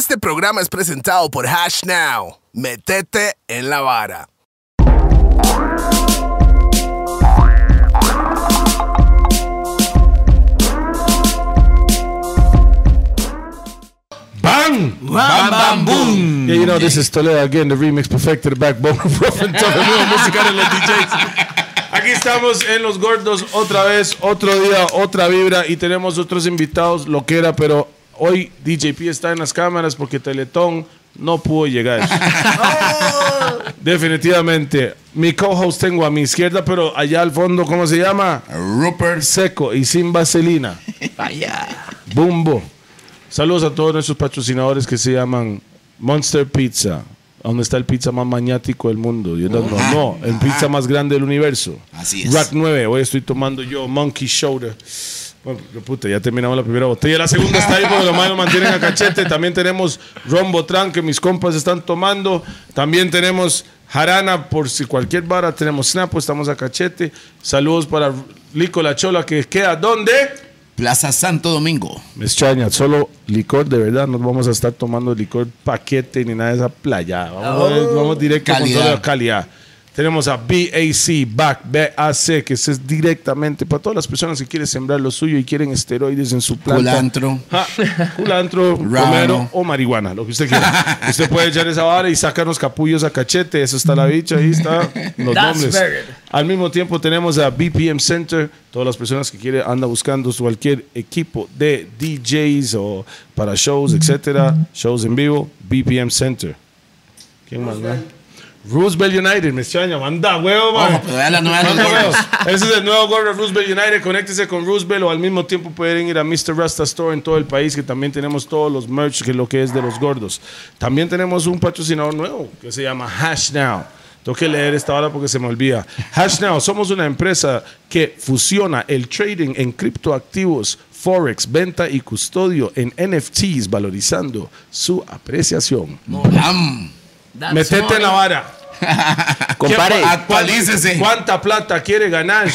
Este programa es presentado por Hash Now. Metete en la vara. Bang! Bam, bam, boom. Yeah, you know, this is Toledo again, the remix perfected, the backbone of Rough and Tough, musical de los DJs. Aquí estamos en Los Gordos otra vez, otro día, otra vibra y tenemos otros invitados, lo que era, pero hoy DJP está en las cámaras porque Teletón no pudo llegar. Definitivamente. Mi co-host tengo a mi izquierda, pero allá al fondo, ¿cómo se llama? Rupert. Seco y sin vaselina. Vaya. Bumbo. Saludos a todos nuestros patrocinadores que se llaman Monster Pizza, donde está el pizza más maniático del mundo. Yo no, no, no, el pizza más grande del universo. Así es. Rack 9, hoy estoy tomando yo Monkey Shoulder. Bueno, puta, ya terminamos la primera botella. La segunda está ahí porque los lo mantienen a cachete. También tenemos Rombotran que mis compas están tomando. También tenemos Jarana por si cualquier vara. Tenemos Snap, pues estamos a cachete. Saludos para Lico La Chola que queda ¿dónde? Plaza Santo Domingo. Me extraña, solo licor de verdad, no vamos a estar tomando licor paquete ni nada de esa playa. Vamos, a- vamos directo Calidad. con toda la calidad. Tenemos a BAC, BAC, BAC, que ese es directamente para todas las personas que quieren sembrar lo suyo y quieren esteroides en su planta. Culantro. Ja, culantro, romero o marihuana, lo que usted quiera. usted puede echar esa vara y sacarnos capullos a cachete. Eso está la bicha, ahí está los That's nombres. Al mismo tiempo tenemos a BPM Center, todas las personas que quieren andan buscando su cualquier equipo de DJs o para shows, etcétera, shows en vivo, BPM Center. ¿Quién más, man? Roosevelt United, me extraña, manda huevo, man. Ojo, pero la nueva de. Ese es el nuevo gorro de Roosevelt United. Conéctese con Roosevelt o al mismo tiempo pueden ir a Mr. Rasta Store en todo el país, que también tenemos todos los merch, que es lo que es de los gordos. También tenemos un patrocinador nuevo que se llama Hash Now. Tengo que leer esta hora porque se me olvida. Hash Now, somos una empresa que fusiona el trading en criptoactivos, forex, venta y custodio en NFTs, valorizando su apreciación. That's Metete en la vara. Compare. ¿Qué- Actualícese. ¿Cuánta plata quiere ganar?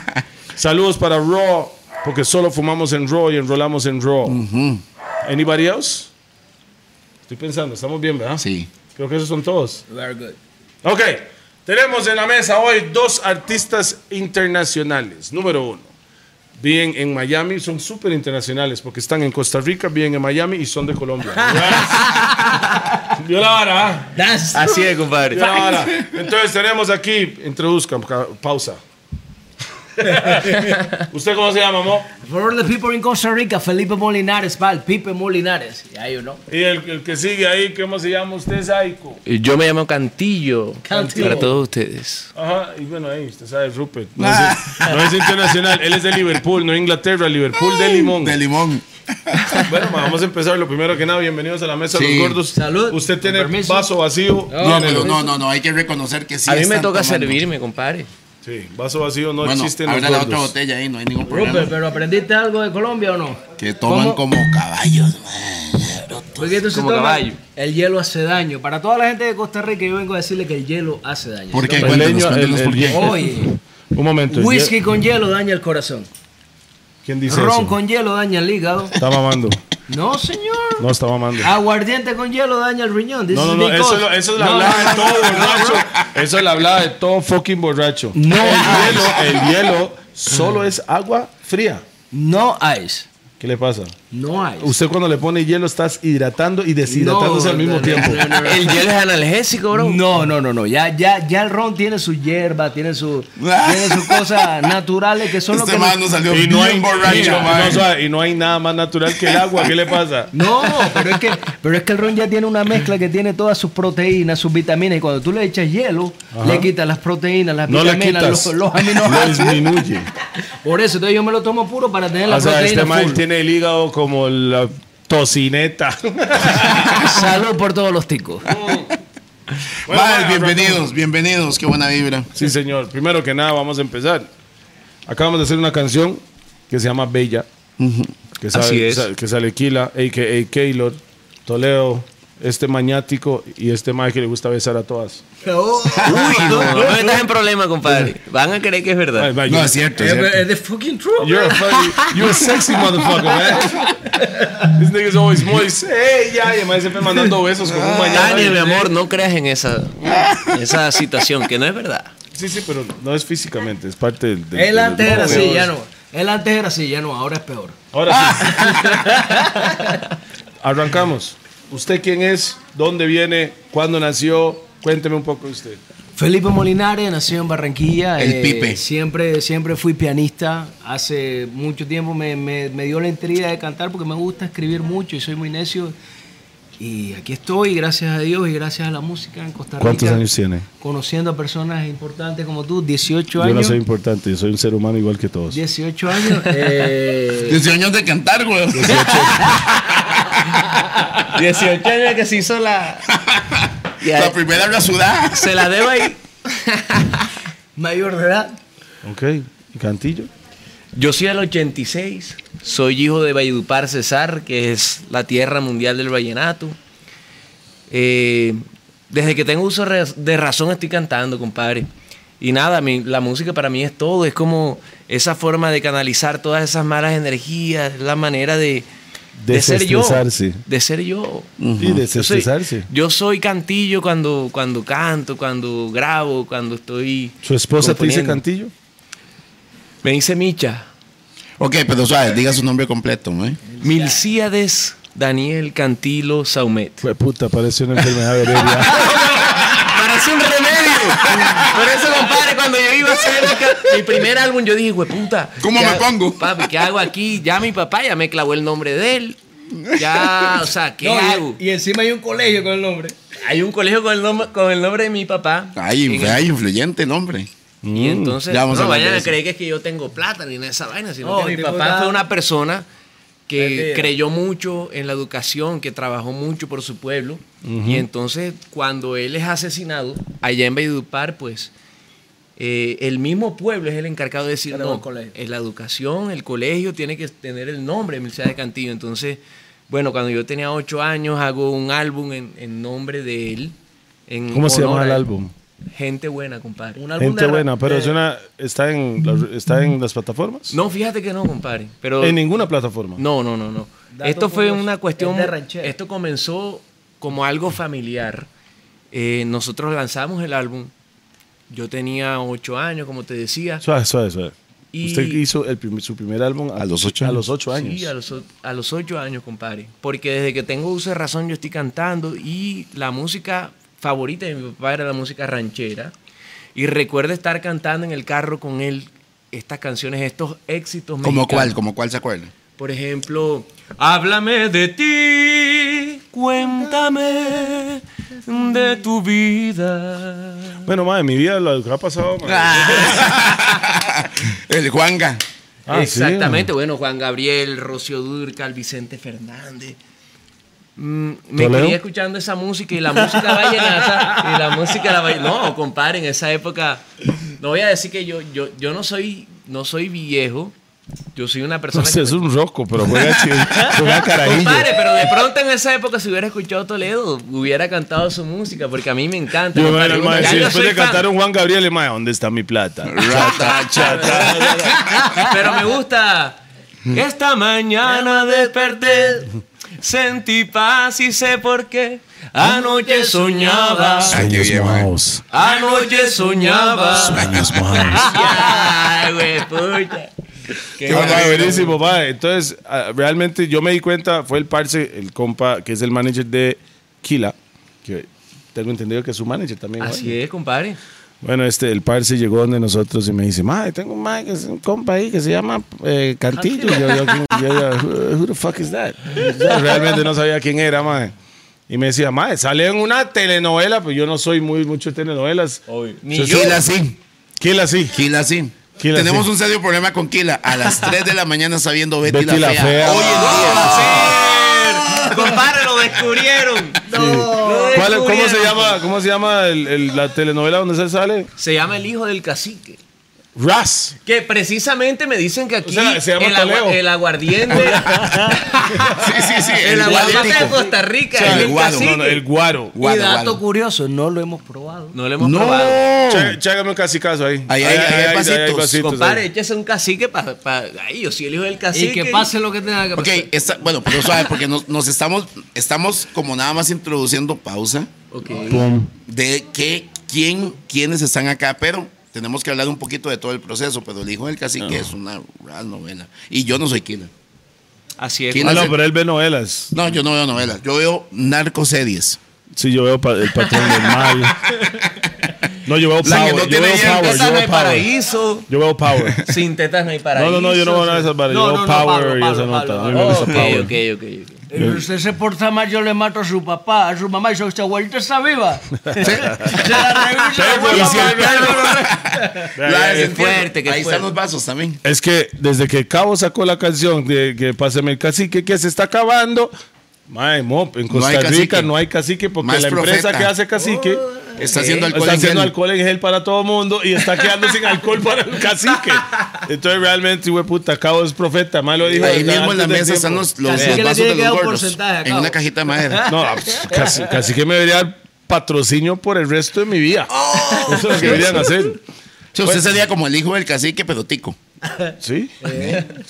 Saludos para Raw, porque solo fumamos en Raw y enrolamos en Raw. Anybody else? Estoy pensando, estamos bien, ¿verdad? Sí. Creo que esos son todos. Very good. Ok, tenemos en la mesa hoy dos artistas internacionales. Número uno, viven en Miami, son súper internacionales porque están en Costa Rica, viven en Miami y son de Colombia. Vio la vara, ¿ah? Así es, compadre. La vara. Entonces tenemos aquí, introduzcan, ca- pausa. ¿Usted cómo se llama, Mo? For all the people in Costa Rica, Felipe Molinares, pal, Pipe Molinares. Yeah, you know. Y el, el que sigue ahí, ¿cómo se llama usted, Saiko? Yo me llamo Cantillo. Cantillo. Para todos ustedes. Ajá, y bueno, ahí, usted sabe, Rupert. No, es, no es internacional, él es de Liverpool, no Inglaterra, Liverpool de Limón. De limón. Bueno, ma, vamos a empezar. Lo primero que nada, bienvenidos a la mesa de Sí. los gordos. Salud. Usted tiene vaso vacío. No, no, no, no. Hay que reconocer que sí. a mí me toca tomando. servirme, compadre. Sí, vaso vacío no Bueno, existe en los la otra botella ahí, no hay ningún problema. Rupert, pero ¿aprendiste algo de Colombia o no? Que toman ¿Cómo? como caballos. man. Porque esto se Como toma- caballo. El hielo hace daño. Para toda la gente de Costa Rica, yo vengo a decirle que el hielo hace daño. ¿Por qué? El Cuéntenos, cuéntenos por qué. Oye, Un momento. whisky con hielo daña el corazón. ¿Quién dice Ron eso? con hielo daña el hígado. Está mamando. No, señor. No está mamando. Aguardiente con hielo daña el riñón. This No, no, is no, because- eso, eso es la No, hablada no, de todo borracho. Eso es la hablada de todo fucking borracho. No. El hielo, el hielo solo es agua fría. No ice. ¿Qué le pasa? No ice. Usted cuando le pone hielo estás hidratando y deshidratándose No, al mismo no, tiempo. no, no, no. El hielo es analgésico, bro. No, no, no, no. Ya, ya, ya el ron tiene su hierba, tiene su, tiene sus cosas naturales que son lo Este que. man nos- salió Y no, hay, borracho, suave, y no hay nada más natural que el agua. ¿Qué le pasa? No, pero es que, pero es que el ron ya tiene una mezcla que tiene todas sus proteínas, sus vitaminas y cuando tú le echas hielo, le quitas las proteínas, las No le vitaminas, quitas. los, los Lo aminoácidos. disminuye. Por eso, entonces yo me lo tomo puro para tener la O sea, proteína este full. Tiene el hígado como la tocineta. Salud por todos los ticos. Bueno, bueno, bienvenidos, bienvenidos. Qué buena vibra. Sí, señor. Primero que nada, vamos a empezar. Acabamos de hacer una canción que se llama Bella. Que Así sale, es. sa- que sale Kila, a.k.a. Keylor, Toledo, este mañático y este mae que le gusta besar a todas. Uy, no, no me metas en problema, compadre. Van a creer que es verdad. No, you- es cierto, es cierto. fucking true. You're a funny, you're a sexy motherfucker, man. This nigga's always moist. Hey, ya, y el mae siempre mandando besos con un mañana. Daniel, mi amor, no creas en esa, esa situación, que no es verdad. Sí, sí, pero no es físicamente, es parte del. del- Él antes era no, así, ya no. Él antes era así, ya no, ahora es peor. Ahora sí. Arrancamos. ¿Usted quién es? ¿Dónde viene? ¿Cuándo nació? Cuénteme un poco de usted. Felipe Molinares nació en Barranquilla. El Pipe. Siempre, siempre fui pianista. Hace mucho tiempo me, me- me dio la intriga de cantar porque me gusta escribir mucho y soy muy necio. Y aquí estoy, gracias a Dios y gracias a la música en Costa Rica. ¿Cuántos años tiene? Conociendo a personas importantes como tú, 18 Yo años. no soy importante, yo soy un ser humano igual que todos. 18 años. eh, 18 años de cantar, güey. 18 años que se hizo la. La primera rasudada. Se la debo ahí. mayor de edad. Ok. ¿Y Cantillo? Yo soy del 86, soy hijo de Valledupar Cesar, que es la tierra mundial del vallenato. Eh, desde que tengo uso de razón estoy cantando, compadre. Y nada, mi- la música para mí es todo, es como esa forma de canalizar todas esas malas energías, es la manera de, de ser yo. Desestresarse. De ser yo. Y Yo soy, desestresarse. yo soy cantillo cuando, cuando canto, cuando grabo, cuando estoy. ¿Su esposa te dice. Cantillo? Me dice Micha. Ok, pero suave, diga su nombre completo, ¿no? Milcíades Daniel Cantilo Saumet. Fue puta, parece una enfermedad venérea. Parece un. Por eso, compadre, cuando yo iba a hacer mi primer álbum, yo dije, puta. ¿Cómo ¿qué me pongo? Papi, ¿qué hago aquí? Ya mi papá ya me clavó el nombre de él. Ya, o sea, ¿qué No, hago? y, encima hay un colegio con el nombre. Hay un colegio con el, nombre, con el nombre de mi papá. Ay, En el- ay, influyente nombre. Y entonces, Ya vamos no vayan a creer que es que yo tengo plata ni nada de esa vaina, sino No, que mi papá fue una persona que creyó mucho en la educación, que trabajó mucho por su pueblo. Y entonces, cuando él es asesinado, allá en Valledupar, pues, eh, el mismo pueblo es el encargado de decir, no, es la educación, el colegio tiene que tener el nombre de Mircea de Cantillo. Entonces, bueno, cuando yo tenía ocho años, hago un álbum en, en nombre de él. en ¿Cómo se llama el álbum? Gente buena, compadre. Un álbum Gente de- buena, pero de- es una, está, en, la- está en las plataformas. No, fíjate que no, compadre. Pero En ninguna plataforma. no, no, no, no. Dato Esto fue una cuestión. de. Esto comenzó como algo familiar. Eh, nosotros lanzamos el álbum. Yo tenía ocho años, como te decía. Suave, suave, suave. Y- Usted hizo el su primer álbum A los ocho A años. los ocho años. Sí, a los, a los ocho años, compadre. Porque desde que tengo uso de razón yo estoy cantando y la música favorita de mi papá era la música ranchera. Y recuerdo estar cantando en el carro con él estas canciones, estos éxitos ¿Como mexicanos. cuál? ¿Como cuál se acuerda? Por ejemplo, háblame de ti, cuéntame de tu vida. Bueno, madre, mi vida lo que ha pasado. El Juanga. Ah, sí. Exactamente, bueno, Juan Gabriel, Rocío Durcal, Vicente Fernández. Mm, me quería escuchando esa música y la música vallenata y la música la no compadre en esa época no voy a decir que yo yo yo no soy no soy viejo yo soy una No persona sé, que es un rosco, pero juega, carajillo. Compadre, pero de pronto en esa época si hubiera escuchado Toledo, hubiera cantado su música, porque a mí me encanta. Yo, compadre. Ya sí, después de cantar un Juan Gabriel, el mae, ¿dónde está mi plata? Rata, chata. Pero me gusta. Esta mañana desperté, sentí paz y sé por qué. Anoche soñaba, qué mae. mouse. anoche soñaba. Sueños mouse. Ay, güey, pucha. Qué no, bueno. buenísimo, pa. Entonces, ah, realmente yo me di cuenta, fue el parce, el compa, que es el manager de Kila, que tengo entendido que es su manager también. Así es, compadre. Bueno, este, el parce llegó donde nosotros y me dice, mae, tengo un mae que es un compa ahí que se llama eh, Cantillo. Yo, yo, yo, yo, who, the fuck is that? Yo realmente no sabía quién era, mae. Y me decía, mae, sale en una telenovela, pues yo no soy muy mucho de telenovelas. Ni Yo yo. Kila sí. Kila sí. Kila sí. Kila Tenemos sí. un serio problema con Kila. A las 3 de la mañana sabiendo Betty, Betty la, la fea. Fea. Hoy en día. Compadre, lo descubrieron. Lo ¿Cuál- ¿Cómo se llama, cómo se llama el- el- la telenovela donde se sale? Se llama El hijo del cacique. Ras. Que precisamente me dicen que aquí O sea, se llama el, el aguardiente, Sí, sí, sí. el aguardiente de. Costa Rica, O sea, es el el guado. cacique. No, no, el guaro. Guado, y dato curioso, no lo hemos probado. No lo hemos No. probado. Chágame un casicazo ahí. Ahí hay- ahí hay vasitos. Compadre, ahí. échese un cacique para... Ay, yo soy el hijo del cacique. Y que pase lo que tenga que Ok, pasar. está, bueno, pero suave, porque nos, nos estamos, estamos como nada más introduciendo pausa Ok. de que, quién, quiénes están acá, pero tenemos que hablar un poquito de todo el proceso, pero el hijo del cacique es una real novela. Y yo no soy killer. Así es. ¿Quién Ah, es no, el- pero él ve novelas. No, yo no veo novelas, yo veo narcoseries. Sí, yo veo pa- el patrón del mal. No, yo veo La que Power. no yo tiene veo Power. Tetas Yo no veo hay Power. paraíso. Yo veo Power. Sin tetas no hay paraíso. No, no, no, yo no veo nada de esas varas. Yo No, veo no, no, Power Pablo, y Pablo, esa nota. Pablo, A mí me gusta Power. ok, ok, ok. Eh, Usted se porta mal, yo le mato a su papá, a su mamá y su abuelita está viva. Se la Pero desentiendo. fuerte, qué Ahí están los vasos también. Es que desde que Cabo sacó la canción de que Páseme el cacique que se está acabando, mae, mo, en No Costa cacique. Rica no hay cacique porque Más la empresa profeta. que hace cacique Está haciendo alcohol está en haciendo gel. alcohol en gel para todo el mundo y está quedando sin alcohol para el cacique. Entonces realmente, güey, puta, Cabo es profeta, más lo dijo. Ahí mismo en la mesa están los, los, los le vasos tiene de que los gordos en una cajita de madera. No, pues, casi, casi que me debería dar patrocinio por el resto de mi vida. Oh. Eso es lo que deberían hacer. Usted sería como el hijo del cacique, pero tico. ¿Sí?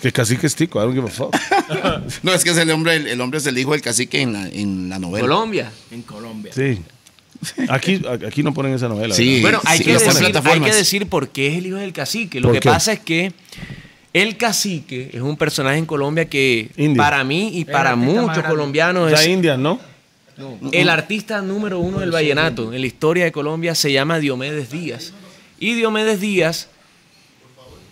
Que cacique es tico, I don't give a fuck. No, es que es el hombre, el, el hombre es el hijo del cacique en la, en la novela. Colombia. En Colombia. Sí. Aquí, aquí no ponen esa novela. Sí. Bueno, hay, sí, que decir, hay plataformas. que decir por qué es el hijo del cacique. Lo ¿Por que qué? pasa es que el cacique es un personaje en Colombia que para mí y para muchos colombianos La es India, ¿no? el artista número uno del vallenato en la historia de Colombia se llama Diomedes Díaz. Y Diomedes Díaz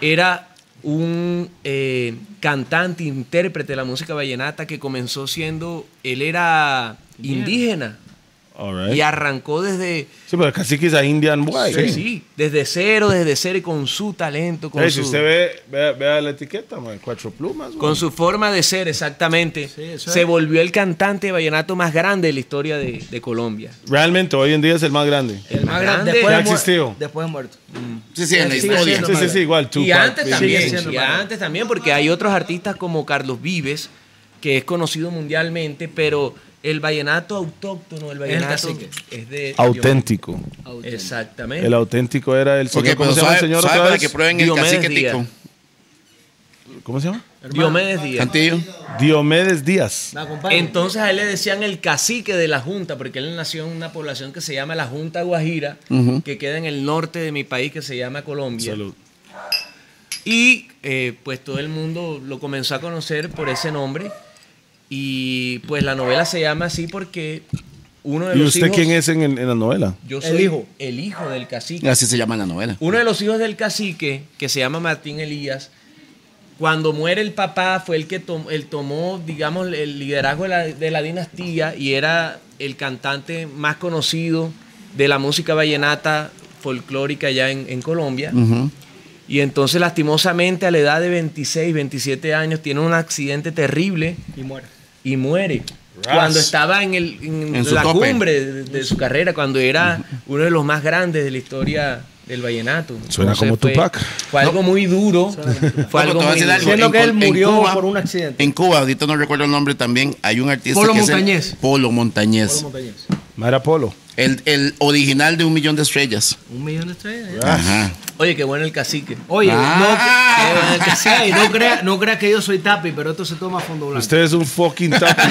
era un eh, cantante, intérprete de la música vallenata que comenzó siendo, él era indígena right. y arrancó desde, Sí, pero el cacique es a Indian boy. sí, sí, desde cero, desde cero y con su talento, con, Ey, si su, usted ve, vea, vea la etiqueta, man, cuatro plumas. man. con su forma de ser exactamente, eso se es. volvió el cantante de vallenato más grande de la historia de, de Colombia. Realmente, hoy en día es el más grande. El más Después grande. de Ya muer- existió. Después de muerto. Sí, sí, en la historia. Sí, sí, sí, igual. Y Tupac, antes Biggie. también, y antes también, porque hay otros artistas como Carlos Vives, que es conocido mundialmente, pero el vallenato autóctono, el vallenato es de Auténtico. Exactamente. El auténtico era el señor. Ok, ¿Cómo se llama el suave, señor otra para vez? que prueben el cacique Díaz. tico. ¿Cómo se llama? Diomedes Díaz. Cantillo. Diomedes Díaz. Entonces a él le decían el cacique de la Junta, porque él nació en una población que se llama la Junta Guajira, que queda en el norte de mi país, que se llama Colombia. Salud. Y eh, pues todo el mundo lo comenzó a conocer por ese nombre. Y pues la novela se llama así porque uno de ¿Y los usted hijos... quién es en, en la novela? Yo El soy hijo. el hijo del cacique. Así se llama la novela. Uno de los hijos del cacique, que se llama Martín Elías, cuando muere el papá fue el que tom- él tomó, digamos, el liderazgo de la, de la dinastía y era el cantante más conocido de la música vallenata folclórica allá en, en Colombia. Y entonces, lastimosamente, a la edad de 26, 27 años, tiene un accidente terrible Y muere. Y muere. Ras. Cuando estaba en, el, en En la tope. cumbre de, de su carrera, cuando era uno de los más grandes de la historia del vallenato. Suena como fue, Tupac. Fue algo muy duro. Fue No, algo muy duro. algo. Siendo En que él murió Cuba- por un accidente. En Cuba, ahorita no recuerdo el nombre también, hay un artista Polo que es el- Montañez. Polo Montañez. Polo Montañez. Mara Polo. El, el original de un millón de estrellas. Un millón de estrellas. Ajá. Oye, qué bueno el cacique. Oye, Ah. Qué bueno el no, cacique. No crea, no crea que yo soy tapi, pero esto se toma a fondo blanco. Usted es un fucking tapi,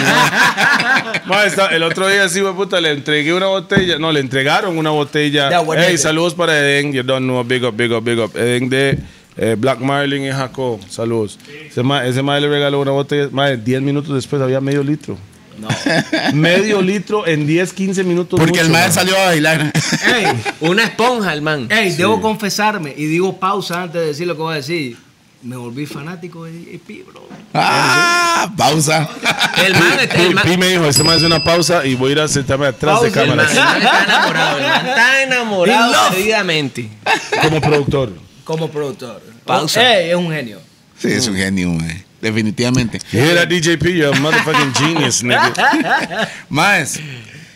¿no? El otro día sí, puta, le entregué una botella. No, le entregaron una botella. Hey, saludos para Eden. You don't know. Big up, big up, big up. Eden de eh, Black Marlin y Jacob. Saludos. Ese ma, ese ma le regaló una botella. Ma, 10 minutos después había medio litro. No. medio litro en 10, 15 minutos. Porque mucho, el ma. madre salió a bailar. Ey, Una esponja, el man. ey, debo confesarme y digo pausa antes de decir lo que voy a decir. Me volví fanático de EP, bro. ah, pausa. El man, está- el Pi, man, Pi me dijo, este man hace una pausa y voy a ir a sentarme atrás Pausa, de el man- cámaras el man está enamorado. El man está enamorado perdidamente. como productor. Como productor. Pausa. Ey, es un genio. Sí, es un genio, mae. Definitivamente. That DJP, you're a motherfucking genius, nigga. Más,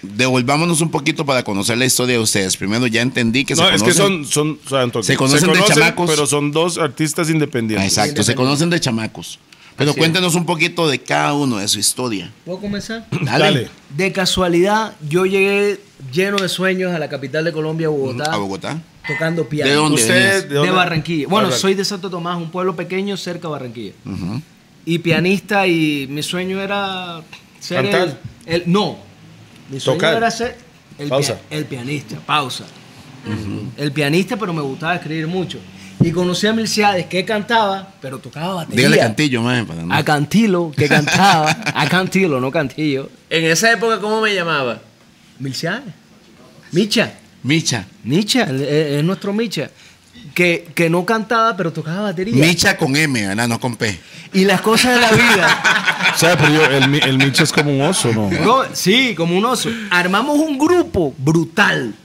devolvámonos un poquito para conocer la historia de ustedes. Primero ya entendí que se No, es conocen. que son, son, o sea, un toque. Se conocen de chamacos. pero son dos artistas Ah, independientes. Exacto, se conocen de chamacos. Pero Así cuéntenos un poquito de cada uno, de su historia. ¿Puedo comenzar? Dale. Dale. De casualidad, yo llegué lleno de sueños a la capital de Colombia, Bogotá, A Bogotá. tocando piano. ¿De dónde? Usted? ¿de dónde? Barranquilla. Bueno, soy de Santo Tomás, un pueblo pequeño cerca de Barranquilla. Ujú. Y pianista, y mi sueño era ser el, ¿Cantar? el- No, mi sueño Tocar. era ser el, Pausa. pia- el pianista, pausa. El pianista, pero me gustaba escribir mucho. Y conocí a Milciades que cantaba, pero tocaba batería. Dígale cantillo, man. Para no- A Cantilo, que cantaba. a Cantilo, no Cantillo. En esa época, ¿cómo me llamaba? Milciades. Micha. Micha. Micha, es, es nuestro Micha. Que, que no cantaba, pero tocaba batería. Micha con M, ¿verdad? No con P. Y las cosas de la vida. O sea, pero yo, el, mi- el Micho es como un oso, ¿no? No, sí, como un oso. Armamos un grupo brutal,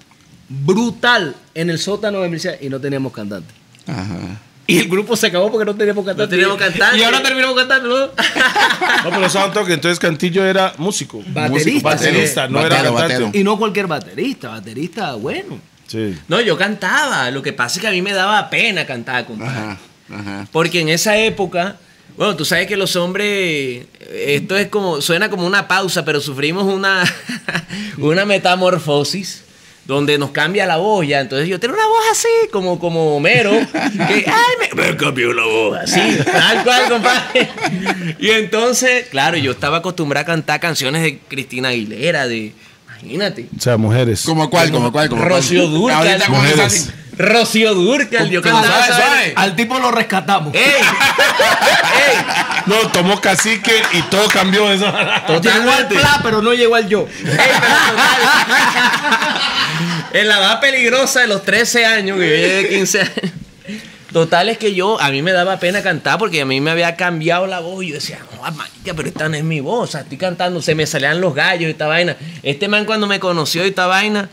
brutal, en el sótano de Milciades y no teníamos cantante. Ajá. Y el grupo se acabó porque no teníamos cantante. No teníamos cantante. Y ahora terminamos cantando, ¿no? No, pero sabe un toque. Entonces Cantillo era músico. Baterista. Músico, baterista, no era cantante. batero. Y no cualquier baterista, baterista bueno. Sí. No, yo cantaba. Lo que pasa es que a mí me daba pena cantar, compadre. Ajá. Ajá. Porque en esa época, bueno, tú sabes que los hombres, esto es como, suena como una pausa, pero sufrimos una, una metamorfosis donde nos cambia la voz ya. Entonces yo tengo una voz así, como, como Homero, que, ay, me, me cambió la voz, así, tal cual, compadre. Y entonces, claro, yo estaba acostumbrado a cantar canciones de Cristina Aguilera, de, imagínate. O sea, mujeres. ¿Como cuál? ¿Como cuál? ¿Como Rocío cuál? Durcal. Ahorita con Mujeres. esa así. Rocío Durcal, yo suave, suave. Al tipo lo rescatamos. ¡Ey! ¡Ey! No, tomó cacique y todo cambió eso. Llegó al pla, pero no llegó al yo. Ey, pero en la edad peligrosa de los 13 años, que yo llegué de 15 años. Total es que yo, a mí me daba pena cantar porque a mí me había cambiado la voz y yo decía, no, marica, pero esta no es mi voz, o sea, estoy cantando, se me salían los gallos y esta vaina. Este man cuando me conoció y esta vaina,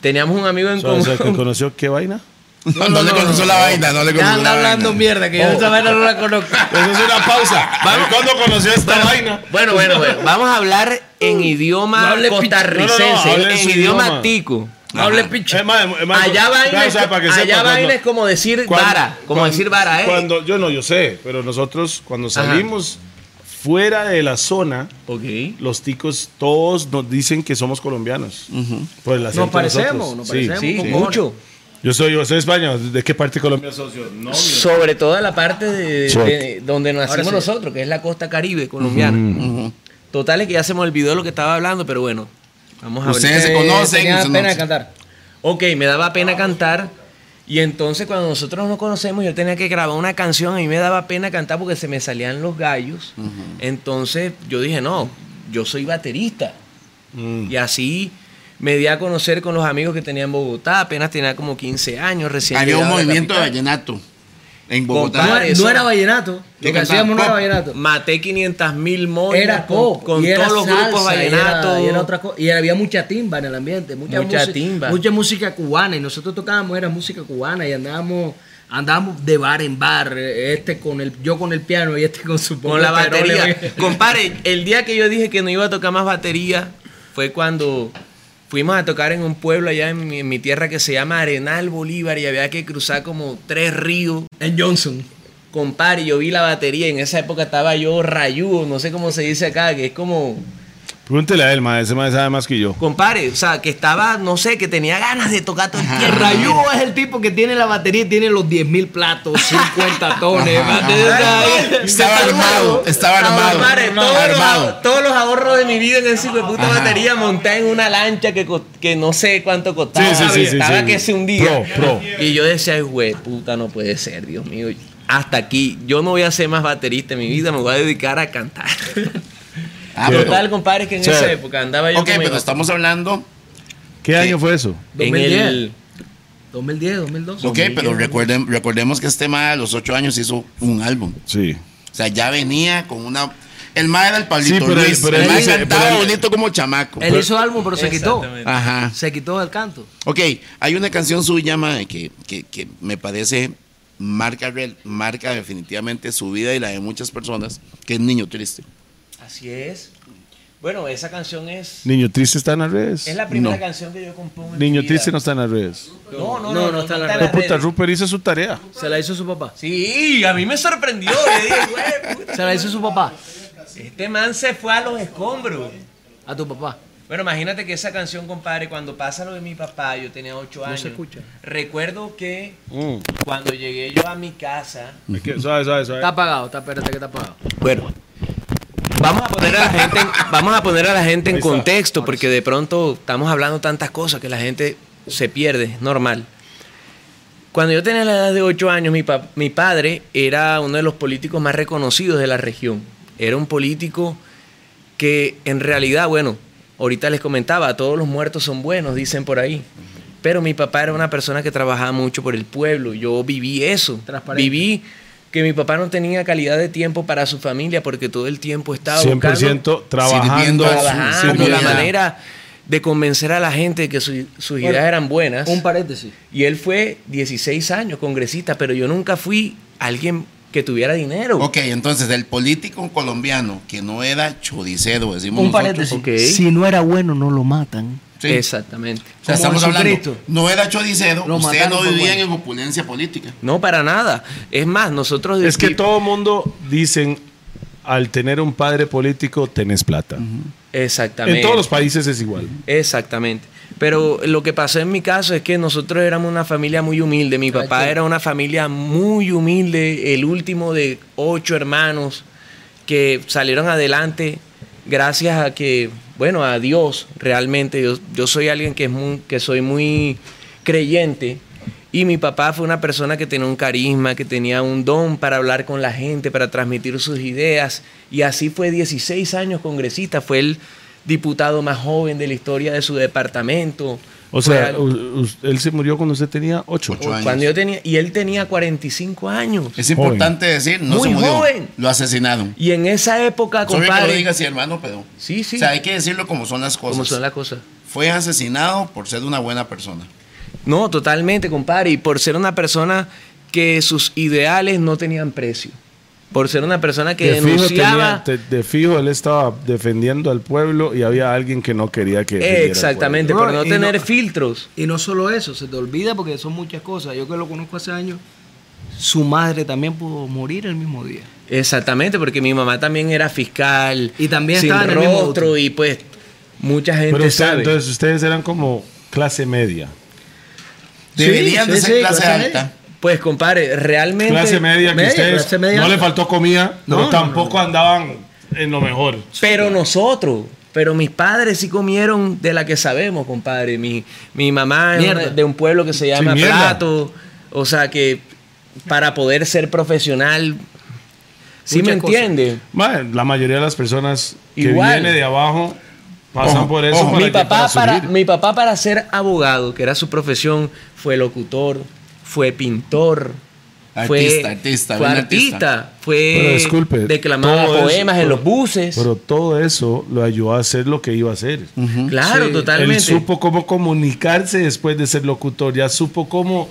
teníamos un amigo en O sea, o sea, que común. conoció qué vaina. No, no le conoció la vaina, no le Ya conoció anda la hablando vaina. mierda, que yo esa vaina no la conozco. Eso es una pausa. Vamos. ¿Cuándo conoció esta vaina? Bueno, bueno, bueno, vamos a hablar en idioma costarricense, no, no, no, hable en en idioma. tico. No hable picho. Es más, es más, Allá vaina, claro, o es, sea, para que allá sepa, vaina cuando- es como decir cuando- vara, como cuando- decir vara, ¿eh? Cuando, yo no, yo sé, pero nosotros cuando salimos fuera de la zona, los ticos todos nos dicen que somos colombianos. Por el acento Nos de parecemos, nosotros. nos Sí, parecemos. Sí, mucho. Yo soy, yo soy español. ¿De qué parte de Colombia? No, Sobre todo la parte de, de donde nacimos nosotros, que es la costa caribe colombiana. Ujú. Total es que ya se me olvidó lo que estaba hablando, pero bueno, vamos a ver. Se Eh, conocen. ustedes no- pena cantar. Ok, me daba pena cantar. Y entonces cuando nosotros nos conocemos, yo tenía que grabar una canción, a mí me daba pena cantar porque se me salían los gallos. Entonces yo dije, no, yo soy baterista. Mm. Y así me di a conocer con los amigos que tenía en Bogotá, apenas tenía como 15 años, recién Había un movimiento de vallenato en Bogotá. No, era vallenato. ¿Qué Lo que hacíamos no era vallenato. Maté 500 mil moñas Era con, pop. con y era todos los grupos y era- vallenatos. Y, era otra cosa. y había mucha timba en el ambiente. Mucha, Mucha música, timba. Mucha música cubana. Y nosotros tocábamos, era música cubana. Y andábamos, andábamos de bar en bar. Este con el, yo con el piano y este con su con la batería. Compadre, el día que yo dije que no iba a tocar más batería fue cuando fuimos a tocar en un pueblo allá en mi, en mi tierra que se llama Arenal Bolívar y había que cruzar como tres ríos. En Johnson. Compadre, yo vi la batería y en esa época estaba yo rayudo, no sé cómo se dice acá, que es como... Pregúntele a él, ma, ese más sabe más que yo. Compadre, o sea, que estaba, no sé, que tenía ganas de tocar todo el tiempo. Rayudo es el tipo que tiene la batería y tiene los 10 mil platos, 50 tones. Estaba armado, estaba armado. Compadre, todos, Los, todos los ahorros de mi vida en esa hijo de puta batería montada en una lancha que, no sé cuánto costaba. Sí, sí, sí, sí, estaba sí. que se hundía. Pro, pro. Y yo decía, "Ay, güey, puta, no puede ser, Dios mío. Hasta aquí. Yo no voy a ser más baterista en mi vida, me voy a dedicar a cantar. Ah, pero- Total, compadre, que en Sí. esa época andaba yo Ok, pero estamos hablando. ¿Qué año fue eso? en 2010. el... 2010, 2012. Ok, pero recuerden, recordemos que este ma a los ocho años hizo un álbum. Sí. O sea, ya venía con una. El ma era el Pablito Sí, pero él- Luis. pero el él ma dice- cantaba pero bonito como chamaco. Él hizo álbum, pero se quitó. Ajá. Se quitó del canto. Ok, hay una canción suya, ma, que, que, que me parece marca, real- marca definitivamente su vida y la de muchas personas, que es Niño Triste. Así es. Bueno, esa canción es. Niño Triste está en las redes. Es la primera No. canción que yo compongo. en mi Niño vida. Triste no está en las redes. No, no, No, no, no está en las puta, redes. Rupert hizo su tarea. Se la hizo su papá. Sí, a mí me sorprendió. Le dije, güey, puta. Se la hizo su papá. Este man se fue a los escombros. A tu papá. Bueno, imagínate que esa canción, compadre, cuando pasa lo de mi papá, yo tenía ocho años. se escucha. Recuerdo que Mm. cuando llegué yo a mi casa, Es que- Suave, suave, suave. Está apagado, está, espérate que está apagado. Bueno, vamos a poner a la gente en, vamos a poner a la gente en contexto, porque de pronto estamos hablando tantas cosas que la gente se pierde, es normal. Cuando yo tenía la edad de 8 años, mi, pa- mi padre era uno de los políticos más reconocidos de la región. Era un político que en realidad, bueno, ahorita les comentaba, todos los muertos son buenos, dicen por ahí. Pero mi papá era una persona que trabajaba mucho por el pueblo. Yo viví eso. Transparente. Viví que mi papá no tenía calidad de tiempo para su familia porque todo el tiempo estaba 100% buscando, trabajando. Trabajando la manera de convencer a la gente que su- sus Bueno, ideas eran buenas. Un paréntesis. Y él fue 16 años congresista, pero yo nunca fui alguien que tuviera dinero. Ok, entonces el político colombiano que no era choricero, decimos Un nosotros. paréntesis. Si no era bueno, no lo matan. Sí. Exactamente. O sea, estamos hablando, no era choricero, Lo ustedes mataron no bueno. en opulencia política. No, para nada. Es más, nosotros... Es que todo mundo dicen, al tener un padre político, tenés plata. Exactamente. En todos los países es igual. Exactamente. Pero lo que pasó en mi caso es que nosotros éramos una familia muy humilde. Mi papá era una familia muy humilde, el último de ocho hermanos que salieron adelante gracias a que, bueno, a Dios realmente. Yo, soy alguien que, es que soy muy creyente. Y mi papá fue una persona que tenía un carisma, que tenía un don para hablar con la gente, para transmitir sus ideas. Y así fue 16 años congresista. Fue el diputado más joven de la historia de su departamento. O sea, al- u- u- él se murió cuando usted tenía ocho. Ocho años. cuando yo tenía, y él tenía 45 años. Es importante decir, no Muy se murió, joven. lo asesinaron. Y en esa época, Sorry que lo compadre, diga así, hermano, pero... Sí, sí. O sea, hay que decirlo como son las cosas. ¿cómo son las cosas? Fue asesinado por ser una buena persona. No, totalmente, compadre. Y por ser una persona que sus ideales no tenían precio. Por ser una persona que De fijo, denunciaba. tenía- de, de fijo él estaba defendiendo al pueblo y había alguien que no quería que Exactamente, por no tener no- filtros. Y no solo eso, se te olvida porque son muchas cosas. Yo que lo conozco hace años, su madre también pudo morir el mismo día. Exactamente, porque mi mamá también era fiscal. Y también sin estaba en el mismo rostro auto. y pues mucha gente. Pero usted- sabe. entonces ustedes eran como clase media. Deberían sí, de ser sí, clase, clase alta. Pues compadre, realmente Clase media que media, ustedes clase media no le faltó comida, No, pero no, tampoco andaban en lo mejor. Pero nosotros, pero mis padres sí comieron de la que sabemos, compadre. Mi, mi mamá Mierda. de un pueblo que se llama mierda. Plato. O sea que para poder ser profesional, ¿sí Muchas me entiende? Ma, La mayoría de las personas que Igual. vienen de abajo pasan Ojo, por eso. ojo. para Mi que- papá, para, mi papá para ser abogado, que era su profesión, fue locutor, fue pintor, fue Artista, artista, fue artista, artista. fue Pero disculpe, declamaba eso- poemas en pero- los buses. Pero todo eso lo ayudó a hacer lo que iba a hacer. claro, Sí. totalmente. Él supo cómo comunicarse después de ser locutor, ya supo cómo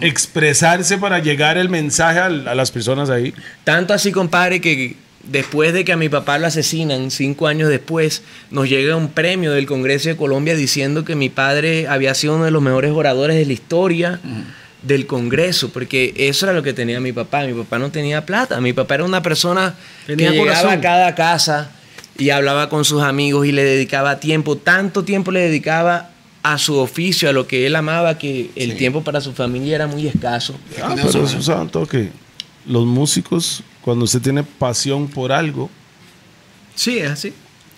expresarse para llegar el mensaje a, las personas ahí. Tanto así, compadre, que después de que a mi papá lo asesinan, cinco años después, nos llega un premio del Congreso de Colombia diciendo que mi padre había sido uno de los mejores oradores de la historia del Congreso, porque eso era lo que tenía mi papá. Mi papá no tenía plata. Mi papá era una persona Tenía que llegaba corazón. a cada casa y hablaba con sus amigos y le dedicaba tiempo. Tanto tiempo le dedicaba a su oficio, a lo que él amaba, que el Sí. tiempo para su familia era muy escaso. Ah, pero ¿verdad? eso saben todo que los músicos, cuando usted tiene pasión por algo, Sí, es así.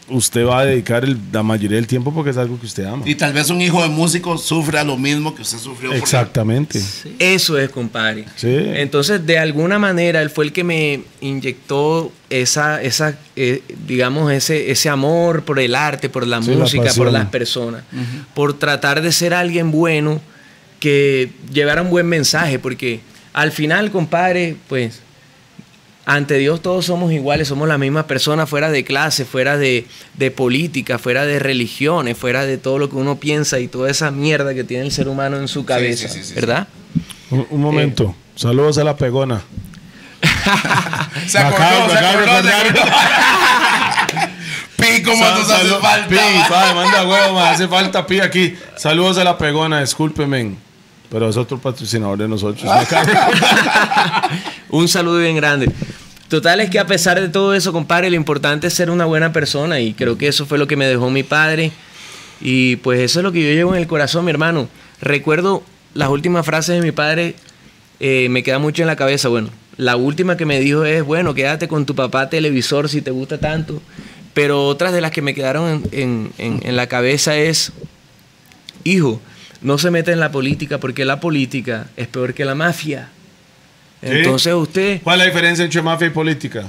Usted va a dedicar el- la mayoría del tiempo porque es algo que usted ama. Y tal vez un hijo de músico sufra lo mismo que usted sufrió. por- Exactamente. Eso es, compadre. Sí. Entonces, de alguna manera, él fue el que me inyectó esa, esa eh, digamos, ese, ese amor por el arte, por la Sí, la música, por las personas, por tratar de ser alguien bueno que llevara un buen mensaje, porque al final, compadre, pues, ante Dios todos somos iguales, somos la misma persona fuera de clase, fuera de, de política, fuera de religiones, fuera de todo lo que uno piensa y toda esa mierda que tiene el ser humano en su cabeza, sí, sí, sí, ¿verdad? Un, un momento. Saludos a la pegona. Se acordó, se acordó, se acordó. Pi, ¿cómo Sal- nos hace falta? Pi, suave, manda huevo, hace falta Pi aquí. Saludos a la pegona, discúlpeme. Pero es otro patrocinador de nosotros. Un saludo bien grande. Total es que a pesar de todo eso, compadre, lo importante es ser una buena persona y creo que eso fue lo que me dejó mi padre y pues eso es lo que yo llevo en el corazón, mi hermano. Recuerdo las últimas frases de mi padre, eh, me queda mucho en la cabeza. Bueno, la última que me dijo es, bueno, quédate con tu papá televisor si te gusta tanto. Pero otras de las que me quedaron en, en- en- en la cabeza es, hijo, no se meta en la política porque la política es peor que la mafia. Entonces usted... ¿Cuál es la diferencia entre mafia y política?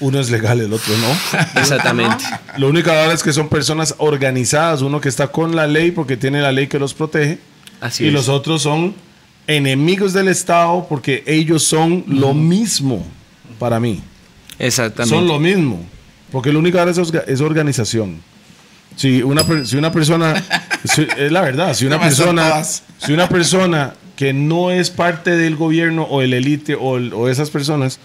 Uno es legal, el otro no. Exactamente. Lo único ahora es que son personas organizadas, uno que está con la ley porque tiene la ley que los protege, Así y es. los otros son enemigos del Estado porque ellos son lo mismo para mí. Exactamente. Son lo mismo. Porque lo único ahora es, orga- es organización. Si una, si una persona, si- es la verdad, si una persona, si una persona que no es parte del gobierno o el élite o, el- o esas personas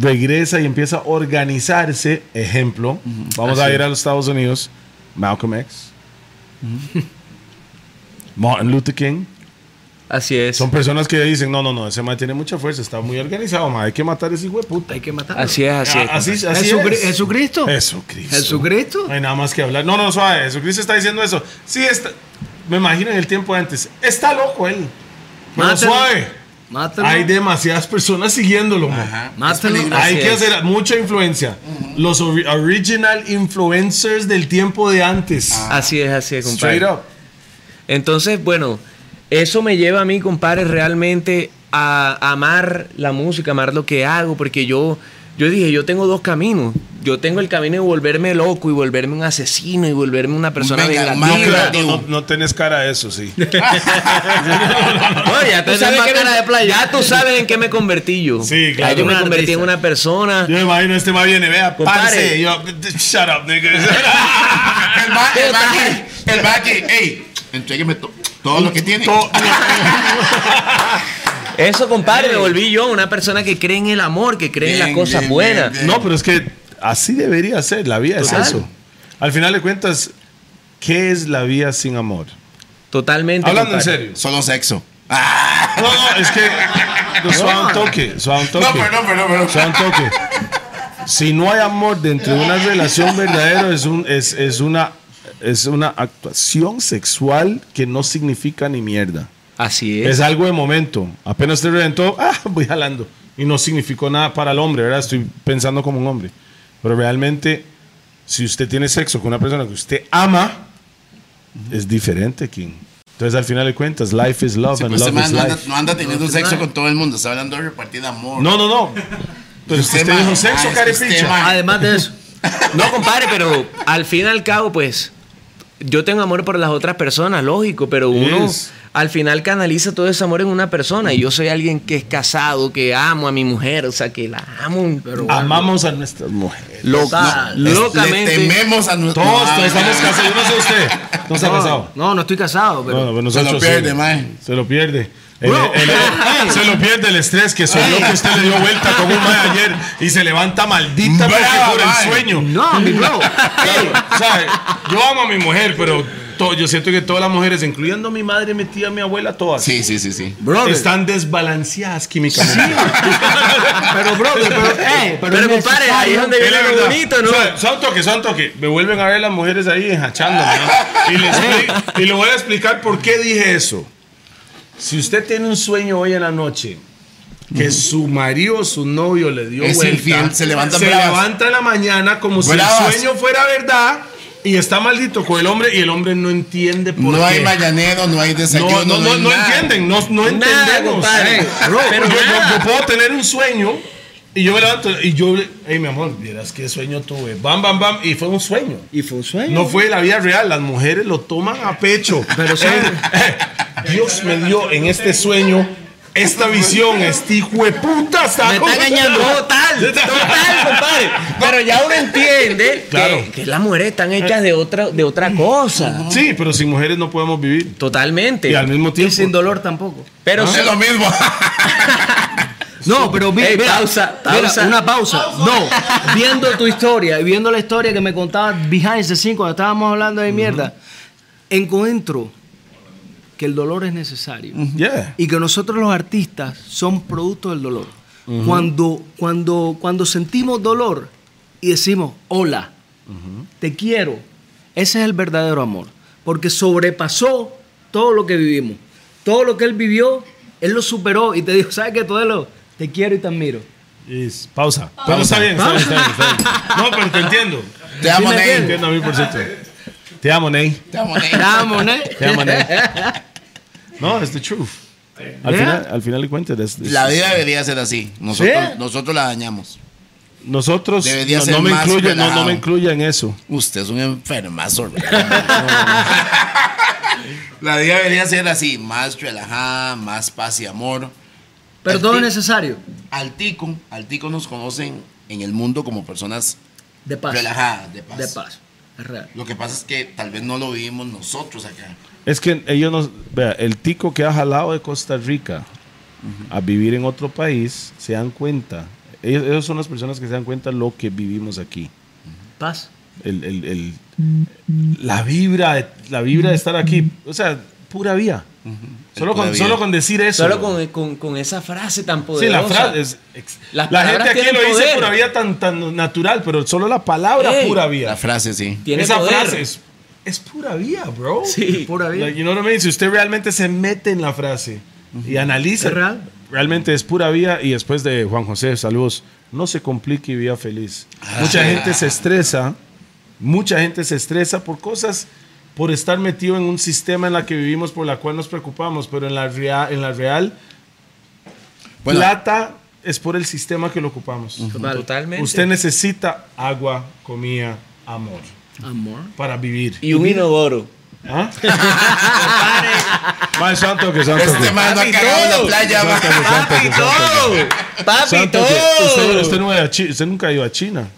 regresa y empieza a organizarse, ejemplo, vamos a ir a los Estados Unidos, Malcolm X, Martin Luther King, Así es. son personas que dicen, no, no, no, ese man tiene mucha fuerza, está muy organizado, man, hay que matar a ese hijo de puta. Hay que matar. Así es, así es. Así, así es. Jesucristo. Jesucristo. Jesucristo. No hay nada más que hablar. No, no, suave. Jesucristo está diciendo eso. Sí, está. Me imagino en el tiempo antes. Está loco él. Pero Mátalo. suave. Mátalo. Hay demasiadas personas siguiéndolo. Mátalo. Hay que hacer mucha influencia. Los ori- original influencers del tiempo de antes. Así es, así es, compadre. Straight up. Entonces, bueno, eso me lleva a mí, compadre, realmente a amar la música, amar lo que hago, porque yo, yo dije, yo tengo dos caminos. Yo tengo el camino de volverme loco y volverme un asesino y volverme una persona Venga, vengativa. No, no, no tenés cara a eso, sí. No, ya tú sabes más que cara me- de playa. Ya tú sabes en qué me convertí yo. Sí, Ya claro. yo me convertí en una persona. Yo me imagino este más viene, vea, parce. Yo, shut up, nigga. El ma, el que, el ey, entrégueme to- todo lo que tiene. Eso, compadre, me volví yo una persona que cree en el amor, que cree en las Bien, cosas bien, buenas. bien, bien. No, pero es que así debería ser. La vida Total. es eso. Al final de cuentas, ¿qué es la vida sin amor? Totalmente. Hablando en compadre. serio. Solo sexo. Ah, No, no, es que. no, suave un toque, suave un toque. no, perdón, perdón, perdón. Suave un toque. Si no hay amor dentro de una relación verdadera, es, un, es, es, una, es una actuación sexual que no significa ni mierda. Así es. Es algo de momento. Apenas te reventó, ah, voy jalando. Y no significó nada para el hombre, ¿verdad? Estoy pensando como un hombre. Pero realmente, si usted tiene sexo con una persona que usted ama, es diferente, King. Entonces, al final de cuentas, life is love Sí, and pues, love este is no anda, life. no anda teniendo sexo con todo el mundo, está hablando de repartir amor. No, no, no. Pero usted, Usted, dijo sexo, ah. Además de eso. No, compadre, pero al fin y al cabo, pues, yo tengo amor por las otras personas, lógico, pero uno Yes. al final canaliza todo ese amor en una persona. Y yo soy alguien que es casado, que amo a mi mujer, o sea, que la amo. Pero Amamos a nuestras mujeres. loca, locamente. Le tememos a nuestro. Todos, todos estamos casados. Yo no sé usted. No está casado. No, no estoy casado, pero. No, no, pero Se lo pierde, sí. mae. Se lo pierde. El- Bro. el- el- se lo pierde el estrés que yo que usted le dio vuelta como un mae ayer y se levanta maldita porque por el sueño. No, mi bro. O sea, yo amo a mi mujer, pero to- yo siento que todas las mujeres, incluyendo mi madre, mi tía, mi abuela, todas, Sí, sí, sí, sí. Brother. están desbalanceadas químicamente. Pero, brother, pero, eh, pero, Pero, compadre, ahí es donde viene lo verdad. bonito, ¿no? O sea, son toque, son toque. Me vuelven a ver las mujeres ahí enjachándome. ¿no? Y, les expli- y le voy a explicar por qué dije eso. Si usted tiene un sueño hoy en la noche que su marido o su novio le dio Es vuelta, infiel, se levantan se bravas. levanta en la mañana como si Bravas. el sueño fuera verdad y está maldito con el hombre y el hombre no entiende por No qué. hay mañanero, no hay desayuno. no, no, no, no nada. entienden, no, no Nada, entendemos. compadre. Eh, Bro, pero yo puedo tener un sueño y yo me levanto y yo, hey mi amor, vieras qué sueño tuve. Bam, bam, bam. Y fue un sueño. Y fue un sueño. No fue la vida real, las mujeres lo toman a pecho. Pero Dios me dio en este sueño esta visión, este hijo de puta está Me está engañando. Total, total, compadre. Pero ya uno entiende Claro. que, que las mujeres están hechas de otra, de otra cosa. Sí, pero sin mujeres no podemos vivir. Totalmente. Y al mismo Y tiempo. sin dolor tampoco. Pero Es sí, lo mismo. No, pero mira, pausa, mira, una pausa. No, viendo tu historia y viendo la historia que me contabas behind the scene cuando estábamos hablando de mierda, encuentro que el dolor es necesario Yeah. y que nosotros los artistas somos producto del dolor. cuando, cuando, cuando sentimos dolor y decimos, hola, te quiero, ese es el verdadero amor, porque sobrepasó todo lo que vivimos. Todo lo que él vivió, él lo superó y te dijo, ¿sabes qué, Todelo? Te quiero y te admiro. Is- pausa. Pero está bien, está bien, está bien, está bien. No, pero te entiendo. Te amo, me Ney. entiendes? Entiendo a mil por ciento. Te amo, Ney. Te amo, Ney. Te amo, Ney. No, es the truth. Al, Yeah. final, al final de cuentas, es- es- La vida debería ser así. Nosotros, ¿Sí? nosotros la dañamos. nosotros Debería no, ser no me más incluye, no, no me incluya en eso. Usted es un enfermazo. La vida debería ser así, más relajada, más paz y amor. Pero todo es necesario. Al tico, al tico nos conocen en el mundo como personas De paz. relajadas, de paz. De paz. Es real. Lo que pasa es que tal vez no lo vivimos nosotros acá. Es que ellos nos. Vea, el tico que ha jalado de Costa Rica a vivir en otro país, se dan cuenta. Ellos, ellos son las personas que se dan cuenta lo que vivimos aquí. Paz. El, el- el- la, vibra de, la vibra de estar aquí. O sea, pura vía. Solo, con, solo con decir eso. Solo con, con- con esa frase tan Sí, poderosa. la frase es. ex- Las la gente aquí lo dice pura vida tan, tan natural, pero solo la palabra Ey, pura vida. La frase, sí. Tiene Esa poder. frase es, es pura vida, bro. Sí. Pura vida. Like, you know what I mean? Si usted realmente se mete en la frase y analiza, real. realmente es pura vida. Y después de Juan José, saludos. No se complique y viva feliz. Mucha gente se estresa, mucha gente se estresa por cosas, por estar metido en un sistema en la que vivimos, por la cual nos preocupamos, pero en la, rea- en la real, Bueno, plata es por el sistema que lo ocupamos. Totalmente. Usted necesita agua, comida, amor Amor. para vivir. y un inodoro. ¿Ah? Más santo que santo. este que- man no ha Papi, cagado en la playa. Papi, todo. Papi, santo todo. usted, usted nunca ha ido a China.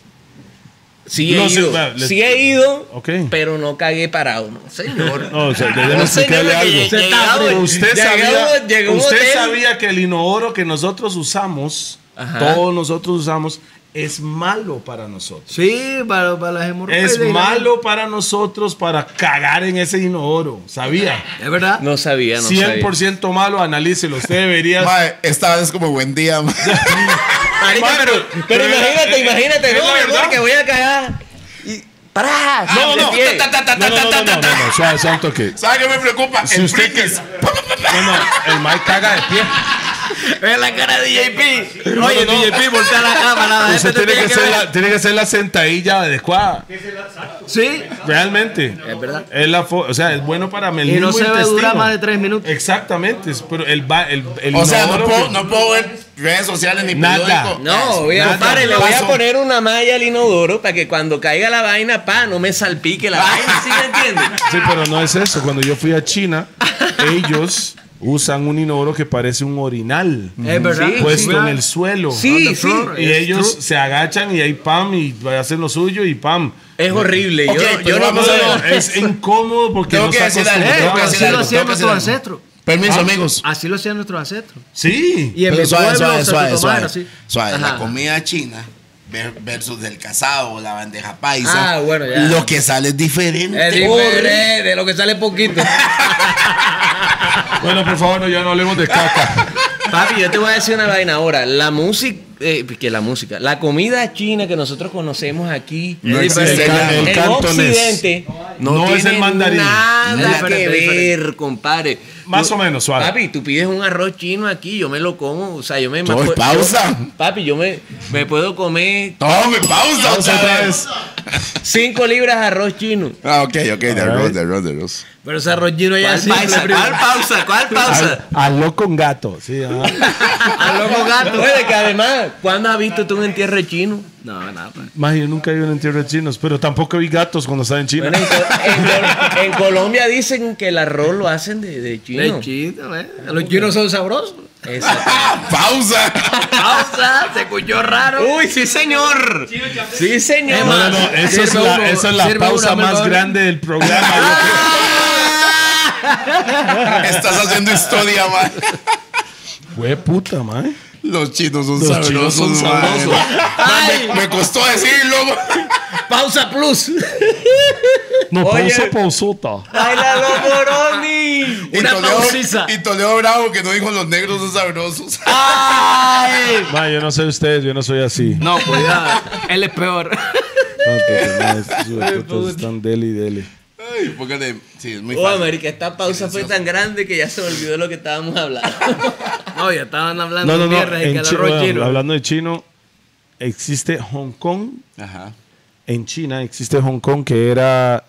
Sí he No ido. va, les- Sí he ido, Ok. pero no cagué parado. No, señor. No, o sea, No, debemos señor, explicarle que algo. llegué- Usted llegado-. Usted llegó- sabía, llegó usted sabía que el inodoro que nosotros usamos, Ajá. todos nosotros usamos, es malo para nosotros. Sí, para, para las hemorroides. Es malo para nosotros para cagar en ese inodoro. ¿Sabía? Es verdad. No sabía, no sabía. 100% malo, analícelo. Usted debería. Esta vez es como buen día. Marica, Ma, pero, pero- imagínate, imagínate, no, mi amor, que voy a cagar. Y ¡Pará! No, de no, pie. no, no, no, no, no, no, suave, suave un toque. ¿Sabe qué me preocupa? Si el usted frikis. No, no, el Mike caga de pie. Ve la cara de DJP. No, Oye, no, no. DJP, voltea la cámara. Usted tiene que, tiene hacer ver. la, tiene que hacer la sentadilla adecuada. Sí. Realmente. Es verdad. Es la o sea, es bueno para el Y no se debe durar más de tres minutos. Exactamente. es- Pero el, ba- el, el O sea, no inodoro puedo, que- no puedo ver redes sociales ni Nada. periódico. No, Nada. le voy a poner una malla al inodoro para que cuando caiga la vaina, pa, no me salpique la vaina, ¿sí me entiendes? Sí, pero no es eso. Cuando yo fui a China, ellos usan un inodoro que parece un orinal. Es verdad. Puesto Sí, en el suelo. Sí, On the sí. Y Es ellos true. se agachan y ahí pam y hacen lo suyo y pam. Es horrible. Yo, yo no vamos puedo. a ver. Es incómodo porque Tengo no que decir algo, así lo hacían nuestros ancestros. Permiso, Ah. amigos. Así lo hacían nuestros ancestros. Sí. Y en Pero suave, suave, suave, suave. la comida china ver- versus el casado o la bandeja paisa. Ah, bueno, ya. Lo que sale es diferente. Es diferente, de lo que sale poquito. Bueno, por favor, no, ya no hablemos de caca. Papi, yo te voy a decir una vaina ahora. La música, eh, que la música, la comida china que nosotros conocemos aquí No allá. El cantonés. Occidente no, No es el mandarín. Nada No, que ver, compadre. Más Tú- o menos, suave. Papi, tú pides un arroz chino aquí, yo me lo como, o sea, yo me Tome yo- pausa. papi, yo me, me puedo comer Tome pausa Pausa otra vez. 5 libras de arroz chino. Ah, ok, ok, de arroz, de arroz, de arroz. Pero ese arroz chino ya ¿Cuál es simple, pausa? ¿Cuál pausa? ¿Cuál pausa? Aló con gato. Sí. Al loco gato. Oye, que además, ¿cuándo has visto tú un entierro chino? No, nada, pues. Más, yo nunca he ido en entierro de chinos, pero tampoco vi gatos cuando estaba en China. Bueno, en, Co- en Col- en Colombia dicen que el arroz lo hacen de, de chino. De chino, ¿eh? Los chinos son sabrosos. ¡Pausa! Pausa, se escuchó raro. Uy, sí, señor. Sí, señor. No, no, no, eso es la, eso es la pausa más mejor. grande del programa. Estás haciendo historia, man. Fue puta, man. Los chinos son Los sabrosos. chinos son sabrosos. ¡Ay! Me costó decirlo. ¡Pausa plus! No, Oye. pausa, pausota. ¡Bailalo, Moroni! Y Una Toledo, pausisa. y Toledo Bravo que no dijo los negros son sabrosos. ¡Ay! Ma, yo no sé ustedes, yo no soy así. No, cuidado. Él es peor. Hijueputas están deli, deli. Ay, póngale. Sí, es muy Oh, fácil. América, esta pausa fue tan grande que ya se me olvidó de lo que estábamos hablando. No, ya estaban hablando No, no, de no. y que En el Chi- arroz bueno, chino. hablando de chino, existe Hong Kong. Ajá. En China existe Hong Kong que era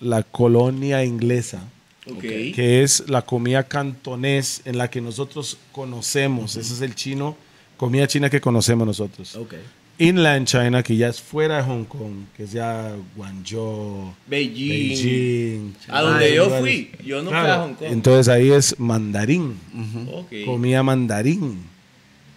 la colonia inglesa. ok. que es la comida cantonés en la que nosotros conocemos. Ese es el chino, comida china que conocemos nosotros. Ok. Inland China, que ya es fuera de Hong Kong, que es ya Guangzhou, Beijing. Beijing. A donde yo fui. Yo no Claro, fui a Hong Kong. Entonces ahí es mandarín, comida mandarín.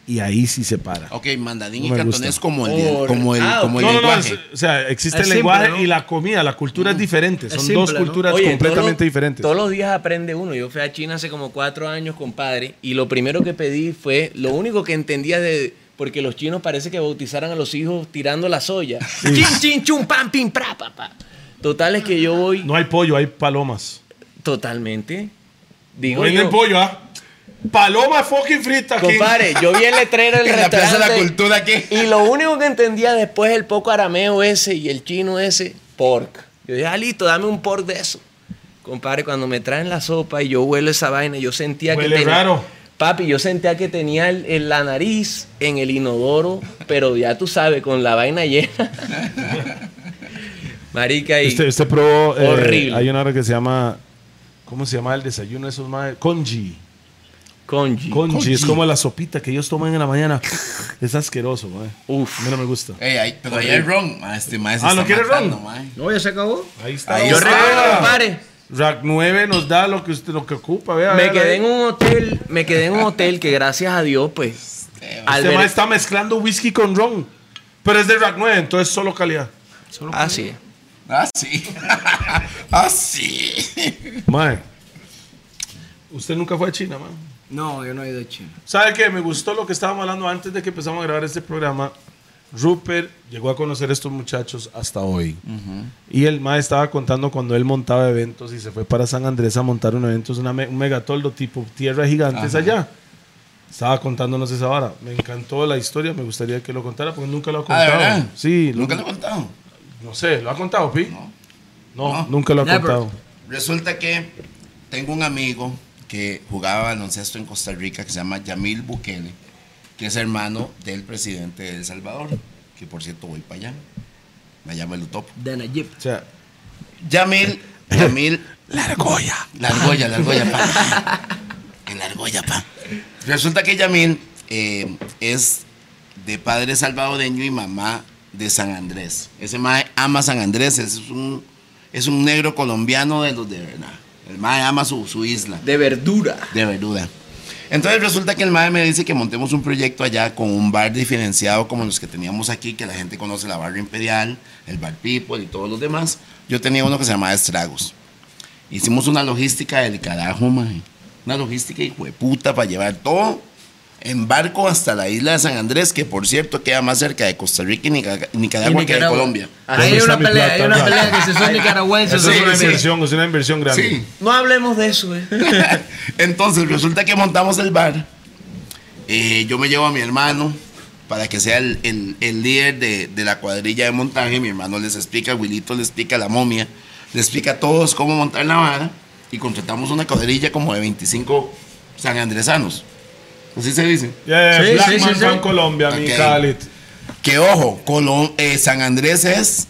Y ahí sí se para. Ok, mandarín No y cantonés gusta. como el, como el, Ah, como el No, no, no, lenguaje. es- o sea, existe Es el simple, lenguaje ¿no? y la comida, la cultura es diferente. Es Son simple, dos ¿no? culturas Oye, completamente diferentes. Todos los días aprende uno. Yo fui a China hace como cuatro años, compadre, y lo primero que pedí fue, lo único que entendía de, porque los chinos parece que bautizaran a los hijos tirando la soya. Chin, chin, chum, pam, pim, pra, pa, pa. Total es que yo voy No hay pollo, hay palomas. totalmente. Digo No yo, pollo, ¿ah? Paloma fucking frita compadre, yo vi el letrero del En la Plaza de la restaurante Cultura aquí. y lo único que entendía después el poco arameo ese y el chino ese, pork. Yo dije, ah, listo, dame un pork de eso. Compadre, cuando me traen la sopa y yo huelo esa vaina, yo sentía que Huele raro. Papi, yo sentía que tenía el- el- la nariz en el inodoro, pero ya tú sabes, con la vaina llena. Marica, y Usted, usted probó. eh, Horrible. hay una hora que se llama. ¿Cómo se llama el desayuno de esos más? Conji. conji. Conji. Es como la sopita que ellos toman en la mañana. Es asqueroso, mae. Uf. A mí no me gusta. Ey, ahí- pero ahí hay ron. Este maestro Ah, ¿no quiere ron? No, ya se acabó. Ahí está. Ahí Yo está. recuerdo, compadre, Rack 9 nos da lo que usted lo que ocupa. Vea, me vea, quedé en un hotel, me quedé en un hotel que gracias a Dios, pues, al Este ver- está mezclando whisky con ron. Pero es de Rack 9, entonces solo calidad. Así es. Ah, sí. ah, sí. Mae. Usted nunca fue a China, man. No, yo no he ido a China. ¿Sabe qué? Me gustó lo que estábamos hablando antes de que empezamos a grabar este programa. Rupert llegó a conocer a estos muchachos hasta hoy. Y el mae estaba contando cuando él montaba eventos y se fue para San Andrés a montar un evento, una me- un megatoldo tipo Tierra Gigantes allá. Estaba contándonos esa vara. Me encantó la historia, me gustaría que lo contara porque nunca lo ha Ah, contado. Sí, Nunca lo- lo he contado. no sé, ¿lo ha contado, Pi? No. No, No. nunca lo ha Never. contado. Resulta que tengo un amigo que jugaba baloncesto en Costa Rica que se llama Yamil Bukele, que es hermano del presidente de El Salvador, que por cierto voy para allá. Me llama el Utopo. De Nayib. O sea, Yamil, Yamil, la argolla. la argolla, la argolla, pa. En la argolla, pa. Resulta que Yamil eh, es de padre salvadoreño y mamá de San Andrés. Ese mae ama San Andrés, es un, es un negro colombiano de los de verdad. El mae ama su, su isla. De verdura. De verdura. Entonces resulta que el MAE me dice que montemos un proyecto allá con un bar diferenciado como los que teníamos aquí, que la gente conoce la barra imperial, el bar People y todos los demás. Yo tenía uno que se llamaba Estragos. Hicimos una logística del carajo, mae. Una logística hijo de puta para llevar todo en barco hasta la isla de San Andrés, que por cierto queda más cerca de Costa Rica y Nica- Nicaragua, Y que de. Colombia. Ahí hay ¿Dónde una pelea, hay una pelea que si son nicaragüenses. Eso es una inversión, es una inversión grande. Sí. No hablemos de eso, eh. Entonces resulta que montamos el bar. Eh, yo me llevo a mi hermano para que sea el, el- el líder de, de la cuadrilla de montaje. Mi hermano les explica, Wilito les explica a la momia, les explica a todos cómo montar la vara. Y contratamos una cuadrilla como de 25 sanandresanos. Así se dice. Yeah, Sí, Black sí, Man sí, sí. Colombia, mi Ok. Khalid. Que ojo, Colón, eh, San Andrés es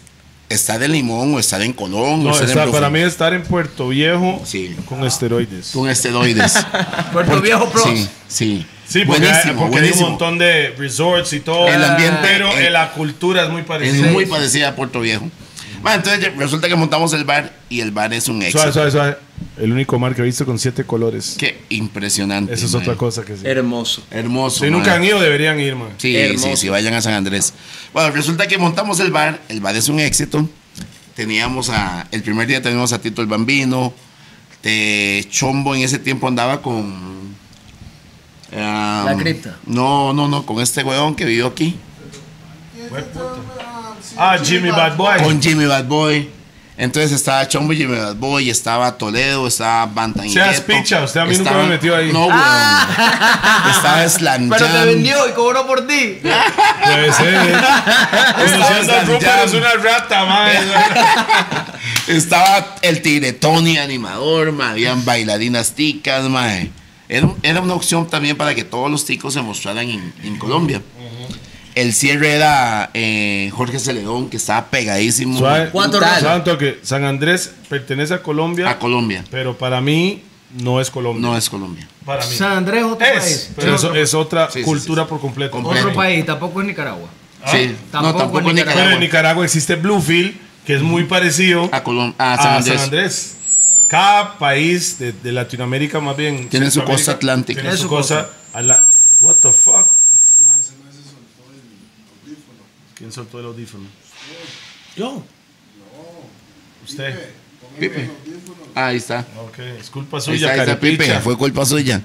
estar en Limón o estar en Colón. o No, estar en está- Brooklyn. para mí estar en Puerto Viejo Sí. con esteroides. Con esteroides. Puerto Viejo Plus. Sí, sí. Sí, porque, hay, buenísimo, porque hay un buenísimo. montón de resorts y todo. El ambiente, Pero eh, eh, la cultura es muy Es parecida. muy parecida a Puerto Viejo. Bueno, entonces resulta que montamos el bar y el bar es un éxito. Suave, suave, suave. El único mar que he visto con siete colores. Qué impresionante. Eso es man. otra cosa que sí. Hermoso. Hermoso. Si nunca man. han ido, deberían ir, man. Sí, Hermoso. sí, sí, vayan a San Andrés. Bueno, resulta que montamos el bar. El bar es un éxito. Teníamos a. El primer día teníamos a Tito el Bambino. De Chombo en ese tiempo andaba con. La cripta. No, no, no, con este weón que vivió aquí. Ah, Jimmy Bad Boy. Con Jimmy Bad Boy. Entonces estaba Chombo y Jimmy Bad Boy, estaba Toledo, estaba Bantan Seas picha, usted a mí nunca me metió ahí. No, weón. Estaba Slam Pero te vendió y cobró por ti. Puede ser. Conociendo a Slam Rupert Jam. es una rata, man. Estaba el Tigre Tony animador, ma, habían bailarinas ticas, ma. Era, era una opción también para que todos los ticos se mostraran en, en Colombia. El cierre era eh, Jorge Celedón, que estaba pegadísimo Suave. Rosas. un toque. San Andrés pertenece a Colombia, a Colombia. pero para mí no es Colombia. No es Colombia. para mí. San Andrés es otro Es, país. pero eso es otra Sí, cultura sí, sí. por completo. Completo. Otro país, tampoco es Nicaragua. Sí, Tampoco no, tampoco en en Nicaragua. Pero en Nicaragua. Existe Bluefield, que es muy parecido A, Colom- a a San Andrés. San Andrés. Cada país de, de Latinoamérica, más bien. Tiene su costa atlántica. Tiene su su costa. costa. a la- what the fuck? ¿Quién soltó el audífono? Yo. Usted. Pipe. Ah, ahí está. Ok, es culpa Ahí suya, está, ahí está. Pipe, fue culpa suya.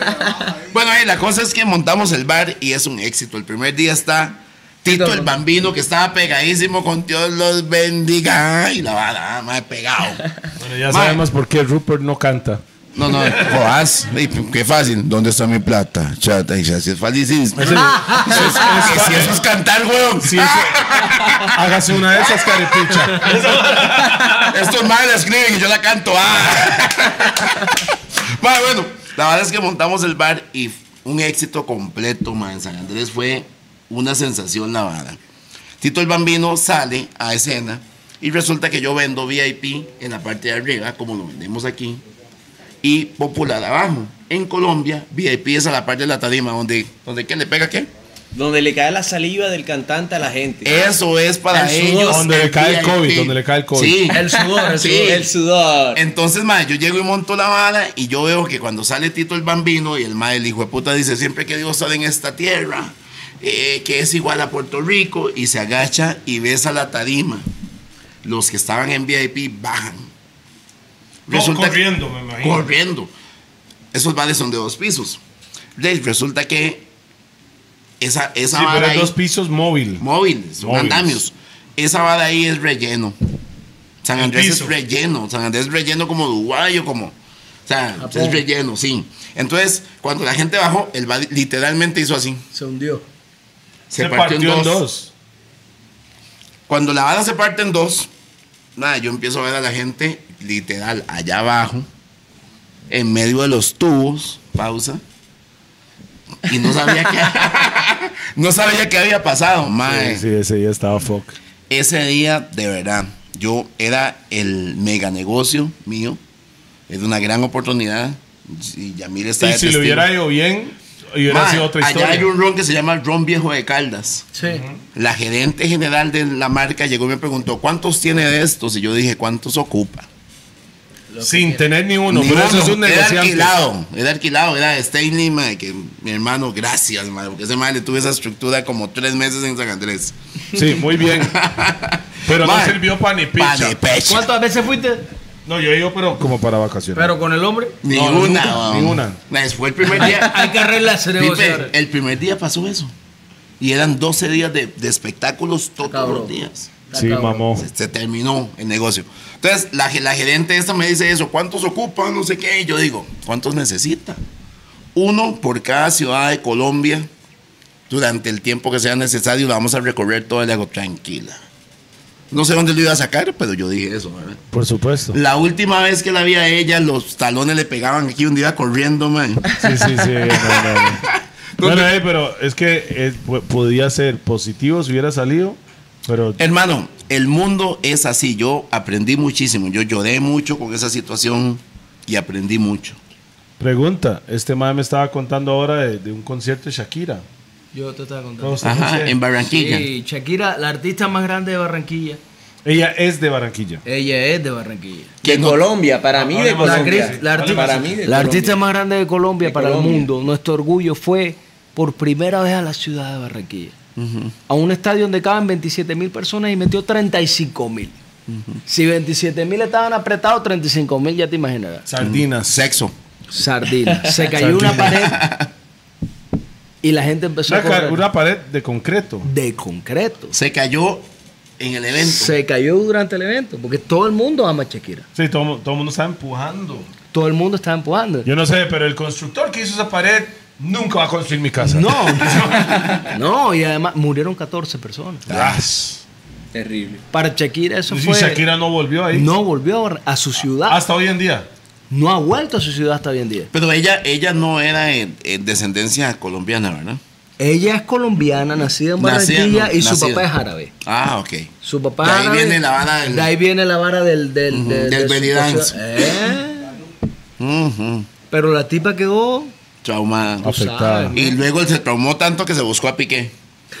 bueno, ahí la cosa es que montamos el bar y es un éxito. El primer día está Tito el Bambino, que estaba pegadísimo con Dios los bendiga. Y la vara, más pegado. Bueno, ya sabemos por qué Rupert no canta. No, no, jodas. Qué fácil. ¿Dónde está mi plata? Chata, y así es fácil. Ese- es- Que si eso es cantar, weón. sí, eso- hágase una de esas, carepicha. Estos madres la escriben y yo la canto. Ah. Ma, bueno, la verdad es que montamos el bar y un éxito completo, ma. En San Andrés fue una sensación la vara. Tito el Bambino sale a escena y resulta que yo vendo VIP en la parte de arriba, como lo vendemos aquí, y popular abajo. En Colombia, VIP es a la parte de la tarima, donde, donde ¿qué le pega qué? Donde le cae la saliva del cantante a la gente. Eso es para El sudor. ellos. Donde le cae el. COVID, donde le cae el COVID. Sí. El sudor, el Sí. sudor. El sudor. Entonces, mae, yo llego y monto la vara y yo veo que cuando sale Tito el Bambino y el el hijo de puta, dice siempre que Dios sale en esta tierra, eh, que es igual a Puerto Rico, y se agacha y besa la tarima. Los que estaban en VIP bajan. No, que- corriendo, me imagino. corriendo. Esos bares son de dos pisos. Re- Resulta que esa, esa Sí, vara pero es ahí- dos pisos móvil. móviles, son Móviles. andamios. Esa vara ahí es relleno. San Andrés es relleno. San Andrés es relleno como Uruguay o como. O sea, Japón. es relleno, sí. Entonces, cuando la gente bajó, el bar literalmente hizo así. Se hundió. Se, partió, en dos. Cuando la vara se parte en dos, nada, yo empiezo a ver a la gente literal allá abajo, en medio de los tubos, pausa. Y no sabía qué, no sabía qué había pasado, mae. Sí, sí, ese día estaba fuck. Ese día, de verdad, yo era el mega negocio mío. Era una gran oportunidad. Y Yamil está Y de si testigo. hubiera ido bien, hubiera sido otra Allá hay historia. un ron que se llama Ron Viejo de Caldas. Sí. La gerente general de la marca llegó y me preguntó, ¿cuántos tiene de estos? Y yo dije, ¿cuántos ocupa? Sin tener ni uno. Ni pero eso uno. es un era alquilado, era alquilado, era de Stanley, que mi hermano, gracias, mae, porque ese mae le tuve esa estructura como tres meses en San Andrés. Sí, muy bien. Pero no sirvió para ni Pa' picha. pecha. ¿Cuántas veces fuiste? No, yo he ido, pero como para vacaciones. Pero con el hombre. Ni No, no, una, nunca, weón. ni una. Mae, Fue el primer Hay, día. hay que arreglar ese negocio. Pipe, ahora. el primer día pasó eso. Y eran 12 días de, de espectáculos todos Cabrón. los días. Sí, mamó. Se, se terminó el negocio. Entonces, la, la gerente esta me dice eso, ¿cuántos ocupan? No sé qué. Y yo digo, ¿cuántos necesita? Uno por cada ciudad de Colombia. Durante el tiempo que sea necesario, la vamos a recorrer todo. Y le hago, tranquila. No sé dónde lo iba a sacar, pero yo dije eso, ¿verdad? Por supuesto. La última vez que la vi a ella, los talones le pegaban aquí un día corriendo, man. Sí, sí, sí. No, no, no. Bueno, eh, pero es que eh, podía ser positivo si hubiera salido, pero Hermano, el mundo es así. Yo aprendí muchísimo. Yo lloré mucho con esa situación y aprendí mucho. pregunta, este madre me estaba contando ahora de, de un concierto de Shakira. Yo te estaba contando. Ajá, en Barranquilla. Sí, Shakira, la artista más grande de Barranquilla. Ella es de Barranquilla. Ella es de Barranquilla. De no- Colombia, para mí de Colombia. la para mí de la artista más grande de Colombia De para Colombia. el mundo. Nuestro orgullo fue por primera vez a la ciudad de Barranquilla. A un estadio donde caben 27 mil personas y metió 35 mil. Si 27 mil estaban apretados, 35 mil ya te imaginarás. Sardinas. Sexo. Sardina. Se cayó una pared Y la gente empezó a Una, correr una pared de concreto. de concreto. Se cayó en el evento. Se cayó durante el evento, porque todo el mundo ama a Shakira. Sí, todo, todo el mundo está empujando. Todo el mundo estaba empujando. Yo no sé, pero el constructor que hizo esa pared nunca va a construir mi casa. No, no, y además murieron 14 personas. Terrible. Para Shakira eso Y fue... Shakira no volvió ahí. No volvió a- su ciudad. Hasta hoy en día. No ha vuelto a su ciudad hasta hoy en día. Pero ella, ella no era en, en descendencia colombiana, ¿verdad? Ella es colombiana, nacida en Nacida, Barranquilla no, y su nacida. papá es árabe. Ah, ok. Su papá De ahí árabe. viene la vara del- De ahí viene la vara del... Del, de- del de. ¿Eh? Pero la tipa quedó... Traumada. Afectada. Y luego él se traumó tanto que se buscó a Piqué.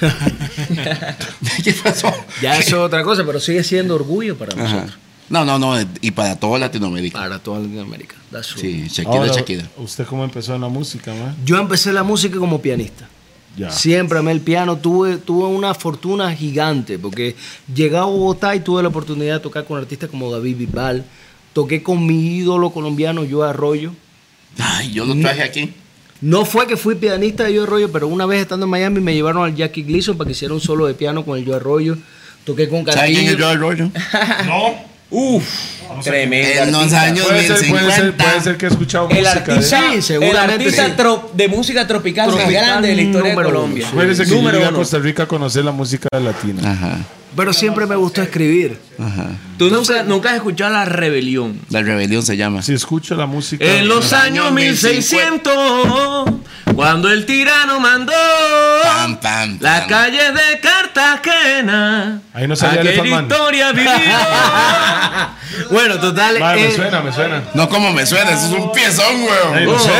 ¿Qué pasó? Ya eso es otra cosa, pero sigue siendo orgullo para Ajá. nosotros. No, no, no. Y para toda Latinoamérica. Para toda Latinoamérica. That's true. Sí, Shakira, Ahora, Shakira. ¿Usted cómo empezó en la música, man? Yo empecé la música como pianista. Ya. Siempre amé el piano, tuve, tuve una fortuna gigante porque llegué a Bogotá y tuve la oportunidad de tocar con artistas como David Bisbal, toqué con mi ídolo colombiano, Yo Arroyo. Ay, yo lo traje aquí. No fue que fui pianista de Yo Arroyo, pero una vez estando en Miami me llevaron al Jackie Gleason para que hiciera un solo de piano con el Yo Arroyo. Toqué con ¿Sabe quién es Castillo. Joe Arroyo? No. Uf, tremendo. En los años Puede ser, puede, ser, 1050. puede ser que he escuchado El música artista, de él. Sí, seguramente el artista sí. tro- de música tropical, más Tropical grande de la historia de Colombia. sí. Acuérdese que yo Número llegué a. Costa Rica a conocer la música latina. Ajá, Pero siempre me gustó escribir. ajá. Tú nunca, nunca has escuchado La Rebelión. La rebelión se llama. Si escucho la música. En los años 1600, cuando el tirano mandó Pam, pam, la pam. calle de Cartagena, Ahí no salía aquel Elephant Man. historia vivió. Bueno, total. Ma, me eh, suena, me suena. No como me suena, eso es un piezón, no Oh, sé.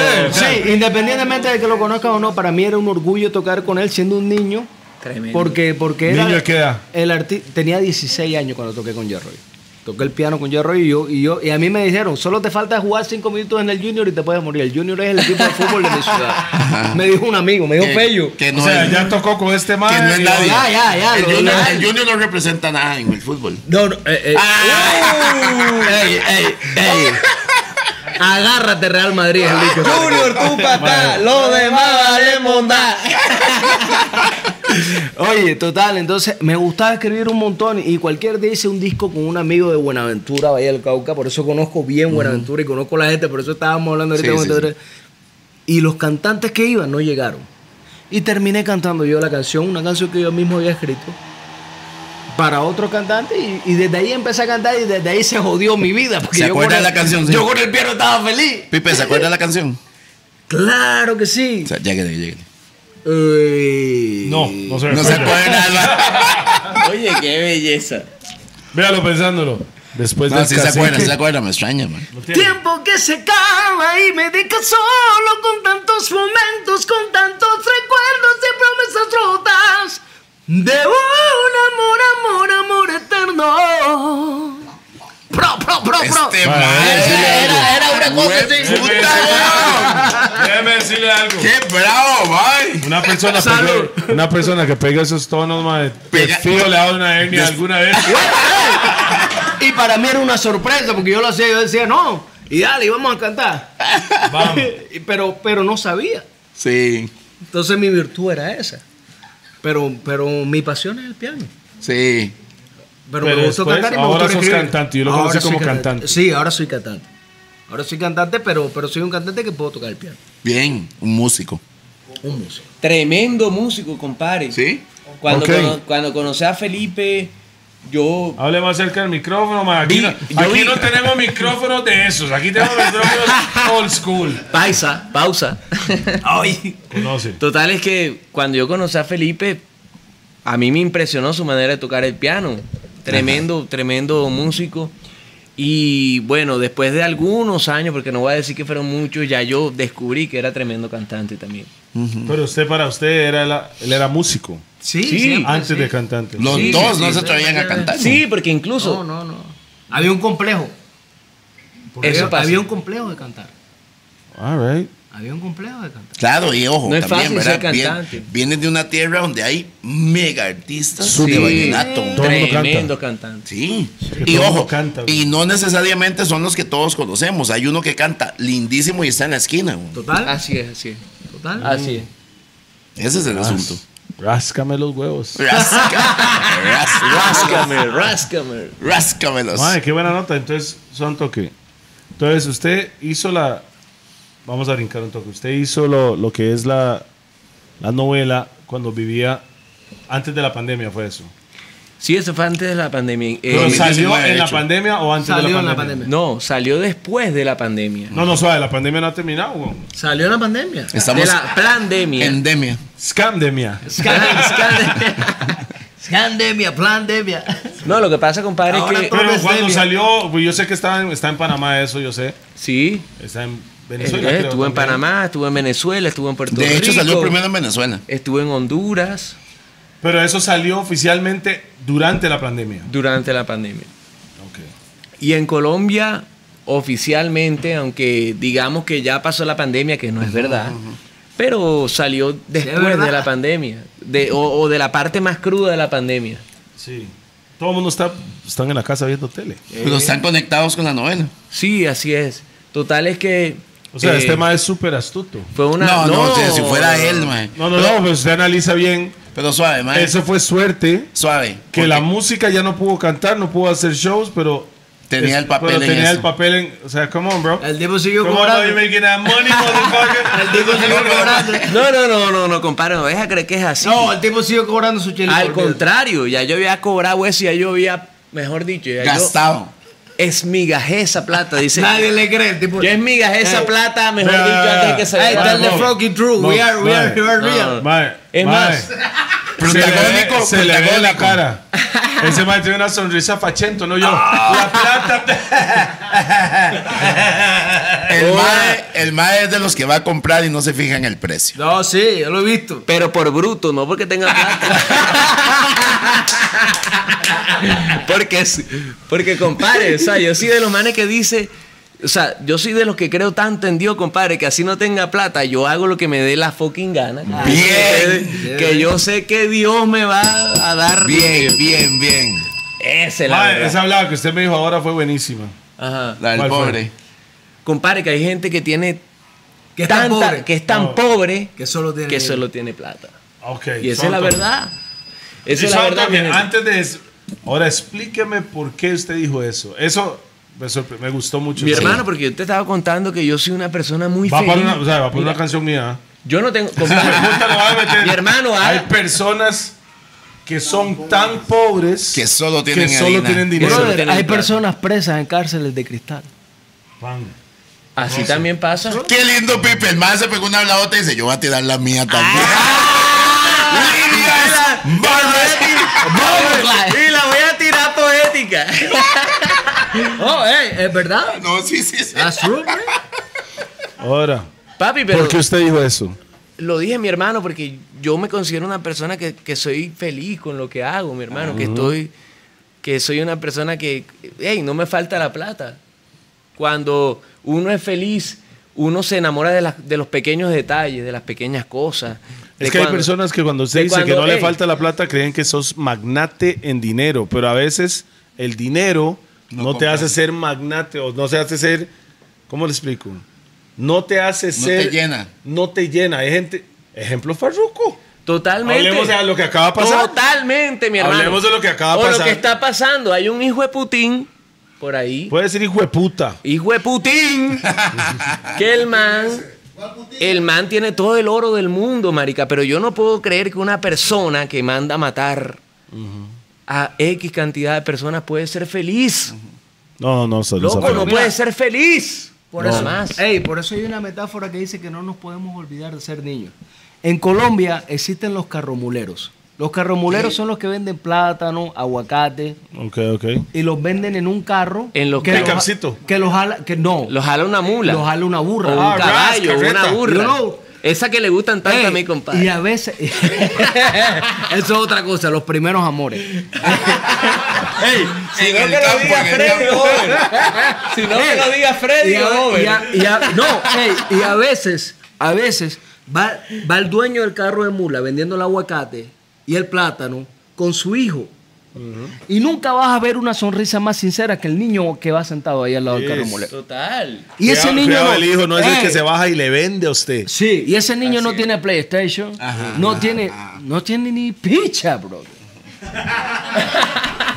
Sí, independientemente de que lo conozca o no, para mí era un orgullo tocar con él siendo un niño. Tremendo. Porque, porque era. ¿Niño de qué edad? El tenía 16 años cuando toqué con Joe Arroyo. Toqué el piano con Joe Arroyo y yo, y yo, y a mí me dijeron, solo te falta jugar 5 minutos en el Junior y te puedes morir. El Junior es el equipo de fútbol de mi ciudad. me dijo un amigo, me dijo Que- Pello. Que O sea, es, ya tocó con este man. que no es nadie. Ya, ya, ya, El lo- junior, lo- el Junior no representa nada en el fútbol. No, no, eh, eh. Ey, ey, ey. Agárrate Real Madrid, el dicho. Junior, tú patá, lo demás vale mondá. Oye, total, entonces me gustaba escribir un montón y cualquier día hice un disco con un amigo de Buenaventura, Bahía del Cauca, por eso conozco bien Buenaventura y conozco la gente, por eso estábamos hablando ahorita Sí, Buenaventura. Y los cantantes que iban no llegaron. Y terminé cantando yo la canción, una canción que yo mismo había escrito para otro cantante y, y desde ahí empecé a cantar y desde ahí se jodió mi vida. Porque ¿Se acuerda con de la canción? Yo con el piano estaba feliz. Pipe, ¿se acuerda de la canción? Claro que sí. O sea, lléguele, lléguele. No, no se No se acuerda. Oye, qué belleza. Véalo pensándolo. Después No, del sí se acuerda, se acuerda, me extraña, man. Tiempo que se acaba y me deja solo con tantos momentos, con tantos recuerdos y promesas rotas de un amor, amor, amor eterno. Pro, pro, pro, pro. Este Vale, Era, era una cosa así. puta. Déjeme decirle algo. ¡Qué bravo, man! Una persona, Salud. pega, una persona que pega esos tonos, madre, Pega- fijo le ha dado una hernia Des- alguna vez. Y para mí era una sorpresa porque yo lo hacía, yo decía, no, y dale, y vamos a cantar. Vamos. Pero, pero no sabía. Sí, Entonces mi virtud era esa. Pero, pero mi pasión es el piano. sí. Pero, Pero me gustó después, cantar y me ahora gustó sos escribir. cantante, yo lo Ahora conocí soy como cantante. Sí, ahora soy cantante. Ahora soy cantante, pero, pero soy un cantante que puedo tocar el piano. Bien, un músico. Un músico. Tremendo músico, compadre. ¿Sí? Cuando, cono- cuando conocí a Felipe, yo. Hable más cerca del micrófono, man. Aquí, Vi- no, aquí vi- no tenemos micrófonos de esos. Aquí tenemos micrófonos old school. Pausa, pausa. Ay. Conoce. Total es que cuando yo conocí a Felipe, a mí me impresionó su manera de tocar el piano. Tremendo, tremendo músico. Y bueno, después de algunos años, porque no voy a decir que fueron muchos, ya yo descubrí que era tremendo cantante también. Pero usted, para usted, era la- él era músico. Sí, Sí, siempre, Antes sí. de cantante. Los Sí, dos sí, no sí, se sí, atrevían a cantar. Sí, porque incluso No, no, no. Había un complejo. Eso había, pasa. había un complejo de cantar. All right. Había un complejo de cantar. Claro, y ojo, No es también, fácil ser ¿verdad? Vien-. Vienen de una tierra donde hay mega artistas Sí. de vallenato. Tremendo cantante. Sí. que Y ojo, canta, y no necesariamente son los que todos conocemos. Hay uno que canta lindísimo y está en la esquina. güey. Total. Así es, así es. Total. Así es. Ese es el asunto. Ráscame los huevos. Ráscame, ráscame. Ráscamelos. Madre, qué buena nota. Entonces, son toque. Entonces, usted hizo la. Vamos a brincar un toque. Usted hizo lo, lo que es la, la novela cuando vivía. Antes de la pandemia fue eso. Sí, eso fue antes de la pandemia. Eh, ¿Pero 2019, salió en la pandemia o antes Salió de en la pandemia? pandemia. no, salió después de la pandemia. No, no, suave. La pandemia no ha terminado. Salió en la pandemia. Estamos de la pandemia. endemia. Scamdemia. Scandemia, plandemia. No, lo que pasa, compadre, Ahora es que... Pero Pandemia. cuando salió, pues yo sé que está en, está en Panamá, eso yo sé. Sí, Está en eh, Venezuela. creo, estuvo en. Panamá, estuvo en Venezuela, estuvo en Puerto Rico. De hecho, salió primero en Venezuela. Estuvo en Honduras Pero eso salió oficialmente durante la pandemia. durante la pandemia. Ok. Y en Colombia, oficialmente, aunque digamos que ya pasó la pandemia, que no es verdad, pero salió después de la pandemia, de, o, o de la parte más cruda de la pandemia. Sí. Todo el mundo está están en la casa viendo tele. Pero están conectados con la novela. Sí, así es. Total es que... O sea, eh, este tema es súper astuto. fue una... no, no, si fuera él, mae. No, no, no, pues usted analiza bien. Pero suave, mae. Eso fue suerte. Suave. Que la música ya no pudo cantar, no pudo hacer shows, pero. Tenía el papel pero en tenía eso. el papel en. O sea, come on, bro. El tipo siguió Come on, cobrando. you making that money, motherfucker. El tipo siguió cobrando. No, no, no, no, no, compadre, no deja creer que es así. No, el tipo siguió cobrando su chelito. Al contrario, ya yo había cobrado eso, ya yo había, mejor dicho, ya Gastado. yo esmigajé esa plata, dice. Nadie le cree. El tipo. Yo esmigajé esa Hey. plata, mejor dicho, antes de que se Vale, tell the no. fucking. No, we are, we are, vale. we are real. Mae, Es más, se le ve- Protagónico, Se le ve la cara. Ese mae tiene una sonrisa fachento, no yo. Ah. La plata. El mae, el mae es de los que va a comprar y no se fija en el precio. No, sí, yo lo he visto. pero por bruto, no porque tenga plata. porque, porque, compadre, o sea, yo soy de los manes que dice, o sea, yo soy de los que creo tanto en Dios, compadre, que así no tenga plata, yo hago lo que me dé la fucking gana. Bien. Que, que yo sé que Dios me va a dar. Bien, bien, bien. Esa es la verdad. esa hablada que usted me dijo ahora fue buenísima. Ajá. La del pobre. Compadre, que hay gente que tiene Que es tan tanta, pobre. que es tan No. pobre Que solo tiene. que solo tiene plata. Y esa es la verdad. Esa Y es la verdad. gente. antes de eso, ahora explíqueme por qué usted dijo eso. Eso me, gustó mucho. Mi hermano, porque yo te estaba contando que yo soy una persona muy Va feliz. para una, o sea, va para Mira, una canción mía. Yo no tengo. A. Mi hermano, Hay personas que son tan pobres Que solo tienen que solo tienen dinero. Brother, hay personas presas en cárceles de cristal. Pan. Así también pasa. Qué lindo, Pipe. El mae se pegó una habladota y dice: Yo voy a tirar la mía también. Líneas, barras. y la voy a tirar poética. Oh, hey, es verdad. No, sí, sí, sí. That's true, man. Ahora, Papi, pero ¿por qué usted dijo eso? lo dije mi hermano porque yo me considero una persona que, que soy feliz con lo que hago, mi hermano, que estoy, que soy una persona que, hey, no me falta la plata. Cuando uno es feliz, uno se enamora de, las- de los pequeños detalles, de las pequeñas cosas. Es que hay personas que cuando usted dice que no le falta la plata creen que sos magnate en dinero, pero a veces el dinero no, No te hace ser magnate o no se hace ser, ¿cómo le explico? No te hace ser... te llena. No te llena. Hay gente... Ejemplo Farruko. Totalmente. Hablemos de lo que acaba de pasar. Totalmente, mi hermano. Hablemos de lo que acaba de o pasar. lo que está pasando. Hay un hijo de Putin por ahí. Puede ser hijo de puta. Hijo de Putin. que el man. El man tiene todo el oro del mundo, marica. Pero yo no puedo creer que una persona que manda a matar a X cantidad de personas puede ser feliz. No, no, no. solo Loco, no puede ser feliz. Por No. eso, más. Ey, por eso hay una metáfora que dice que no nos podemos olvidar de ser niños. En Colombia existen los carromuleros. Los carromuleros son los que venden plátano, aguacate Ok, ok. y los venden en un carro. En los que los-. Que los jala, que no, Lo jala una mula. los jala una burra. O un Ah, caballo, una burra. You know. Esa que le gustan tanto Ey, a mi compadre. Y a veces. Eso es otra cosa, los primeros amores. Si En no que lo diga Freddy. Si no que lo diga Freddy no, ey, y a veces, a veces va, va el dueño del carro de mula vendiendo el aguacate y el plátano con su hijo. Y nunca vas a ver una sonrisa más sincera que el niño que va sentado ahí al lado del carro Yes. mole. Total. Y ese Cuidado- niño cuidado, no, el hijo no es el que se baja y le vende a usted. Sí, y ese niño no tiene PlayStation, Ajá, no ajá, tiene ajá. no tiene ni picha, bro.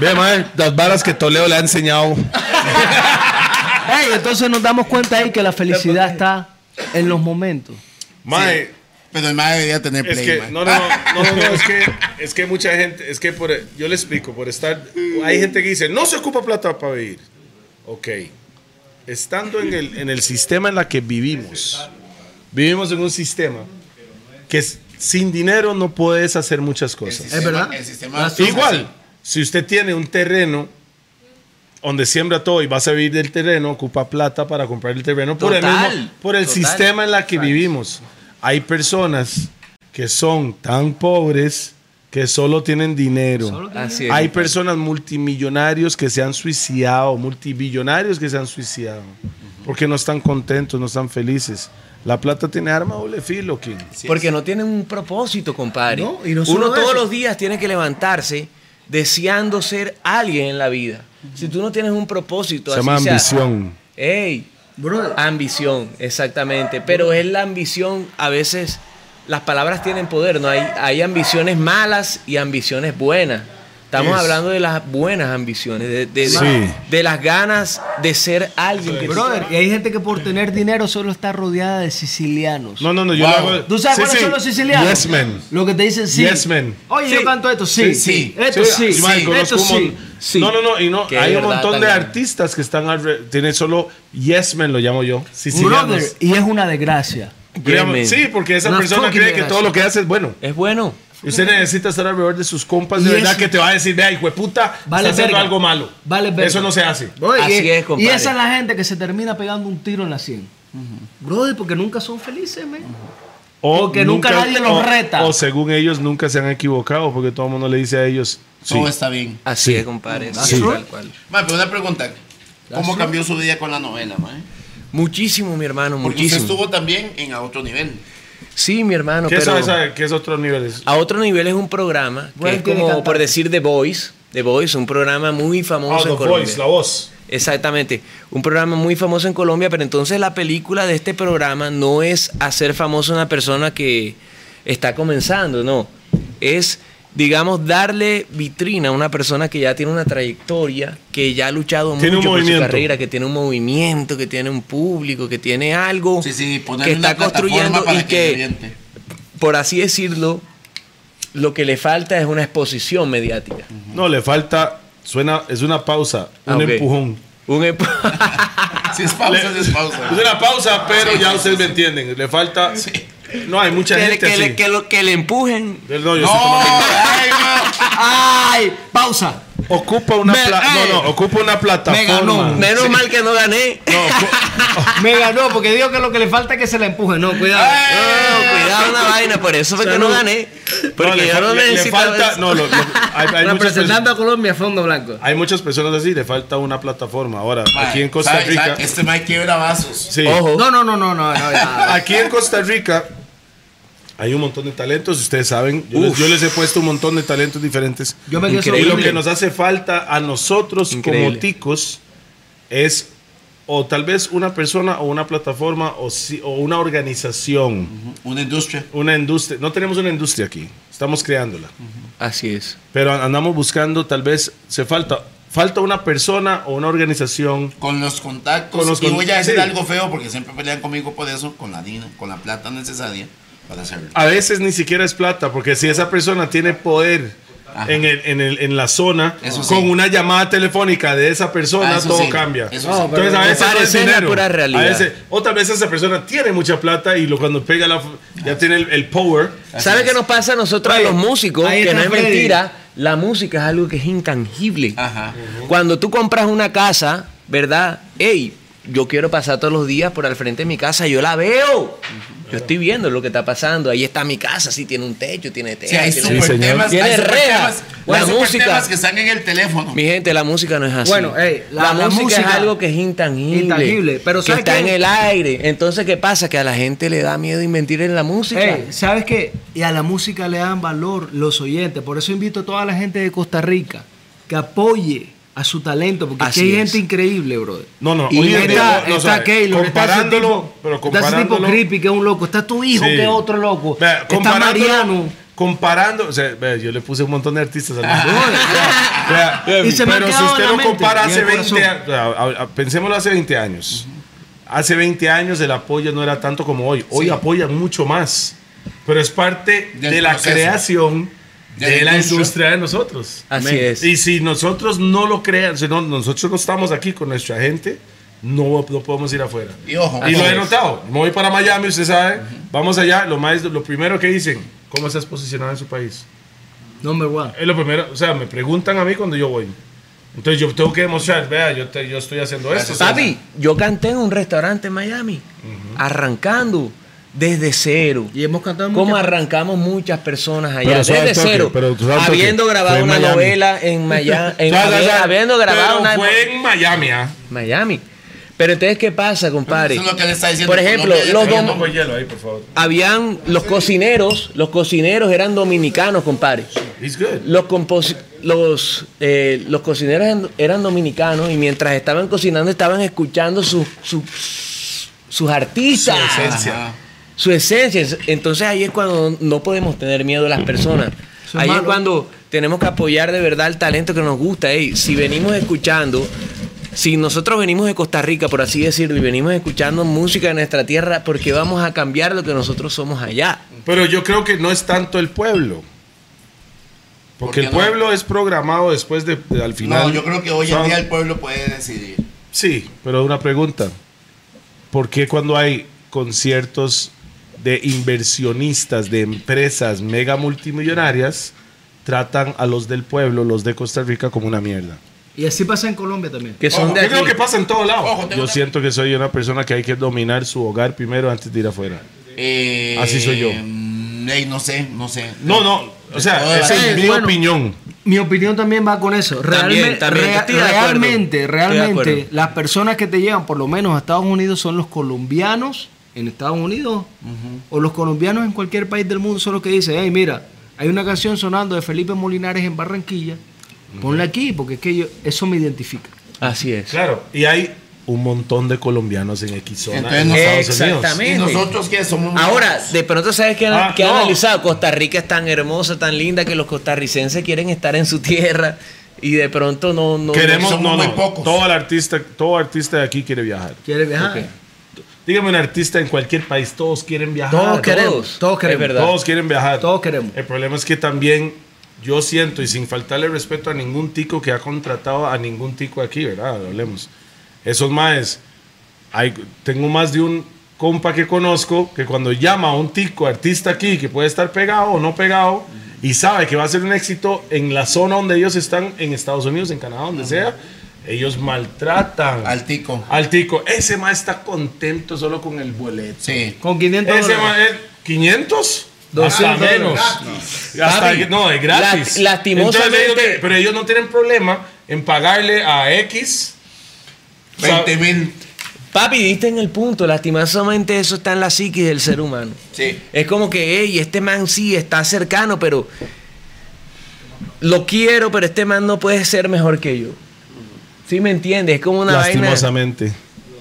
Ve, mae, las varas que Toledo le ha enseñado. Ey, entonces nos damos cuenta ahí que la felicidad está en los momentos. Mae, Pero el mae debería tener es play, que, mae. no, no, no, no, no, no, es que, es que mucha gente, es que por, yo le explico, por estar, hay gente que dice, no se ocupa plata para vivir. Ok, estando en el, en el sistema en la que vivimos, vivimos en un sistema que es- sin dinero no puedes hacer muchas cosas. sistema- verdad. El sistema Igual, si usted tiene un terreno donde siembra todo y vas a vivir del terreno, ocupa plata para comprar el terreno por el, mismo- por el total. sistema en la que vivimos. Hay personas que son tan pobres que solo tienen dinero. Así. Hay personas multimillonarios que se han suicidado, multibillonarios que se han suicidado, porque no están contentos, no están felices. La plata tiene arma doble filo, King. Porque no tienen un propósito, compadre. No, y no Uno todos eso. los días tiene que levantarse deseando ser alguien en la vida. Si tú no tienes un propósito, Se así llama sea- ambición. Ey, Ambición, exactamente. Pero es la ambición, a veces las palabras tienen poder, ¿no? Hay, hay ambiciones malas y ambiciones buenas. Estamos Yes. hablando de las buenas ambiciones, de, de- de- Sí. de las ganas de ser alguien. Que brother, y hay gente que por tener dinero solo está rodeada de sicilianos. No, no, no, yo Wow. lo hago. ¿Tú sabes Sí, cuáles sí. son los sicilianos? Yes, man. Lo que te dicen sí. Yes, man. Oye, Sí. yo canto esto, sí. Sí, sí. Esto sí. Esto sí. Sí. No, no, no, y no, Qué hay un montón de artistas que están tienen solo yes men lo llamo yo, sicilianos. Brother, y es una desgracia. Sí, porque esa Una persona cree que todo lo que hace es bueno. Es bueno. Usted necesita estar alrededor de sus compas de Y verdad eso- que te va a decir, vea, hijo de puta, Vale está haciendo algo malo. Vale verga. Eso no se hace. Así es, compadre. Y esa es la gente que se termina pegando un tiro en la 100. Brother, porque nunca son felices, man. O Porque nunca nadie los reta. O según ellos nunca se han equivocado, porque todo el mundo le dice a ellos, sí. Todo está bien. Así Sí. es, compadre. That's Sí, tal cual. Mae, pero una pregunta. ¿Cómo That's cambió su vida con la novela, mae? Muchísimo, mi hermano, Porque usted muchísimo. estuvo también en a otro nivel. Sí, mi hermano, ¿Qué, pero es, esa- qué es otro nivel? Es- a otro nivel es un programa que Bueno, es como cantante. por decir The Voice. The Voice, un programa muy famoso Ah, en The Colombia. Voice, la voz. Exactamente, un programa muy famoso en Colombia, pero entonces la película de este programa no es hacer famoso a una persona que está comenzando, no. Es, digamos, darle vitrina a una persona que ya tiene una trayectoria, que ya ha luchado Tiene un mucho por su carrera, que tiene un movimiento, que tiene un público, que tiene algo Sí, sí, que está construyendo y que, por así decirlo, lo que le falta es una exposición mediática. No, le falta, suena, es una pausa, un Ah, ok. empujón. Un empu- Si es pausa, si es pausa. Es una pausa, pero Sí, ya sí, ustedes sí, me sí. entienden. Le falta. No, hay mucha que, le- gente que, así. le, que lo- que le empujen. No, yo No, tomando- ay. ¡Ay! ¡Pausa! Ocupa una Me- pla- ey. no, no, ocupa una plataforma. ganó. Menos mal que no gané. No, ocu- Me ganó porque digo que lo que le falta es que se la empuje. No, cuidado. No, cuidado una vaina, por eso fue que no gané. Porque no, le, yo no le- le falta. eso. No, lo- lo- hay, hay muchas Representando a Colombia, fondo blanco. hay muchas personas así, le falta una plataforma. Ahora, aquí en Costa ¿sabe- Rica. sabe? Este mae quiebra vasos. Sí. Ojo. No, no, no, no, no. no ya. Aquí en Costa Rica hay un montón de talentos, ustedes saben. Yo, les, yo les he puesto un montón de talentos diferentes. Yo me Y lo que nos hace falta a nosotros como Increíble. ticos es o tal vez una persona o una plataforma o, si- o una organización, Una industria. una industria. No tenemos una industria aquí, estamos creándola. Así es. Pero andamos buscando, tal vez se falta, falta una persona o una organización. Con los contactos. Con los y con- voy a decir sí. algo feo porque siempre pelean conmigo por eso. Con la DINA, con la plata necesaria para hacerlo. A veces ni siquiera es plata, porque si esa persona tiene poder en, el- en, el- en la zona, Eso sí. con una llamada telefónica de esa persona, Ah, eso todo sí. cambia. Eso No, sí. Entonces a veces no es dinero. pura realidad. A veces, o tal vez esa persona tiene mucha plata y lo, cuando pega la, ya tiene el, el power. ¿Sabe es. qué nos pasa a nosotros, a los músicos? Que no es Freddy. mentira. La música es algo que es intangible. Ajá. Cuando tú compras una casa, ¿verdad? Ey, yo quiero pasar todos los días por al frente de mi casa, yo la veo. Yo estoy viendo lo que está pasando. Ahí está mi casa, sí, tiene un techo, tiene techo. Sí, hay tiene- super temas. Tiene Hay super temas, La hay super música. temas que están en el teléfono. Mi gente, la música no es así. Bueno, la- la, la música, música- es algo que es intangible. Intangible, pero que ¿sabe está en el aire. Entonces, ¿qué pasa? Que a la gente le da miedo inventar en la música. ¿Sabes qué? Y a la música le dan valor los oyentes. Por eso invito a toda la gente de Costa Rica que apoye a su talento, porque aquí Así hay es. gente increíble, brother. No, no, Y Está, no, está Keylor, está ese comparándolo, tipo- pero está ese tipo comparándolo. creepy que es un loco, está tu hijo Sí. que es otro loco, Vea, está comparándolo- Mariano. Comparando, o sea, vea, yo le puse un montón de artistas al mismo. Vea, vea, Y se me ha pero si usted lo compara hace el 20 corazón. años, pensémoslo hace 20 años. Hace 20 años el apoyo no era tanto como hoy. Hoy Sí. apoyan mucho más. Pero es parte Del de la proceso. creación De de, la industria. de nosotros. Así Amén. es. Y si nosotros no lo crean, si no, nosotros no estamos aquí con nuestra gente, no, no podemos ir afuera. Y ojo, Y lo he notado. Me voy para Miami, usted sabe. Vamos allá. Lo, más, lo primero que dicen, ¿cómo estás posicionado en su país? Number one. Es lo primero. O sea, me preguntan a mí cuando yo voy. Entonces yo tengo que demostrar, vea, yo, te- yo estoy haciendo esto. o sea, Papi, yo canté en un restaurante en Miami, arrancando desde cero. Y hemos cantado muchas- arrancamos muchas personas allá, desde toque, cero. pero habiendo grabado una Miami. novela en Miami, o sea, habiendo grabado pero una fue en Miami, ¿ah? Miami. Pero entonces, ¿qué pasa, compadre? Eso es lo que le está diciendo. Por ejemplo, Colombia los dom- Un poco de hielo ahí, por favor. habían los cocineros, los cocineros eran dominicanos, compadre. It's good. Los, compos- los, eh, los cocineros eran, eran dominicanos y mientras estaban cocinando estaban escuchando sus su- sus artistas. Su esencia. Su esencia. Entonces ahí es cuando no podemos tener miedo de las personas. Es Ahí es cuando tenemos que apoyar de verdad el talento que nos gusta. Ey, si venimos escuchando, si nosotros venimos de Costa Rica, por así decirlo, y venimos escuchando música de nuestra tierra, porque vamos a cambiar lo que nosotros somos allá. Pero yo creo que no es tanto el pueblo. Porque ¿Por el no? pueblo es programado después de, de- al final. No, yo creo que hoy en día el pueblo puede decidir. Sí, pero una pregunta. ¿Por qué cuando hay conciertos de inversionistas, de empresas mega multimillonarias, tratan a los del pueblo, los de Costa Rica, como una mierda? Y así pasa en Colombia también. Que son Ojo, de Yo aquí. creo que pasa en todos lados. Ojo, Yo siento que soy una persona que hay que dominar su hogar primero antes de ir afuera. Eh, Así soy yo. ey, no sé, no sé. No, no, o sea, esa es mi bueno. opinión. Mi opinión también va con eso. Realme- también, rea- realmente, acuerdo. realmente, las personas que te llegan, por lo menos a Estados Unidos, son los colombianos en Estados Unidos o los colombianos en cualquier país del mundo son los que dicen, hey, mira, hay una canción sonando de Felipe Molinares en Barranquilla, ponla aquí porque es que yo, eso me identifica. Así es. Claro, y hay un montón de colombianos en X zona Entonces, en no- Estados Unidos. Exactamente. Y nosotros que somos Ahora, de pronto sabes que, Ah, que han no. analizado, Costa Rica es tan hermosa, tan linda que los costarricenses quieren estar en su tierra y de pronto no, no Queremos, somos no, muy no, pocos. Todo el artista, todo artista de aquí quiere viajar. ¿Quieres viajar? Dígame un artista en cualquier país, todos quieren viajar. Todos queremos, todos. todos queremos. Es verdad. Todos quieren viajar. Todos queremos. El problema es que también yo siento, y sin faltarle respeto a ningún tico que ha contratado a ningún tico aquí, ¿verdad? Hablemos. Esos más, hay, tengo más de un compa que conozco que cuando llama a un tico artista aquí que puede estar pegado o no pegado y sabe que va a ser un éxito en la zona donde ellos están, en Estados Unidos, en Canadá, donde sea, ellos maltratan Al tico. al tico. Ese más está contento solo con el boleto. Sí. Con 500 Ese es 500 200 hasta menos. Hasta- Papi, no, es gratis. la- lastimosamente- Entonces, ellos- pero ellos no tienen problema en pagarle a X 20 mil. Papi, diste en el punto, lastimosamente eso está en la psiquis del ser humano. Sí. Es como que, hey, este man sí está cercano, pero lo quiero, pero este man no puede ser mejor que yo. ¿Sí me entiendes? Es como una vaina. Lastimosamente.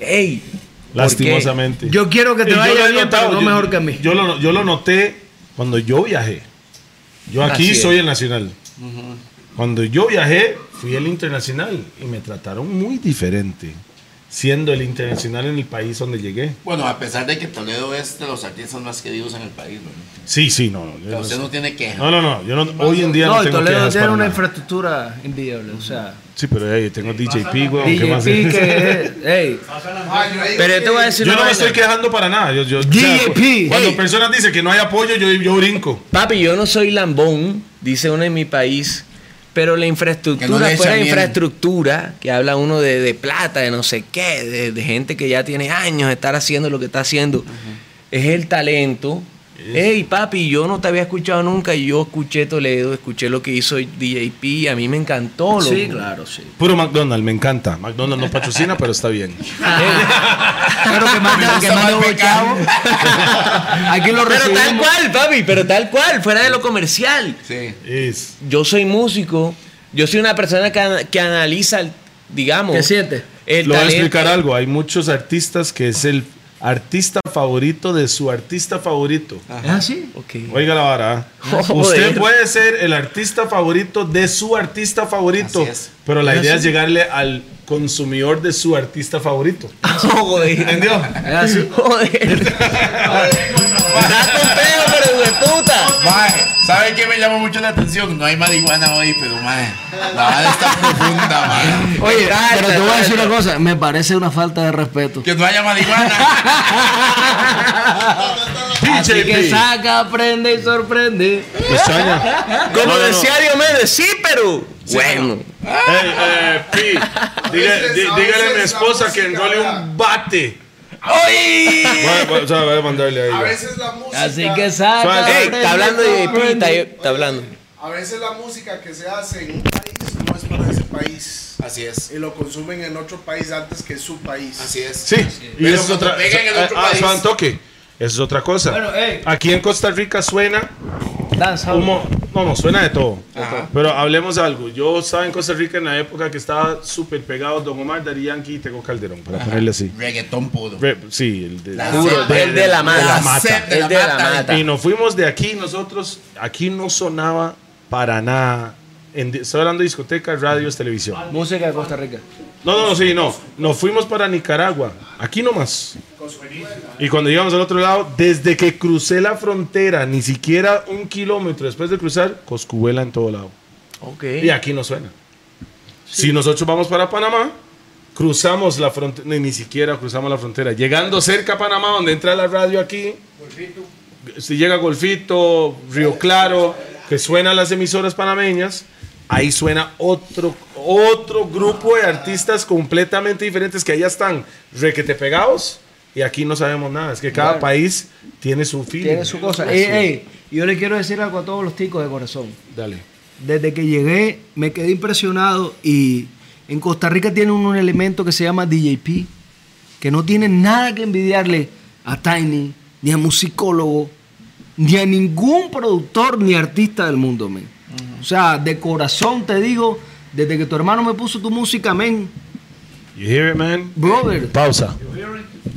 Ey, ¿por qué? Lastimosamente. Yo quiero que te vaya bien, notado, pero no yo- mejor que a mí. Yo lo, yo lo noté cuando yo viajé. Yo aquí Así es. soy el nacional. Cuando yo viajé, fui el internacional y me trataron muy diferente, siendo el internacional en el país donde llegué. Bueno, a pesar de que Toledo es de los artistas más queridos en el país, ¿no? Sí, sí, no. no, yo O sea, no usted sé. no tiene queja. No, no, no. Yo no hoy en día no, No, tengo Toledo quejas tiene para una nada. infraestructura envidiable. O sea, Sí, pero hey, tengo DJP, güey. ¿qué más? DJP que es. Ey, Pero yo te voy a decir Yo no me vaina. estoy quejando para nada. Yo, yo, o sea, DJP. cuando Hey. personas dicen que no hay apoyo, yo, yo brinco. Papi, yo no soy lambón, dice uno en mi país, pero la no infraestructura, le fuera miel. infraestructura, que habla uno de, de plata, de no sé qué, de, de gente que ya tiene años de estar haciendo lo que está haciendo, es el talento. Ey, papi, yo no te había escuchado nunca y yo escuché Toledo, escuché lo que hizo DJP y a mí me encantó. loco. sí, claro, sí. Puro McDonald's, me encanta. McDonald's no patrocina, pero está bien. Claro que mande, que chavo. Aquí lo Pero tal cual, papi, pero tal cual, fuera de lo comercial. Sí. Es. Yo soy músico, Yo soy una persona que, que analiza, el- digamos, ¿Qué sientes? el Le voy a explicar algo. Hay muchos artistas que es el artista favorito de su artista favorito. ¿Es así? Ok. Oiga la vara. ¿ah? Joder. Usted puede ser el artista favorito de su artista favorito, Así es. pero la idea es llegarle al consumidor de su artista favorito. Joder. ¿Entendió? ¿Es así? Joder. Complejo, pero de puta. Mae, ¿sabe qué me llama mucho la atención? No hay marihuana hoy, pero mae, la vara está profunda, mae. Oye, Trata, pero te voy a decir una cosa. Me parece una falta de respeto. Que no haya marihuana. Así que saca, aprende y sorprende. Extraña. Como No, no, no. decía Diomedes, sí, pero bueno. Ey, eh, Pi, diga- di- dígale a mi esposa que enrole un bate. ¡Oye! Voy, voy- o sea, voy a mandarle ahí. A veces la música. Así que saca. Ey, está hablando y de Pi, está, sorprende. está hablando. A veces la música que se hace en un país no es para ese país. Así es. Y lo consumen en otro país antes que su país. Así es. Sí, y Pero eso es otra. pega en el otro ah, país- suave un toque. Eso es otra cosa. Bueno. Aquí en Costa Rica suena Danza. como. No, no, suena de todo. Ajá. Pero hablemos de algo. Yo estaba en Costa Rica en la época que estaba súper pegado Don Omar, Daddy Yankee y Tego Calderón, para ponerle así. Reggaetón puro. Re- sí, el de La Puro, el de la mata. la mata. sed de la de la mata. mata. Y nos fuimos de aquí, nosotros, aquí no sonaba para nada. En, estoy hablando de discotecas, radios, televisión. Música de Costa Rica. No, no, no, sí, no. Nos fuimos para Nicaragua, aquí nomás. Y cuando llegamos al otro lado, desde que crucé la frontera, ni siquiera un kilómetro después de cruzar, Coscubuela en todo lado. Ok. Y aquí no suena. Si nosotros vamos para Panamá, cruzamos la frontera, ni, ni siquiera cruzamos la frontera. Llegando cerca a Panamá, donde entra la radio aquí, si llega Golfito, Río Claro, que suenan las emisoras panameñas, ahí suena otro, otro grupo de artistas completamente diferentes que allá están requete pegados y aquí no sabemos nada. Es que cada país tiene su feeling. Tiene su cosa. Ey, ey, yo le quiero decir algo a todos los ticos de corazón. Dale. Desde que llegué me quedé impresionado y en Costa Rica tienen un elemento que se llama DJP, que no tiene nada que envidiarle a Tiny, ni a musicólogo, ni a ningún productor ni artista del mundo, O sea, de corazón te digo, desde que tu hermano me puso tu música, men, You hear it, man? brother, Pausa.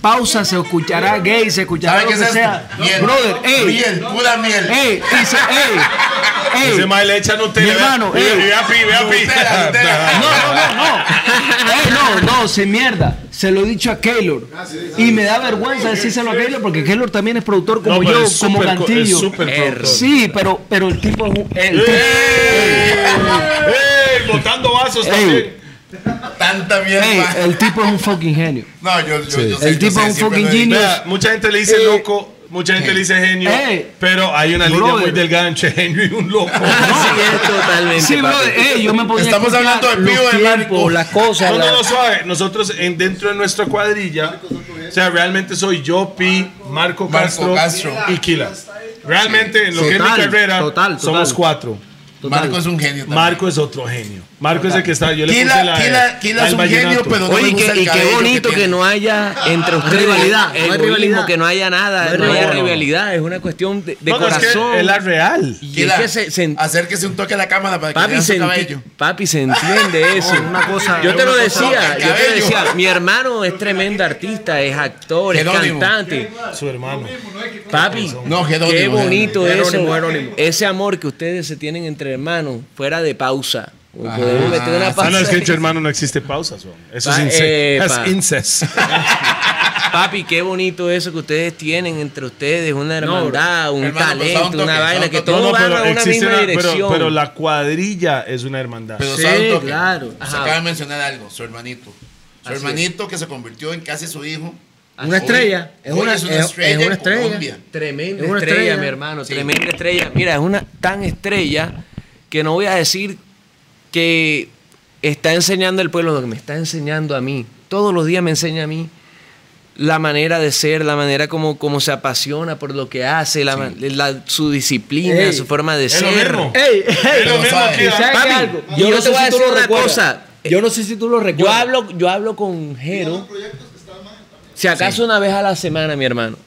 Pausa, se escuchará gay, se escuchará ¿Sabe lo que es sea. Miel. Brother, ey, Miel, pura miel. ey, se- ey, ey. Ese mae le echa Nutella. Mi hermano, Ve- ey. ve a Pi, ve a Pi. No, no, no, no. Ey, no, no, sin mierda. Se lo he dicho a Keylor. Y me da vergüenza decírselo a Keylor porque Keylor también es productor como No, yo, es como Cantillo. productor. Sí, pero, pero el tipo es un. el- ¡Ey! Botando vasos Ey. también. Tanta miel. ey, mae. el tipo es un fucking genio. No, yo, yo, yo sé, El yo tipo sé, es un fucking. Vea, mucha gente le dice Eh, loco, mucha gente le dice genio, eh, pero hay una línea muy delgada entre genio y un loco. Sí, es totalmente. Sí, brother, ey, yo me ponía a Estamos hablando de Pío de Marco. las cosas. No, la- no, no, suave. Nosotros en, dentro de nuestra cuadrilla, o sea, realmente soy yo, Pi, Marco, Marco Castro, Castro. y Kila. Realmente en lo que es mi Total, carrera, total, somos total. cuatro. Total. Marco es un genio. también. Marco es otro genio. Marco es el que está. Yo le puse la. Kila, Kila al es un vallenato. genio, pero no Oye, me y gusta qué, el y qué cabello bonito que, no haya entre ustedes rivalidad, no hay rivalidad. que no haya nada, No hay no, haya rivalidad. rivalidad, es una cuestión de, de No, no, es que corazón. es la real. y Kila, es que se, se- acérquese un toque a la cámara para que papi, vean se cabello. papi, se entiende eso. una cosa- yo te lo decía, yo te decía, mi hermano es tremendo artista, es actor, es cantante. Su hermano. Papi, qué bonito eso. Ese amor que ustedes se tienen entre hermanos, fuera de pausa. Meter una pausa. Ah, no, es que hermanos no existe pausa. son. Eso Pa- es. Es incest. Papi, qué bonito eso que ustedes tienen entre ustedes, una hermandad, un hermano, talento, un toque, una vaina que todos van a una misma una- dirección. pero, pero la cuadrilla es una hermandad. Pero Sí, sabe un toque. claro. Se Ajá. acaba de mencionar algo, su hermanito. Su Así hermanito que se convirtió en casi su hijo. Una Hoy- estrella. Es hoy una, es una es- estrella es una estrella. Colombia. Tremenda Es una estrella, estrella. mi hermano, Sí. tremenda estrella. Mira, es una tan estrella que no voy a decir que está enseñando al pueblo lo que me está enseñando a mí. Todos los días me enseña a mí la manera de ser, la manera como, como se apasiona por lo que hace, la, man- la- su disciplina, Ey, su forma de Es lo ser. mismo. Ey, ey, Es lo Pero mismo sabe- que ¿Y sabes Papi, qué algo? y yo no te sé voy a si tú decir lo una recuerdas. cosa. Yo no sé si tú lo Yo recuerdas. hablo, yo hablo con Jero. Si acaso una vez a la semana, mi hermano.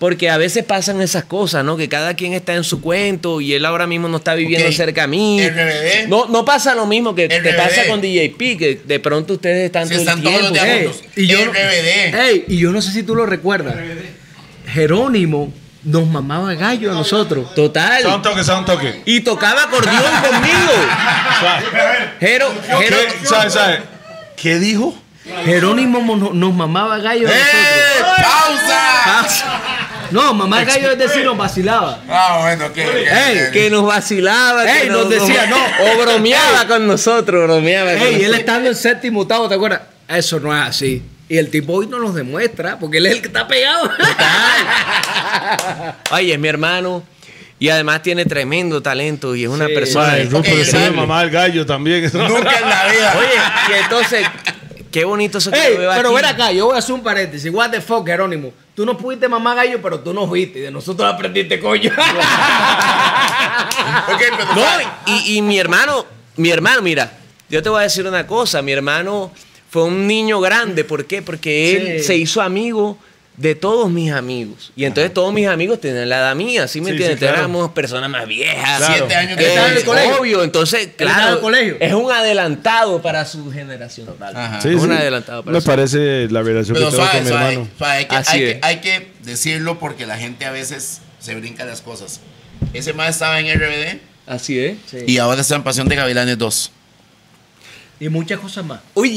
Porque a veces pasan esas cosas, ¿no? Que cada quien está en su cuento y él ahora mismo no está viviendo cerca a mí. RBD. No, no pasa lo mismo que te pasa con DJP, que de pronto ustedes están Si todo están el todos tiempo. los días Ey, juntos. y yo no- RBD. Ey, y yo no sé si tú lo recuerdas. Jerónimo nos mamaba gallo a nosotros. Total. Un toque, un toque. Y tocaba acordeón conmigo. Jero, Jero, ¿Qué? ¿Sabe, sabe? ¿Qué dijo? Jerónimo mo- nos mamaba gallo ¡Eh! ¡Pausa! No, mamá gallo es decir, nos vacilaba. Ah, bueno, ok, Ey, que nos vacilaba, que Ey, nos decía, no. o bromeaba con nosotros, bromeaba con Ey, él nosotros. estando en séptimo octavo, ¿te acuerdas? Eso no es así. Y el tipo hoy nos lo demuestra, porque él es el que está pegado. Oye, es mi hermano y además tiene tremendo talento y es una Sí. persona. Sabe dale. mamá el gallo también. Nunca en la vida. Oye, y entonces, qué bonito eso que Ey, lo veo pero aquí. ven acá, yo voy a hacer un paréntesis. What the fuck, Jerónimo. Tú no pudiste mamar gallo, pero tú nos viste. Y de nosotros aprendiste, coño. Ok, pero No, y, y mi hermano, mi hermano, mira, yo te voy a decir una cosa, mi hermano fue un niño grande, ¿por qué? Porque él Sí. se hizo amigo de todos mis amigos. Y entonces todos mis amigos tienen la edad mía, ¿sí me Sí, entiendes? sí, claro. Éramos personas más viejas. Claro. Siete años Eh, de estaba en el colegio. Obvio, entonces, en claro, el colegio. es un adelantado para su generación. Ajá. Sí, Es un sí. adelantado para Me su- parece la relación Pero que tengo suave, con mi suave, hermano. suave, hay, que, Así hay, es. que, hay que decirlo porque la gente a veces se brinca las cosas. Ese más estaba en RBD Así es. y ahora está en Pasión de Gavilanes 2. y muchas cosas más. Oye, y,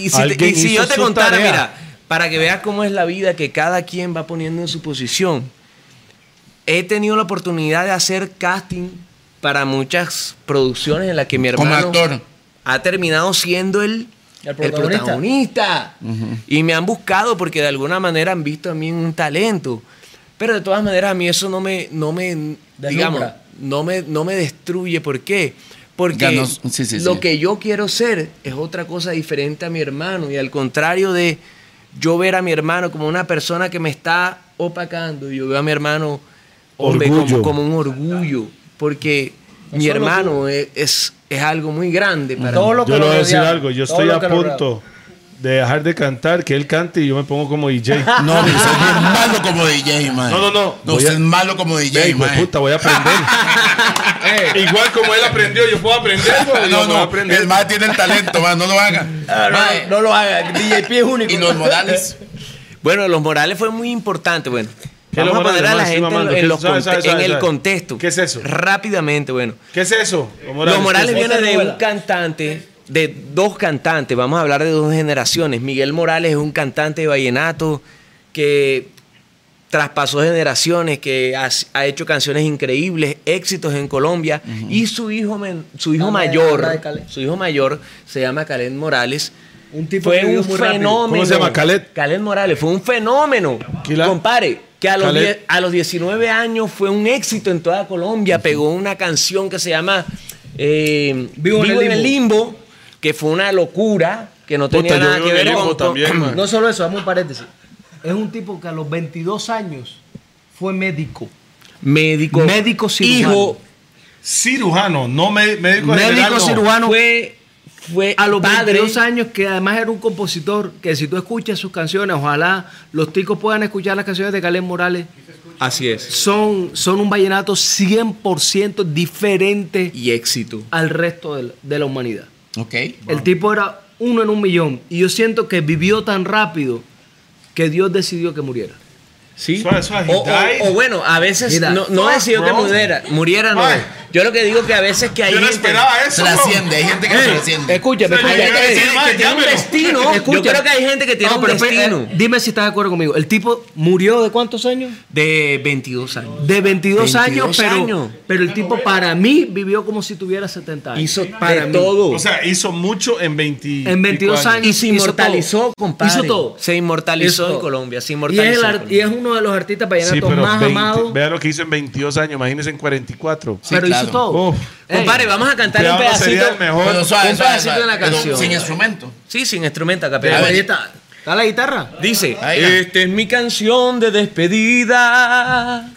y- y si, te- Alguien y si hizo yo te contara, tarea. mira, para que veas cómo es la vida que cada quien va poniendo en su posición, he tenido la oportunidad de hacer casting para muchas producciones en las que mi Como hermano actor. ha terminado siendo el, El el protagonista. Y me han buscado porque de alguna manera han visto a mí un talento. Pero de todas maneras a mí eso no me, no me digamos, no me, no me destruye. ¿Por qué? Porque Ganó- sí, sí, lo sí. que yo quiero ser es otra cosa diferente a mi hermano. Y al contrario de yo ver a mi hermano como una persona que me está opacando, yo veo a mi hermano hombre, como, como un orgullo. Porque mi hermano es, es, es algo muy grande para Todo mí. lo que Yo le voy a decir algo. Yo estoy a punto de dejar de cantar, que él cante y yo me pongo como DJ. No, usted es malo como DJ, man. No, no, no. No, Voy usted a- es malo como DJ, Ey, man. puta, voy a aprender. Igual como él aprendió, yo puedo aprender. yo No, no, aprender. el man tiene el talento, man, no lo haga. Ah, no, no, no lo haga. DJP es único. y los Morales. Bueno, los Morales fue muy importante. Bueno, ¿Qué vamos los a poner Morales? a la Más, sí, gente en- mamando. en, ¿Qué- los sabe, sabe, sabe, en el sabe? contexto. ¿Qué es eso? Rápidamente, bueno. ¿Qué es eso? Los Morales ¿qué es viene eso? de un cantante, de dos cantantes. Vamos a hablar de dos generaciones. Miguel Morales es un cantante de vallenato que traspasó generaciones, que ha, ha hecho canciones increíbles, éxitos en Colombia. Y su hijo, su hijo mayor, su hijo mayor se llama Caled Morales. Un tipo fue un rápido. fenómeno. ¿Cómo se llama? Caled. Caled Morales fue un fenómeno. Quila. Compare, que a los, Caled. 10 a los 19 años fue un éxito en toda Colombia. Pegó una canción que se llama eh, Vivo en el Limbo, que fue una locura, que no tenía Puta, nada que ver con... también, man. No solo eso, vamos un paréntesis. Es un tipo que a los 22 años fue médico. Médico. Médico cirujano. Hijo. Cirujano, no me- médico Médico general, no. cirujano. Fue, fue A los padre. 22 años, que además era un compositor, que si tú escuchas sus canciones, ojalá los ticos puedan escuchar las canciones de Caleb Morales, Así es. son, son un vallenato 100% diferente Y éxito. al resto de la, de la humanidad. El tipo era uno en un millón. Y yo siento que vivió tan rápido que Dios decidió que muriera. Sí. Suave, suave, O, o- o bueno, a veces died. no, no Fuck, decidió que muriera. Muriera no. Ay. Yo lo que digo que a veces que hay Yo no gente- eso. Trasciende, hay gente que trasciende. Escúchame, O sea, Hay yo gente que, decir, tiene- "Mae, que tiene un llámelo". destino. Yo Escucha. creo que hay gente que tiene No, un destino eh, dime si estás de acuerdo conmigo. El tipo murió de cuántos años? de 22 años. De 22, 22 años, pero, años. pero el tipo para mí vivió como si tuviera 70 años. Hizo para de mí. todo. O sea, hizo mucho en 20 En 22 años. y se hizo inmortalizó, todo. compadre. Hizo todo. Se inmortalizó Hizo en. Colombia. Se Y inmortalizó. y es uno de los artistas Sí, vallenatos pero más 20, amados. vea lo que hizo en 22 años, imagínense en 44. Sí, pero claro. hizo todo. Uf. Ey, Compadre, vamos a cantar un no sería pedacito. el mejor. Pero suave, un suave, pedacito suave, de la canción. Sin instrumento. Sí, sin instrumento acá. A pero- ver. ahí está. ¿Está la guitarra? Dice, esta es mi canción de despedida.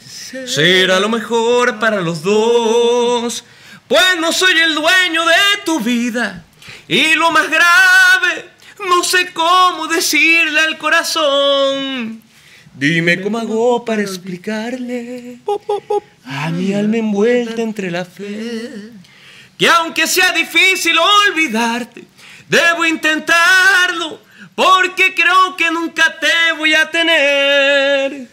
Será lo mejor para los dos. Pues no soy el dueño de tu vida. Y lo más grave, no sé cómo decirle al corazón. Dime cómo hago para explicarle a mi alma envuelta entre la fe. Que aunque sea difícil olvidarte, debo intentarlo, porque creo que nunca te voy a tener.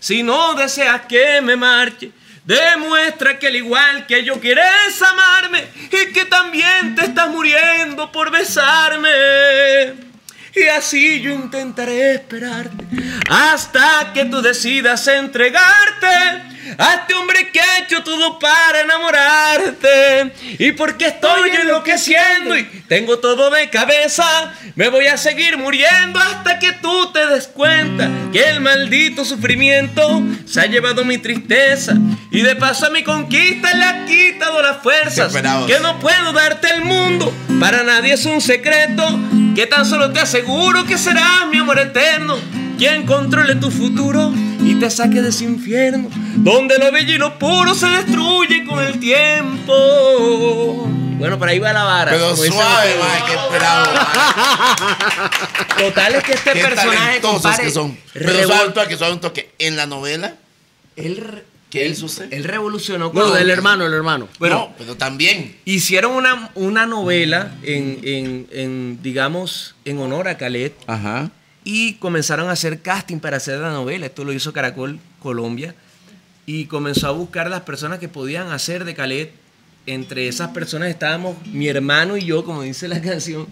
Si no deseas que me marche, demuestra que al igual que yo quieres amarme y que también te estás muriendo por besarme. Y así yo intentaré esperarte hasta que tú decidas entregarte a este hombre que ha hecho todo para enamorarte. Y porque estoy enloqueciendo y tengo todo de cabeza, me voy a seguir muriendo hasta que tú te des cuenta que el maldito sufrimiento se ha llevado mi tristeza. Y de paso a mi conquista le ha quitado las fuerzas. Que no puedo darte el mundo, para nadie es un secreto. Que tan solo te aseguro que serás mi amor eterno. Quien controle tu futuro y te saque de ese infierno, donde lo bello y lo puro se destruye con el tiempo. Bueno, por ahí va la vara. Pero suave, mae, esperado. mae. Total es que este Qué personaje, compadre, que son. Pero suave un toque, suave un toque. En la novela, él, ¿qué hizo usted? él revolucionó Bueno, con del hermano, el hermano. Bueno, no, pero también. hicieron una, una novela en, en- en, digamos, en honor a Khaled. Ajá. Y comenzaron a hacer casting para hacer la novela. Esto lo hizo Caracol Colombia. Y comenzó a buscar las personas que podían hacer de Calet. Entre esas personas estábamos mi hermano y yo, como dice la canción.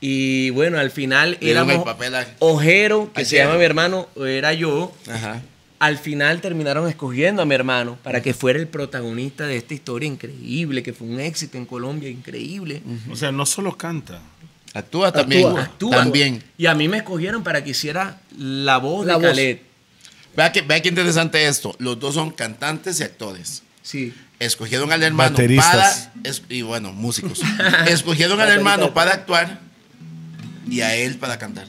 Y bueno, al final éramos el papel a- Ojero, que se llama mi hermano, era yo. Ajá. Al final terminaron escogiendo a mi hermano para que fuera el protagonista de esta historia increíble, que fue un éxito en Colombia, increíble. O sea, no solo canta. Actúa también. Actúa. También. Y a mí me escogieron para que hiciera la voz La de voz. Khaled. Vea que, vea qué interesante esto. Los dos son cantantes y actores. Sí. Escogieron al hermano Bateristas. para. es- y bueno, músicos. Escogieron al hermano para actuar y a él para cantar.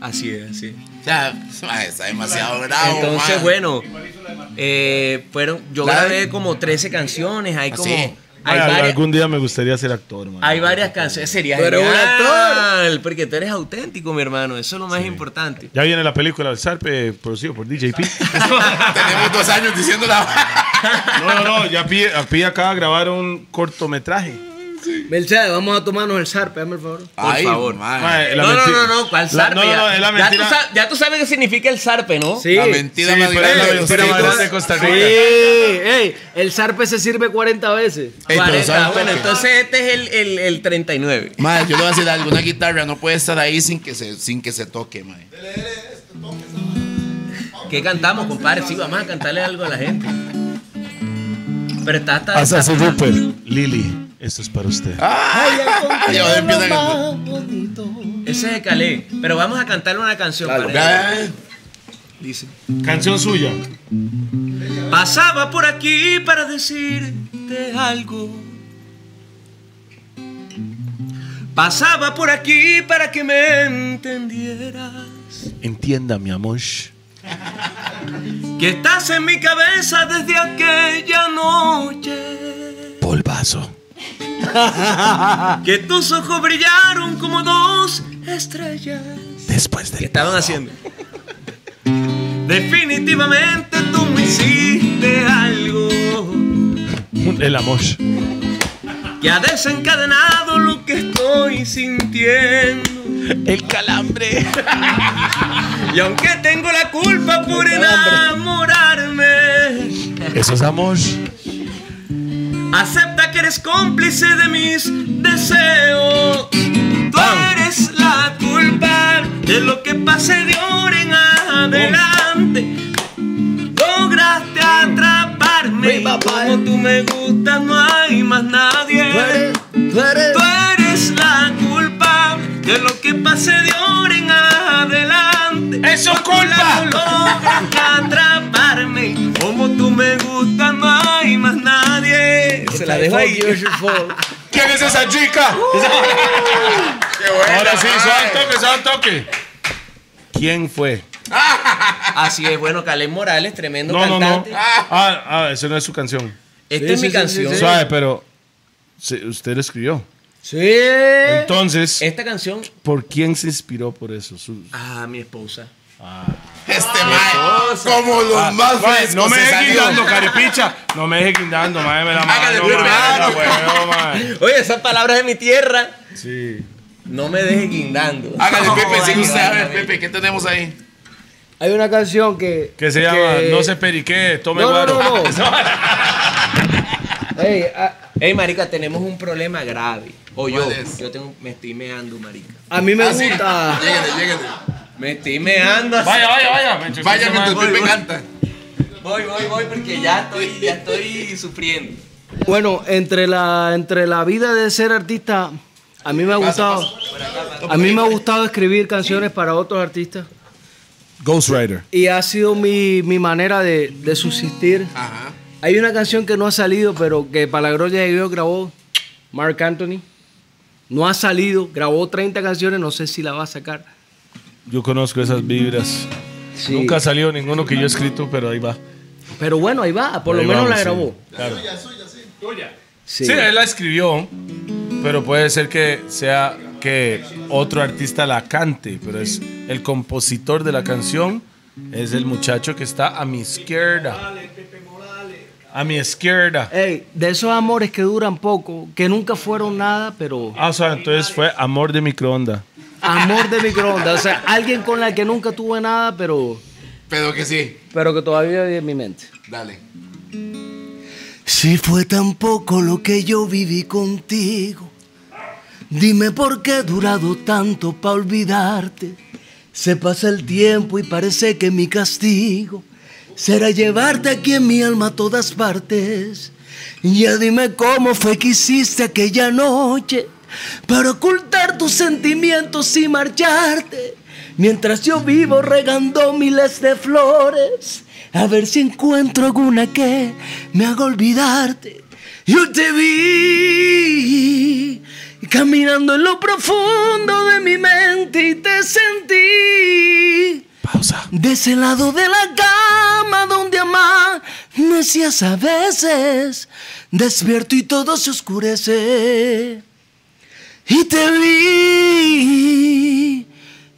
Así es, así. O sea, mae, está demasiado bravo. Entonces, bueno, eh, fueron, yo grabé como 13 canciones, hay ¿Ah, como... sí? Hay, Ay, varias, algún día me gustaría ser actor, man. hay varias canciones, sería Tú eres un genial, porque tú eres auténtico, mi hermano, eso es lo más importante. Ya viene la película del Sarpe, producido por DJP. Tenemos dos años diciendo la. No, no, no, ya pide, pide acá grabar un cortometraje. Mercedes, vamos a tomarnos el zarpe, hazme el favor. Por favor. la no, no, no, no, ¿cuál La- zarpe? no, no, no, es la ya, ya, tú ya sabes qué significa el zarpe, ¿no? Sí. La mentira Sí, más grande. grande de Costa Sí, Rica. ey, el zarpe se sirve 40 veces. Ey, pero 40, ¿sabes bueno, entonces este es el, el, el 39. Mae, yo le voy a decir algo. Una guitarra no puede estar ahí sin que se, sin que se toque, mae. ¿Qué cantamos, compadre? Sí, vamos a cantarle algo a la gente. Pero está hasta... Hasta su Rupert. Lili, esto es para usted. Y ahora empiezan a- Ese es de Calais. Pero vamos a cantarle una canción. para él. Ay, Dice. Canción suya. Pasaba por aquí para decirte algo. Pasaba por aquí para que me entendieras. Entienda, mi amor. Que estás en mi cabeza desde aquella noche. Polvazo. Que tus ojos brillaron como dos estrellas. Después ¿Qué de estaban haciendo? Definitivamente tú me hiciste algo el amor. que ha desencadenado lo que estoy sintiendo. El calambre. Y aunque tengo la culpa por enamorarme, Eso es amor. Acepta que eres cómplice de mis deseos. Tú eres la culpa de lo que pase de ahora en adelante. Lograste atraparme. Como tú me gustas, no hay más nadie. Tú eres, la culpa de lo que pase de ahora en adelante. ¡Eso es culpa! Lograste atraparme. Como tú me gustas, no hay más nadie. Se la dejo ahí. ¿Quién es esa chica? Ahora sí, suave toque, suave un toque. ¿Quién fue? Así es, bueno, Caleb Morales, tremendo No, no, no. cantante. Ah, ah, eso no es su canción. Esta Sí, es mi sí, canción. sí, sí. Suave, pero se- usted lo escribió. Sí. Entonces, Esta canción, ¿por quién se inspiró por eso? Su- ah, mi esposa. Este mae, como los más Mae, frescos no me deje guindando, caripicha. No me deje guindando, mae, me la Hágale, mano, pues, mae, la huevo, mae. Oye, esas palabras de mi tierra. Sí. No me dejes guindando. Hágale, No, Pepe, sigue usted. A ver, guindando. Pepe, ¿qué tenemos ahí? Hay una canción que. Que se llama No se perique, tome No, no, guaro. no, no. Ey, a, Ey, marica, tenemos un problema grave. O yo. Yo tengo, me estoy meando, marica. a mí me Ah, sí. gusta. Lléguele, lléguele. Me estoy meando. así. Vaya, vaya, vaya. me Vaya chucho, mientras mae. Pepe canta. Voy, voy, voy, porque ya estoy, ya estoy sufriendo. Bueno, entre la, entre la vida de ser artista, a mí me ha gustado. A mí me ha gustado escribir canciones para otros artistas. Ghostwriter. Y ha sido mi, mi manera de, de subsistir. Ajá. Hay una canción que no ha salido, pero que para la gloria de Dios grabó Mark Anthony. No ha salido, grabó 30 canciones, no sé si la va a sacar. Yo conozco esas vibras. Sí. Nunca ha salido ninguno que yo he escrito, pero ahí va. Pero bueno, ahí va, por lo Ahí menos vamos, la sí. grabó. Claro. Sí. Sí. él la escribió, pero puede ser que sea que otro artista la cante, pero es el compositor de la canción es el muchacho que está a mi izquierda. A mi izquierda. Ey, de esos amores que duran poco, que nunca fueron nada, pero Ah, o sea, entonces fue amor de microondas. Amor de microondas. O sea, alguien con la que nunca tuve nada, pero, Pero que sí. pero que todavía vive en mi mente. Dale. Si fue tan poco lo que yo viví contigo, dime por qué he durado tanto para olvidarte. Se pasa el tiempo y parece que mi castigo será llevarte aquí en mi alma a todas partes. Ya dime cómo fue que hiciste aquella noche para ocultar tus sentimientos y marcharte. Mientras yo vivo regando miles de flores, a ver si encuentro alguna que me haga olvidarte. Yo te vi caminando en lo profundo de mi mente y te sentí. Pausa. De ese lado de la cama donde amanecías a veces, despierto y todo se oscurece. Y te vi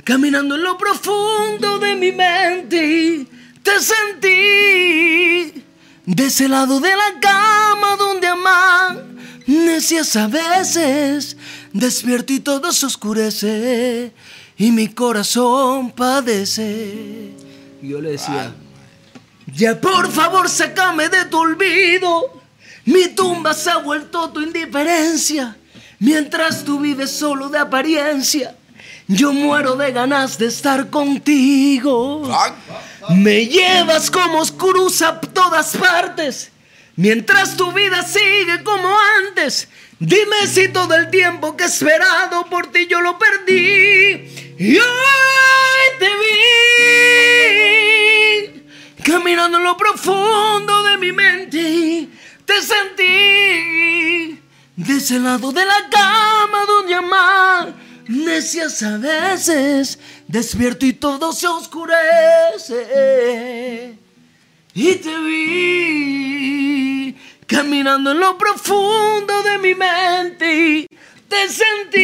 caminando en lo profundo de mi mente y te sentí. De ese lado de la cama donde amanecías a veces, despierto y todo se oscurece y mi corazón padece. Yo le decía, ya por favor sácame de tu olvido, mi tumba se ha vuelto tu indiferencia, mientras tú vives solo de apariencia. Yo muero de ganas de estar contigo. Me llevas como cruz a todas partes. Mientras tu vida sigue como antes. Dime si todo el tiempo que he esperado por ti yo lo perdí. Y hoy te vi. Caminando en lo profundo de mi mente. y Te sentí. De ese lado de la cama donde amar. Necias a veces, despierto y todo se oscurece. Y te vi caminando en lo profundo de mi mente y te sentí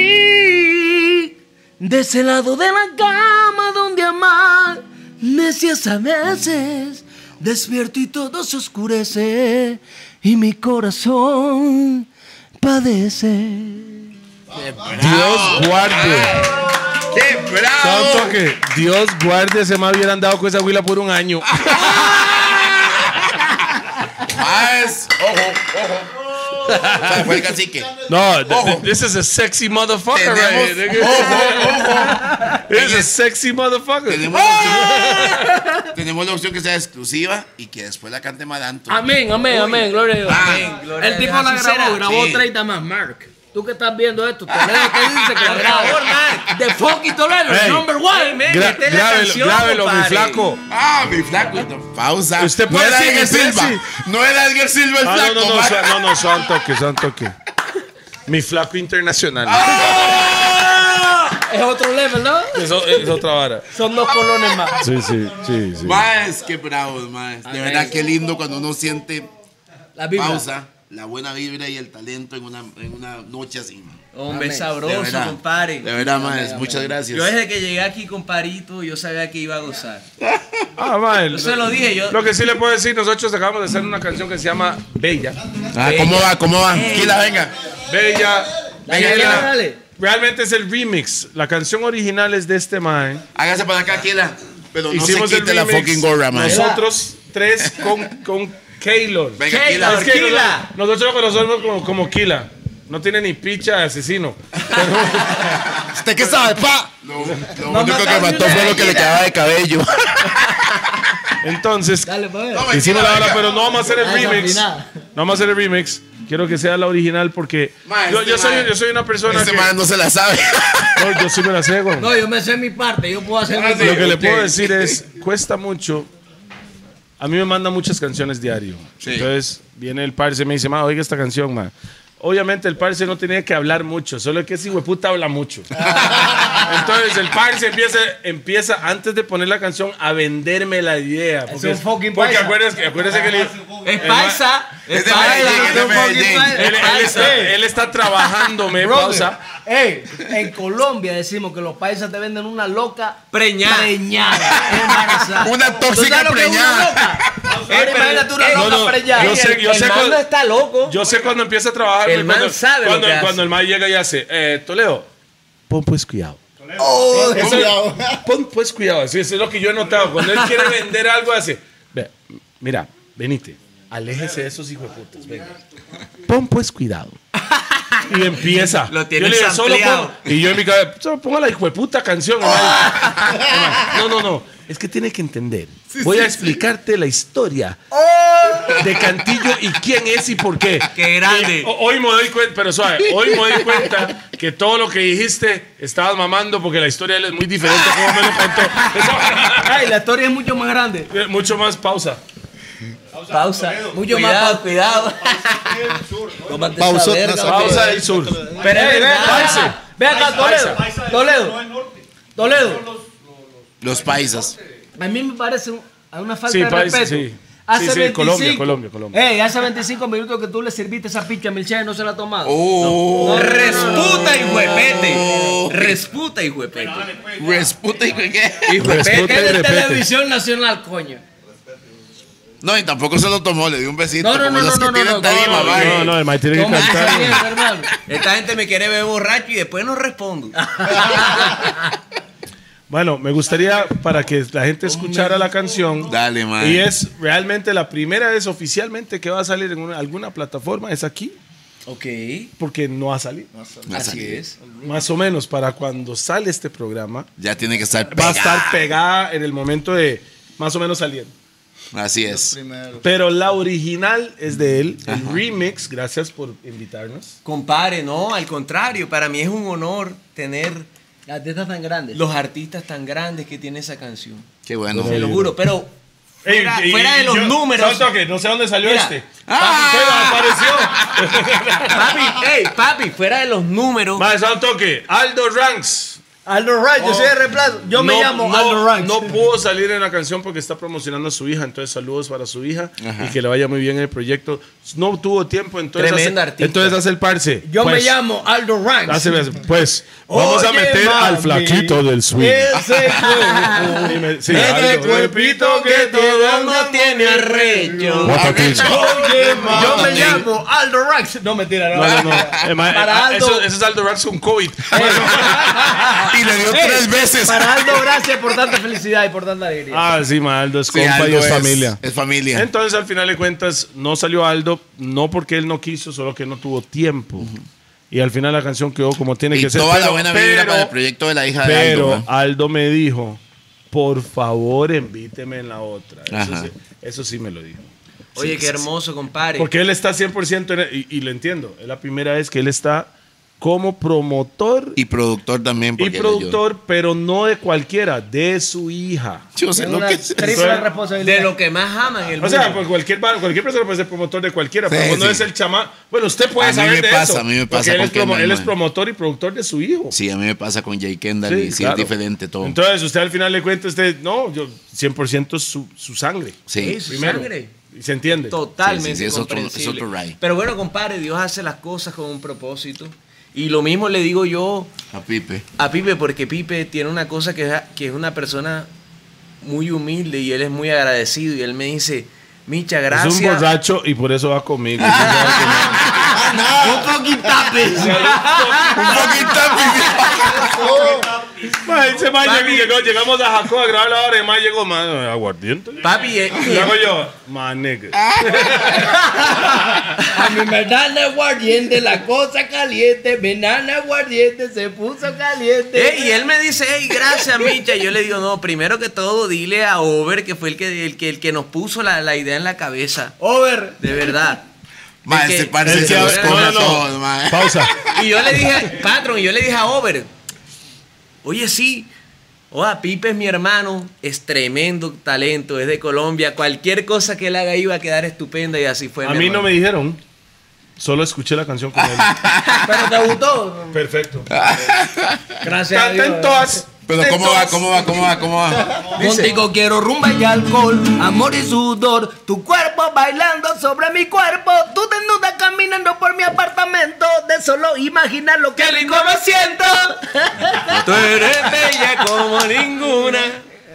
de ese lado de la cama donde amar. Necias a veces, despierto y todo se oscurece y mi corazón padece. Dios guarde. ¡Qué bravo! Tanto que Dios guarde, se me hubieran dado con esa huila por un año. Más. Ojo, ojo. O sea, fue el cacique. No, th- this is a sexy motherfucker right here, nigga. ojo, ojo. This is a sexy motherfucker. Tenemos la, opción, tenemos la opción que sea exclusiva y que después la cante Madanto. Amén, amén, amén, gloria a Dios. Ah, Amén, gloria El a tipo Dios, la grabó, será. grabó Sí. 30 más, Mark. Tú que estás viendo esto, Toledo, ¿qué dice que Por favor, Mark. De fucking Toledo, Hey. number one. Men, Gra- esta es la grábelo, canción, grábelo, mi flaco. Ah, mi flaco. No, pausa. Usted no puede era decir Edgar que Silva. No era Edgar Silva el Ah, flaco. no, no, no, no, no, son toque, son toque. Mi flaco internacional. Es otro level, ¿no? Eso es otra vara. Son dos colones más. Sí, sí, sí, sí. Más, qué bravos, más. De verdad, qué lindo cuando uno siente La Biblia. pausa, la buena vibra y el talento en una, en una noche así, man. Hombre, Amén. sabroso, de verdad. compadre. De verdad, maes, muchas gracias. Yo desde que llegué aquí, comparito, yo sabía que iba a gozar. Ah, mae, Yo se lo dije, yo- Lo que sí le puedo decir, nosotros acabamos de hacer una canción que se llama Bella. Ah, ¿Cómo va? ¿Cómo va? Kila, venga. Bella. Dale, Bella. dale, dale. Realmente es el remix. La canción original es de este mae. Hágase para acá, Kila. Pero no Hicimos se el quite la remix. fucking gorra, man. Nosotros tres con, con Keylor. Venga, Keylor, Kila. Es que Kila. Nosotros, nosotros lo conocemos como, como Kila. No tiene ni picha de asesino. ¿Usted qué sabe, pa? Lo, lo único que mató fue lo que le quedaba de cabello. Entonces, Dale. Toma, hicimos la hora, venga. pero no vamos a hacer el Ah, remix. No vamos a hacer el remix. Quiero que sea la original porque Ma, yo, este yo soy, ma- yo soy una persona Este que... man no se la sabe. No, yo sí me la sé, güey. No, yo me sé mi parte, yo puedo hacer mi Lo parte. que le puedo decir es, cuesta mucho. A mí me mandan muchas canciones diario. Sí. Entonces viene el parce y me dice, ma, oiga esta canción, ma. Obviamente el parce no tenía que hablar mucho, solo que ese hueputa habla mucho. Entonces el parce empieza, empieza antes de poner la canción a venderme la idea. Porque, un fucking porque paisa. acuérdese, acuérdese que le- Es paisa. Es Es de. Medellín, es él, él está, él trabajándome, Brother, pausa. ey, en Colombia decimos que los paisas te venden una loca Preñada. preñada. Una ¿Tú tóxica es una preñada. loca? Ahora imagínate una eh, loca no, no, preñada. yo sé- yo el sé man no está loco. Yo sé cuando empieza a trabajar. El man cuando, sabe cuando, hace. cuando el man llega y hace, eh, Toledo, pon pues cuidado. Oh, Eso- cuidado. pon pues cuidado. Sí, eso es lo que yo he notado. Cuando él quiere vender algo, hace, "Ve, mira, venite, aléjese de esos hijos de putas, venga. Pon pues cuidado. Y empieza. Lo tiene Yo le digo, "Solo. Y yo en mi cabeza, solo ponga la hijo de puta canción. man. Man, No, no, no. Es que tiene que entender. Voy a explicarte la historia de Cantillo y quién es y por qué. Qué grande. Y ho- hoy me doy cuenta, pero suave, hoy me doy cuenta que todo lo que dijiste estabas mamando porque la historia de él es muy diferente a como me lo contó. Ay, la historia es mucho más grande. Eso- mucho más pausa. Pausa. Mucho cuidado, más- cuidado. Verga, nació- hombre. Pausa del sur. Pero acá, ven acá, Toledo. Toledo. Toledo. Los paisas. A mí me parece una falta Sí, de respeto. sí. Hace Sí, sí, 25, Colombia, Colombia, Colombia. Ey, hace 25 minutos que tú le serviste esa picha a Milchea y no se la ha tomado. Oh, Resputa, hijuepete. Resputa, hijuepete. resputa y qué. Es Resputa y de repete. televisión nacional, coño. No, y tampoco se lo tomó, le dio un besito. No, no, como no, los no, que no, tienen no, tarima, no, mae. No, no, el man tiene que cantar. Esta gente me quiere ver borracho y después no respondo. Bueno, me gustaría para que la gente escuchara la canción. Dale, man. Y es realmente la primera vez oficialmente que va a salir en una- alguna plataforma, es aquí, Ok. porque no ha salido. Así es. Más o menos para cuando sale este programa, Ya tiene que estar va a pegada. estar pegada en el momento de más o menos saliendo. Así es. Pero la original es de él, el remix, gracias por invitarnos. Compare, no, al contrario, para mí es un honor tener Las tetas tan grandes. los artistas tan grandes que tiene esa canción. Qué bueno. Te lo juro, pero fuera, Ey, y- fuera de los yo- números. ¿sabes toque? No sé dónde salió Mira. este. Ah. Pero apareció. Papi, ey, papi, fuera de los números. Más un toque. Aldo Ranks. Aldo Ranks, yo soy de reemplazo. Yo me llamo no- Aldo Ranks. No pudo salir en la canción porque está promocionando a su hija. Entonces, saludos para su hija y que le vaya muy bien en el proyecto. No tuvo tiempo, entonces. Tremenda hace, artista. Entonces, hace el parce. Yo me Pues, llamo Aldo Ranks. hace- pues, vamos a Oye, meter al mami, flaquito del swing. Ese cuerpo. Y me- sí, Ese cuerpito que todo no tiene arrecho. A. Oye, yo me mami. llamo Aldo Ranks. No, mentira, no. No, no, no. Eh, Para ah, Aldo. Eso, eso es Aldo Ranks con COVID. Y le dio tres veces. Para Aldo, gracias por tanta felicidad y por tanta alegría. Ah, sí, ma, Aldo es Sí, compa y Aldo es familia. Es familia. Entonces, al final de cuentas, no salió Aldo, no porque él no quiso, solo que no tuvo tiempo. Y al final la canción quedó como tiene Y que ser. toda la pero- buena vibra pero- para el proyecto de la hija de Pero Aldo. ¿no? Aldo me dijo, por favor, invíteme en la otra. Eso Ajá. sí, eso sí me lo dijo. Oye, qué hermoso, compadre. Porque él está 100% en el- y, y lo entiendo. Es la primera vez que él está como promotor Y productor también. y productor, pero no de cualquiera, de su hija. Yo sé lo que es. de lo que más aman el O mundo. sea, pues cualquier, cualquier persona puede ser promotor de cualquiera, Sí, pero no sí. es el chamán. Bueno, usted puede A mí saber me de pasa, eso. a mí me pasa él, con es, promo- Kendall, él es promotor y productor de su hijo. Sí, a mí me pasa con Jay Kendall y sí claro. es diferente todo. Entonces, usted al final le cuenta, usted, no, yo 100% es su, su sangre. sí. Su Primero. sangre. Y se entiende. Totalmente Sí, sí, sí, es otro- es otro ride. Pero bueno, compadre, Dios hace las cosas con un propósito. Y lo mismo le digo yo A Pipe. a Pipe, porque Pipe tiene una cosa que es, que es una persona muy humilde y él es muy agradecido. Y él me dice, Micha, gracias. Es un borracho y por eso va conmigo. Un poquito Mae, ese mae llegó- llegó- llegamos a Jacob a grabar la hora y el mae llegó, mae, aguardiente. Papi, eh, Y hago yo, mae, nigga. A mi banana aguardiente, la cosa caliente, nana aguardiente se puso caliente. eh, y él me dice, hey, gracias, Micha. Y yo le digo, no, primero que todo, dile a Over, que fue el que, el que, el que nos puso la, la idea en la cabeza. Over. De verdad. Ma, El que- este parce el se que- los no, come no, no. todos, ma. Pausa. Y yo le dije, patrón, y yo le dije a Over, oye, sí, oa, Pipe es mi hermano, es tremendo talento, es de Colombia, cualquier cosa que él haga iba a quedar estupenda y así fue. A mi mí no hermano. me dijeron. Solo escuché la canción con él. Pero te gustó. Perfecto. Gracias a Canten todas. Pero ¿cómo va? ¿Cómo va? ¿Cómo va? ¿Cómo va? Contigo quiero rumba y alcohol, amor y sudor. Tu cuerpo bailando sobre mi cuerpo. Tú desnuda caminando por mi apartamento. De solo imaginar lo que ¡Qué lindo me siento! Tú eres bella como ninguna.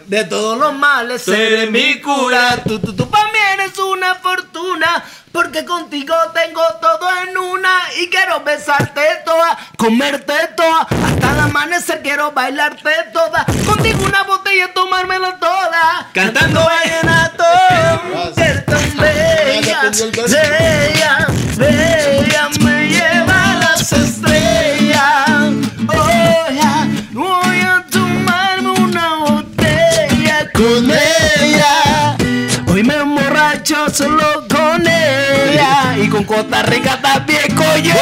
De todos los males Tú eres mi cura. Tú, tú, tú para mí eres una fortuna. Porque contigo tengo todo en una. Y quiero besarte toda, comerte toda. Hasta el amanecer quiero bailarte toda. Contigo una botella, tomármela toda. Cantando vallenato. Tan bella, bella, bella. Me lleva a las estrellas. Emborracho solo con ella. Y con Costa Rica también con yo.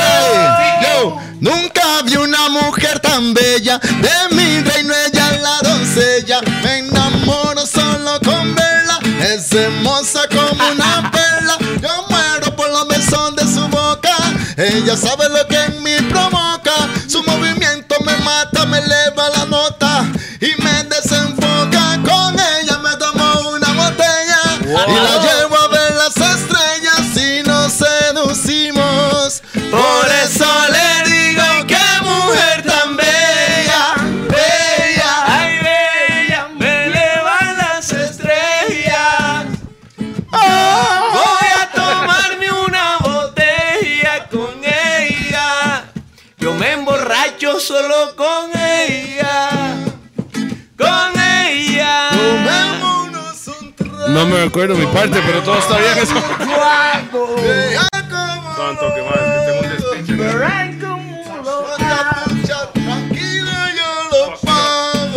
Yo nunca vi una mujer tan bella. De mi reino ella es la doncella. Me enamoro solo con verla. Es hermosa como una perla. Yo muero por los besos de su boca. Ella sabe lo que en mí provoca. Su movimiento me mata, me eleva la nota No me recuerdo mi parte, pero todo está bien. Eso. Como Tanto que más, que tengo un despiche.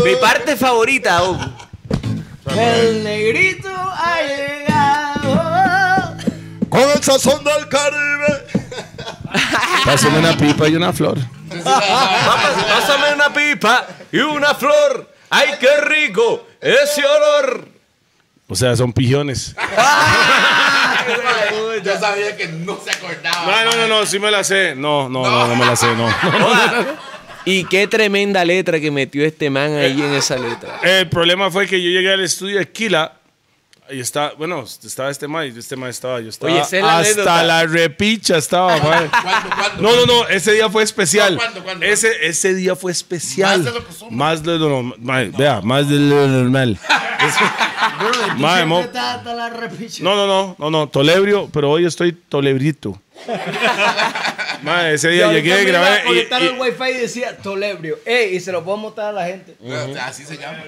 Mi parte favorita, oh. El negrito ha llegado. Con el sazón del Caribe. Pásame una pipa y una flor. Pásame una pipa y una flor. ¡Ay, qué rico! Ese olor. O sea, son pijones. Yo sabía que no se acordaba. No, no, no, no, sí me la sé. No, no, no, no me la sé, no. Y qué tremenda letra que metió este man ahí en esa letra. El problema fue que yo llegué al estudio de Kila y está, bueno, estaba este ma y este ma estaba, yo estaba Oye, esa es la hasta anécdota. la repicha estaba, ma. ¿Cuándo, cuándo? No, no, no, ese día fue especial. No, ¿cuándo, cuándo? Ese, ese día fue especial. Más de lo que somos. Más de lo normal. ma, Vea, más de lo normal. Mae, mo- No, no, no, no, no, Tolebrio, pero hoy estoy Tolebrito. Ma, ese día llegué, grabé y- Conectar y, el wifi y decía Tolebrio. Ey, y se lo puedo mostrar a la gente. Así se llama.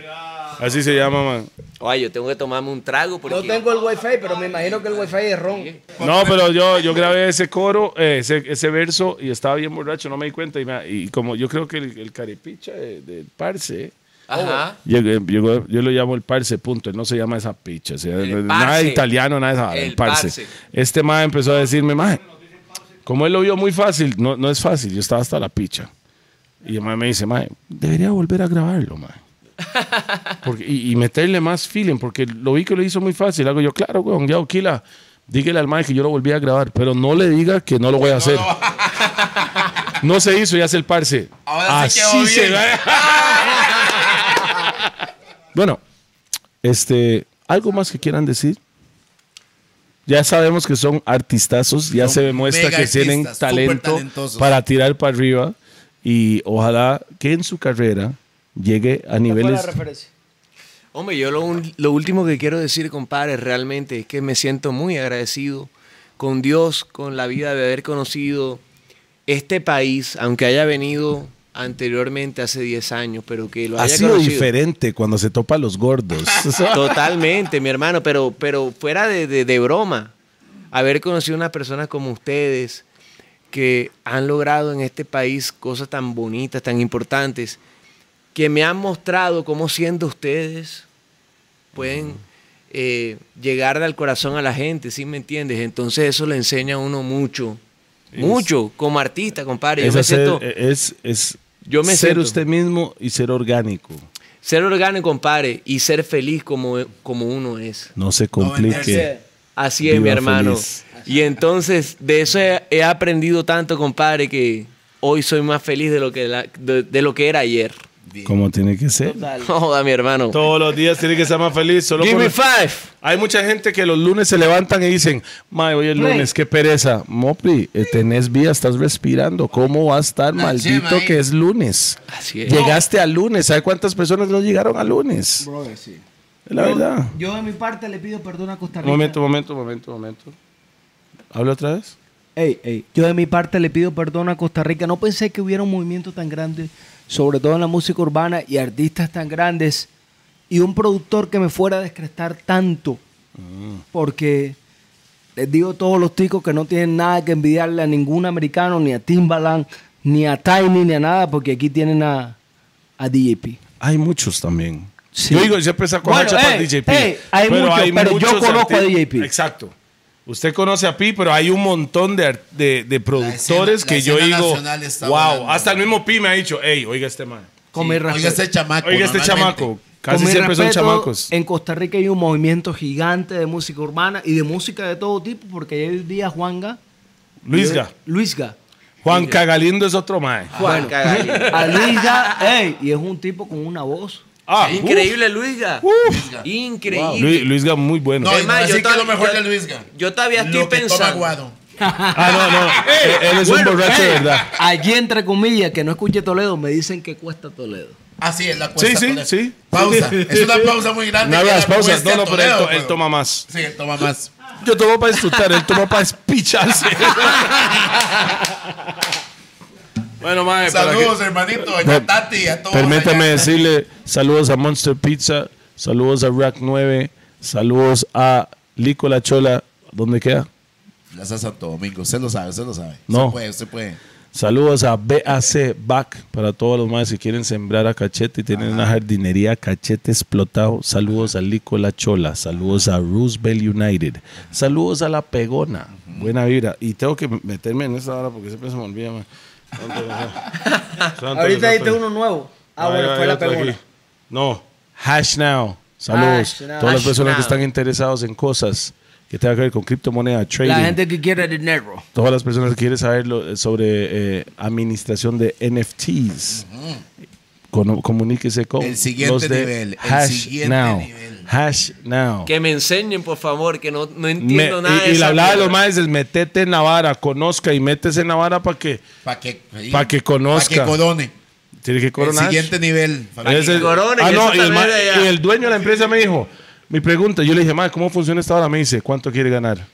así se llama, man. Oye, yo tengo que tomarme un trago porque... No tengo el wifi, pero me imagino que el wifi es ron. No, pero yo, yo grabé ese coro, eh, ese, ese verso y estaba bien borracho, no me di cuenta. Y, me- y como yo creo que el, el carepicha de- del parce, Ajá. llegó- llegó- yo lo llamo el parce, punto. Él no se llama esa picha. o sea, nada italiano, nada de esa, el, El parce. parce. Este mae empezó a decirme, mae, como él lo vio muy fácil, no, no es fácil, yo estaba hasta la picha. Y el mae me dice, mae, debería volver a grabarlo, mae. Porque, y, y meterle más feeling, porque lo vi que lo hizo muy fácil. Hago yo, claro, weón, ya, Okila, dígale al mae que yo lo volví a grabar, pero no le diga que no lo voy a hacer. No se hizo y hace el. Ahora sí Así se va. bueno, este, ¿algo más que quieran decir? Ya sabemos que son artistazos, ya Son se demuestra que tienen talento para tirar para arriba. y ojalá que en su carrera llegue a niveles... Hombre, yo lo, un- lo último que quiero decir, compadre, realmente es que me siento muy agradecido con Dios, con la vida de haber conocido este país, aunque haya venido anteriormente hace 10 años, pero que lo Ha haya sido conocido. diferente cuando se topa a los gordos. Totalmente, mi hermano, pero, pero fuera de, de- de broma, haber conocido unas personas como ustedes que han logrado en este país cosas tan bonitas, tan importantes, que me han mostrado cómo siendo ustedes pueden eh, llegar al corazón a la gente, ¿sí me entiendes? Entonces eso le enseña a uno mucho, mucho, como artista, compadre. Es, hacer- siento es, es Yo me ser siento- usted mismo y ser orgánico. ser orgánico, compadre, y ser feliz como, como uno es. No se complique. Así es, Viva mi hermano. feliz. Y entonces de eso he, he aprendido tanto, compadre, que hoy soy más feliz de lo que, la- de, de lo que era ayer. Como tiene que ser. Joda, mi hermano. Todos los días tiene que ser más feliz. Solo Give por- me five. Hay mucha gente que los lunes se levantan y dicen, Mae, hoy es lunes, qué pereza. Mopri, eh, tenés vida, estás respirando. ¿Cómo va a estar La maldito chema que es lunes? Así es. Llegaste al lunes. ¿Sabes cuántas personas no llegaron al lunes? Brother, sí. Es la verdad. Yo de mi parte le pido perdón a Costa Rica. Momento, momento, momento, momento. ¿Habla otra vez? Ey, ey, Yo de mi parte le pido perdón a Costa Rica. No pensé que hubiera un movimiento tan grande, sobre todo en la música urbana, y artistas tan grandes, y un productor que me fuera a descrestar tanto. Porque les digo a todos los ticos que no tienen nada que envidiarle a ningún americano, ni a Timbaland, ni a Tiny, ni a nada, porque aquí tienen a, a DJP. Hay muchos también. Sí. Yo digo, siempre saco Bueno, para ey, DJP. ey, hay muchos, pero yo conozco a DJP. Exacto. Usted conoce a Pi, pero hay un montón de, de, de productores la que yo digo, wow. volando. Hasta el mismo Pi me ha dicho, hey, oiga este man. Con mi Oiga este chamaco. Oiga este chamaco. Casi siempre son chamacos. En Costa Rica hay un movimiento gigante de música urbana y de música de todo tipo, porque hoy día Juanga. Luisga. Luisga. Juan Cagalindo es otro mae. Juan Cagalli. A Luisga, ey, y es un tipo con una voz. Ah, Increíble, Luisga. Luisga. Increíble. Lu- Luisga muy bueno. No, Es más, yo es lo todavía- mejor yo- de Luisga. yo todavía estoy Lo que toma pensando. Guado. Ah, no, no. Eh, Él es un borracho de verdad. Allí, entre comillas, que no escuche Toledo, me dicen que cuesta Toledo. Así es la cuesta. Sí, sí, Toledo. sí. Pausa. Es una pausa muy grande. No pausas. No, no, pero él, Toledo, to- él pero- toma más. Sí, él toma más. Yo tomo para disfrutar, él toma para espicharse. bueno, mae, que- Saludos, hermanito. Doña Tati y a todos. Permítame allá. decirle saludos a Monster Pizza, saludos a Rack 9, saludos a Lico La Chola, ¿dónde queda? Plaza Santo Domingo. Usted lo sabe, usted lo sabe. No. Usted puede, usted puede. Saludos a BAC Back para todos los más que quieren sembrar a cachete y tienen una jardinería cachete explotado. Saludos a Lico La Chola, saludos a Roosevelt United, saludos a La Pegona, buena vibra. Y tengo que meterme en esta hora porque siempre se me olvida. man. Santo, Ahorita santo. diste uno nuevo. Ah, bueno, fue la pegona. No, Hash Now. Saludos. Hash Now. Todas las Hash personas que están interesados en cosas que tengan que ver con criptomoneda, trading. La gente que quiere dinero. Todas las personas que quieren saber lo- eh, sobre eh, administración de NFTs, cono- comuníquese con El siguiente los de nivel, el Hash siguiente Now. nivel. Hash Now. Que me enseñen, por favor, que no, no Me- entiendo nada de y, y esa la hablaba de los mierda. maes es metete en la vara, conozca y métese en la vara para que Para que, Pa' que conozca. Para que corone. tiene que El coronar. siguiente nivel. Ese- corone, ah, que no, y el, de y el dueño de la empresa me dijo, mi pregunta, yo le dije, "Mae, ¿cómo funciona esta hora? Me dice, ¿cuánto quiere ganar?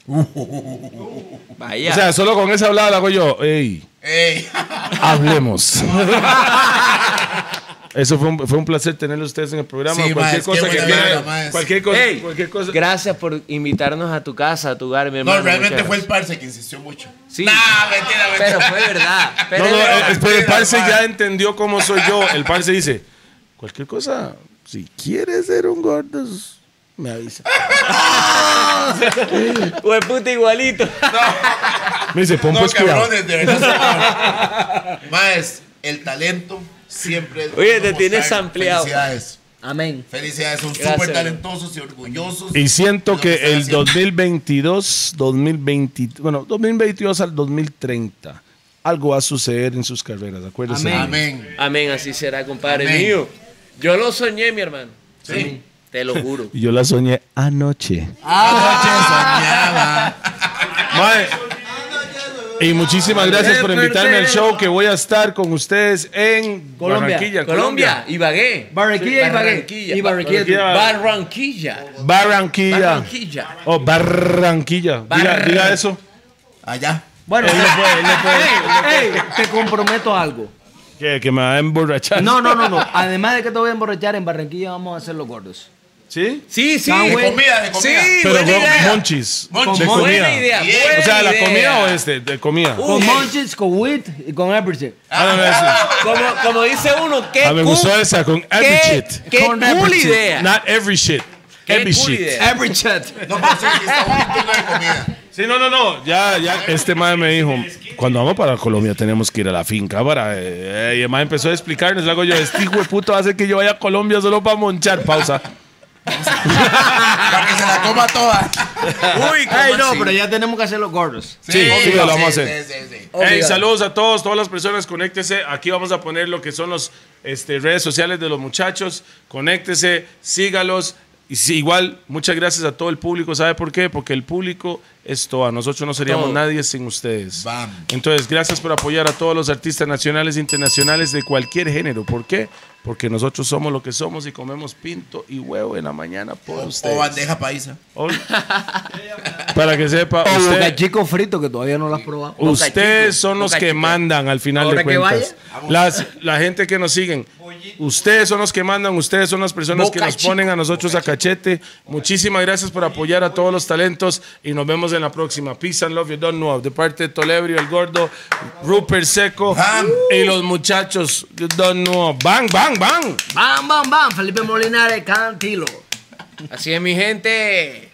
Vaya. O sea, solo con esa hablada la hago yo, ey, Ey. hablemos. Eso fue un, fue un placer tenerlos ustedes en el programa. Sí, cualquier maes, cosa que quieran, maes. cualquier cosa, Ey, cualquier cosa. Gracias por invitarnos a tu casa, a tu hogar, mi hermano. No, realmente fue el parce que insistió mucho. Sí. Nah, mentira, mentira. Pero fue verdad. Pero No, no, eh, pero el parce mae. ya entendió cómo soy yo. El parce dice, cualquier cosa, si quieres ser un gordo, me avisa. Hue puta igualito. Me dice, pon No, pues cuidado. cabrones, de verdad. Más, el talento siempre. Oye, te tienes ampliado. Felicidades. Amén. Felicidades, son súper talentosos y orgullosos. Y siento que el haciendo. 2022, 2020, bueno, 2022 al 2030, algo va a suceder en sus carreras, acuérdense. Amén. Amén. Amén, así será, compadre Amén. mío. Yo lo soñé, mi hermano. Sí. Te lo juro. Y Yo la soñé anoche. Anoche soñaba. Y muchísimas gracias por invitarme al show que voy a estar con ustedes en Colombia. Barranquilla, Colombia, Ibagué. Barranquilla y Ibagué. Barranquilla. Y Barranquilla. Barranquilla. Barranquilla. Barranquilla. Oh, Barranquilla. Diga, eso. Allá. Bueno, Él no puede, él no puede. Ey, ey, te comprometo a algo. Que, que me va a emborrachar. No, no, no, no. Además de que te voy a emborrachar, en Barranquilla vamos a hacer los gordos. ¿Sí? Sí, sí. Ah, De comida, de comida. Sí, Pero buena con idea. monchis. Monchis. De comida. Buena idea. Bien. buena O sea, ¿la idea. comida o este? De comida. Uh, Con eh. Monchis, con Wheat y con everything. Ah, no, no, eso. Como, como dice uno, qué Ah, me cool- gustó esa, con every qué, shit. Qué Con cool everything. idea. Not every shit. Qué Every cool shit. idea. Every chat. No, pero sí, está turno de comida. Sí, no, no, no. Ya, ya, este madre me dijo, cuando vamos para Colombia tenemos que ir a la finca para... eh, y el madre empezó a explicarnos, hago yo, este hijo de puto hace que yo vaya a Colombia solo para monchar. Pausa. Para que se la coma toda. Uy, ¿cómo Ay, no, así? pero ya tenemos que hacer los gordos. Sí, sí, lo vamos a hacer. Sí, sí, sí. Hey, saludos a todos, todas las personas, conéctese. Aquí vamos a poner lo que son las este, redes sociales de los muchachos. Conéctese, sígalos. Y sí, igual, muchas gracias a todo el público. ¿Sabe por qué? Porque el público es todo. Nosotros no seríamos Todo. nadie sin ustedes. Bam. Entonces, gracias por apoyar a todos los artistas nacionales e internacionales de cualquier género. ¿Por qué? Porque nosotros somos lo que somos y comemos pinto y huevo en la mañana por ustedes. O bandeja paisa. Para que sepa, O usted- chico frito que todavía no lo has probado. Ustedes son los que mandan al final Ahora de que cuentas. Las, la gente que nos siguen. Ustedes son los que mandan, ustedes son las personas que nos Chico. ponen a nosotros a cachete. Muchísimas gracias por apoyar a todos los talentos y nos vemos en la próxima. Peace and love, you don't know. De parte de Tolebrio, el gordo, Rupert Seco Bam. y los muchachos, you don't know. Bang, bang, bang. Bam, bam, bam. Felipe Molinares, Cantilo. Así es, mi gente.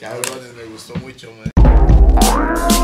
Cabrones, me gustó mucho, man.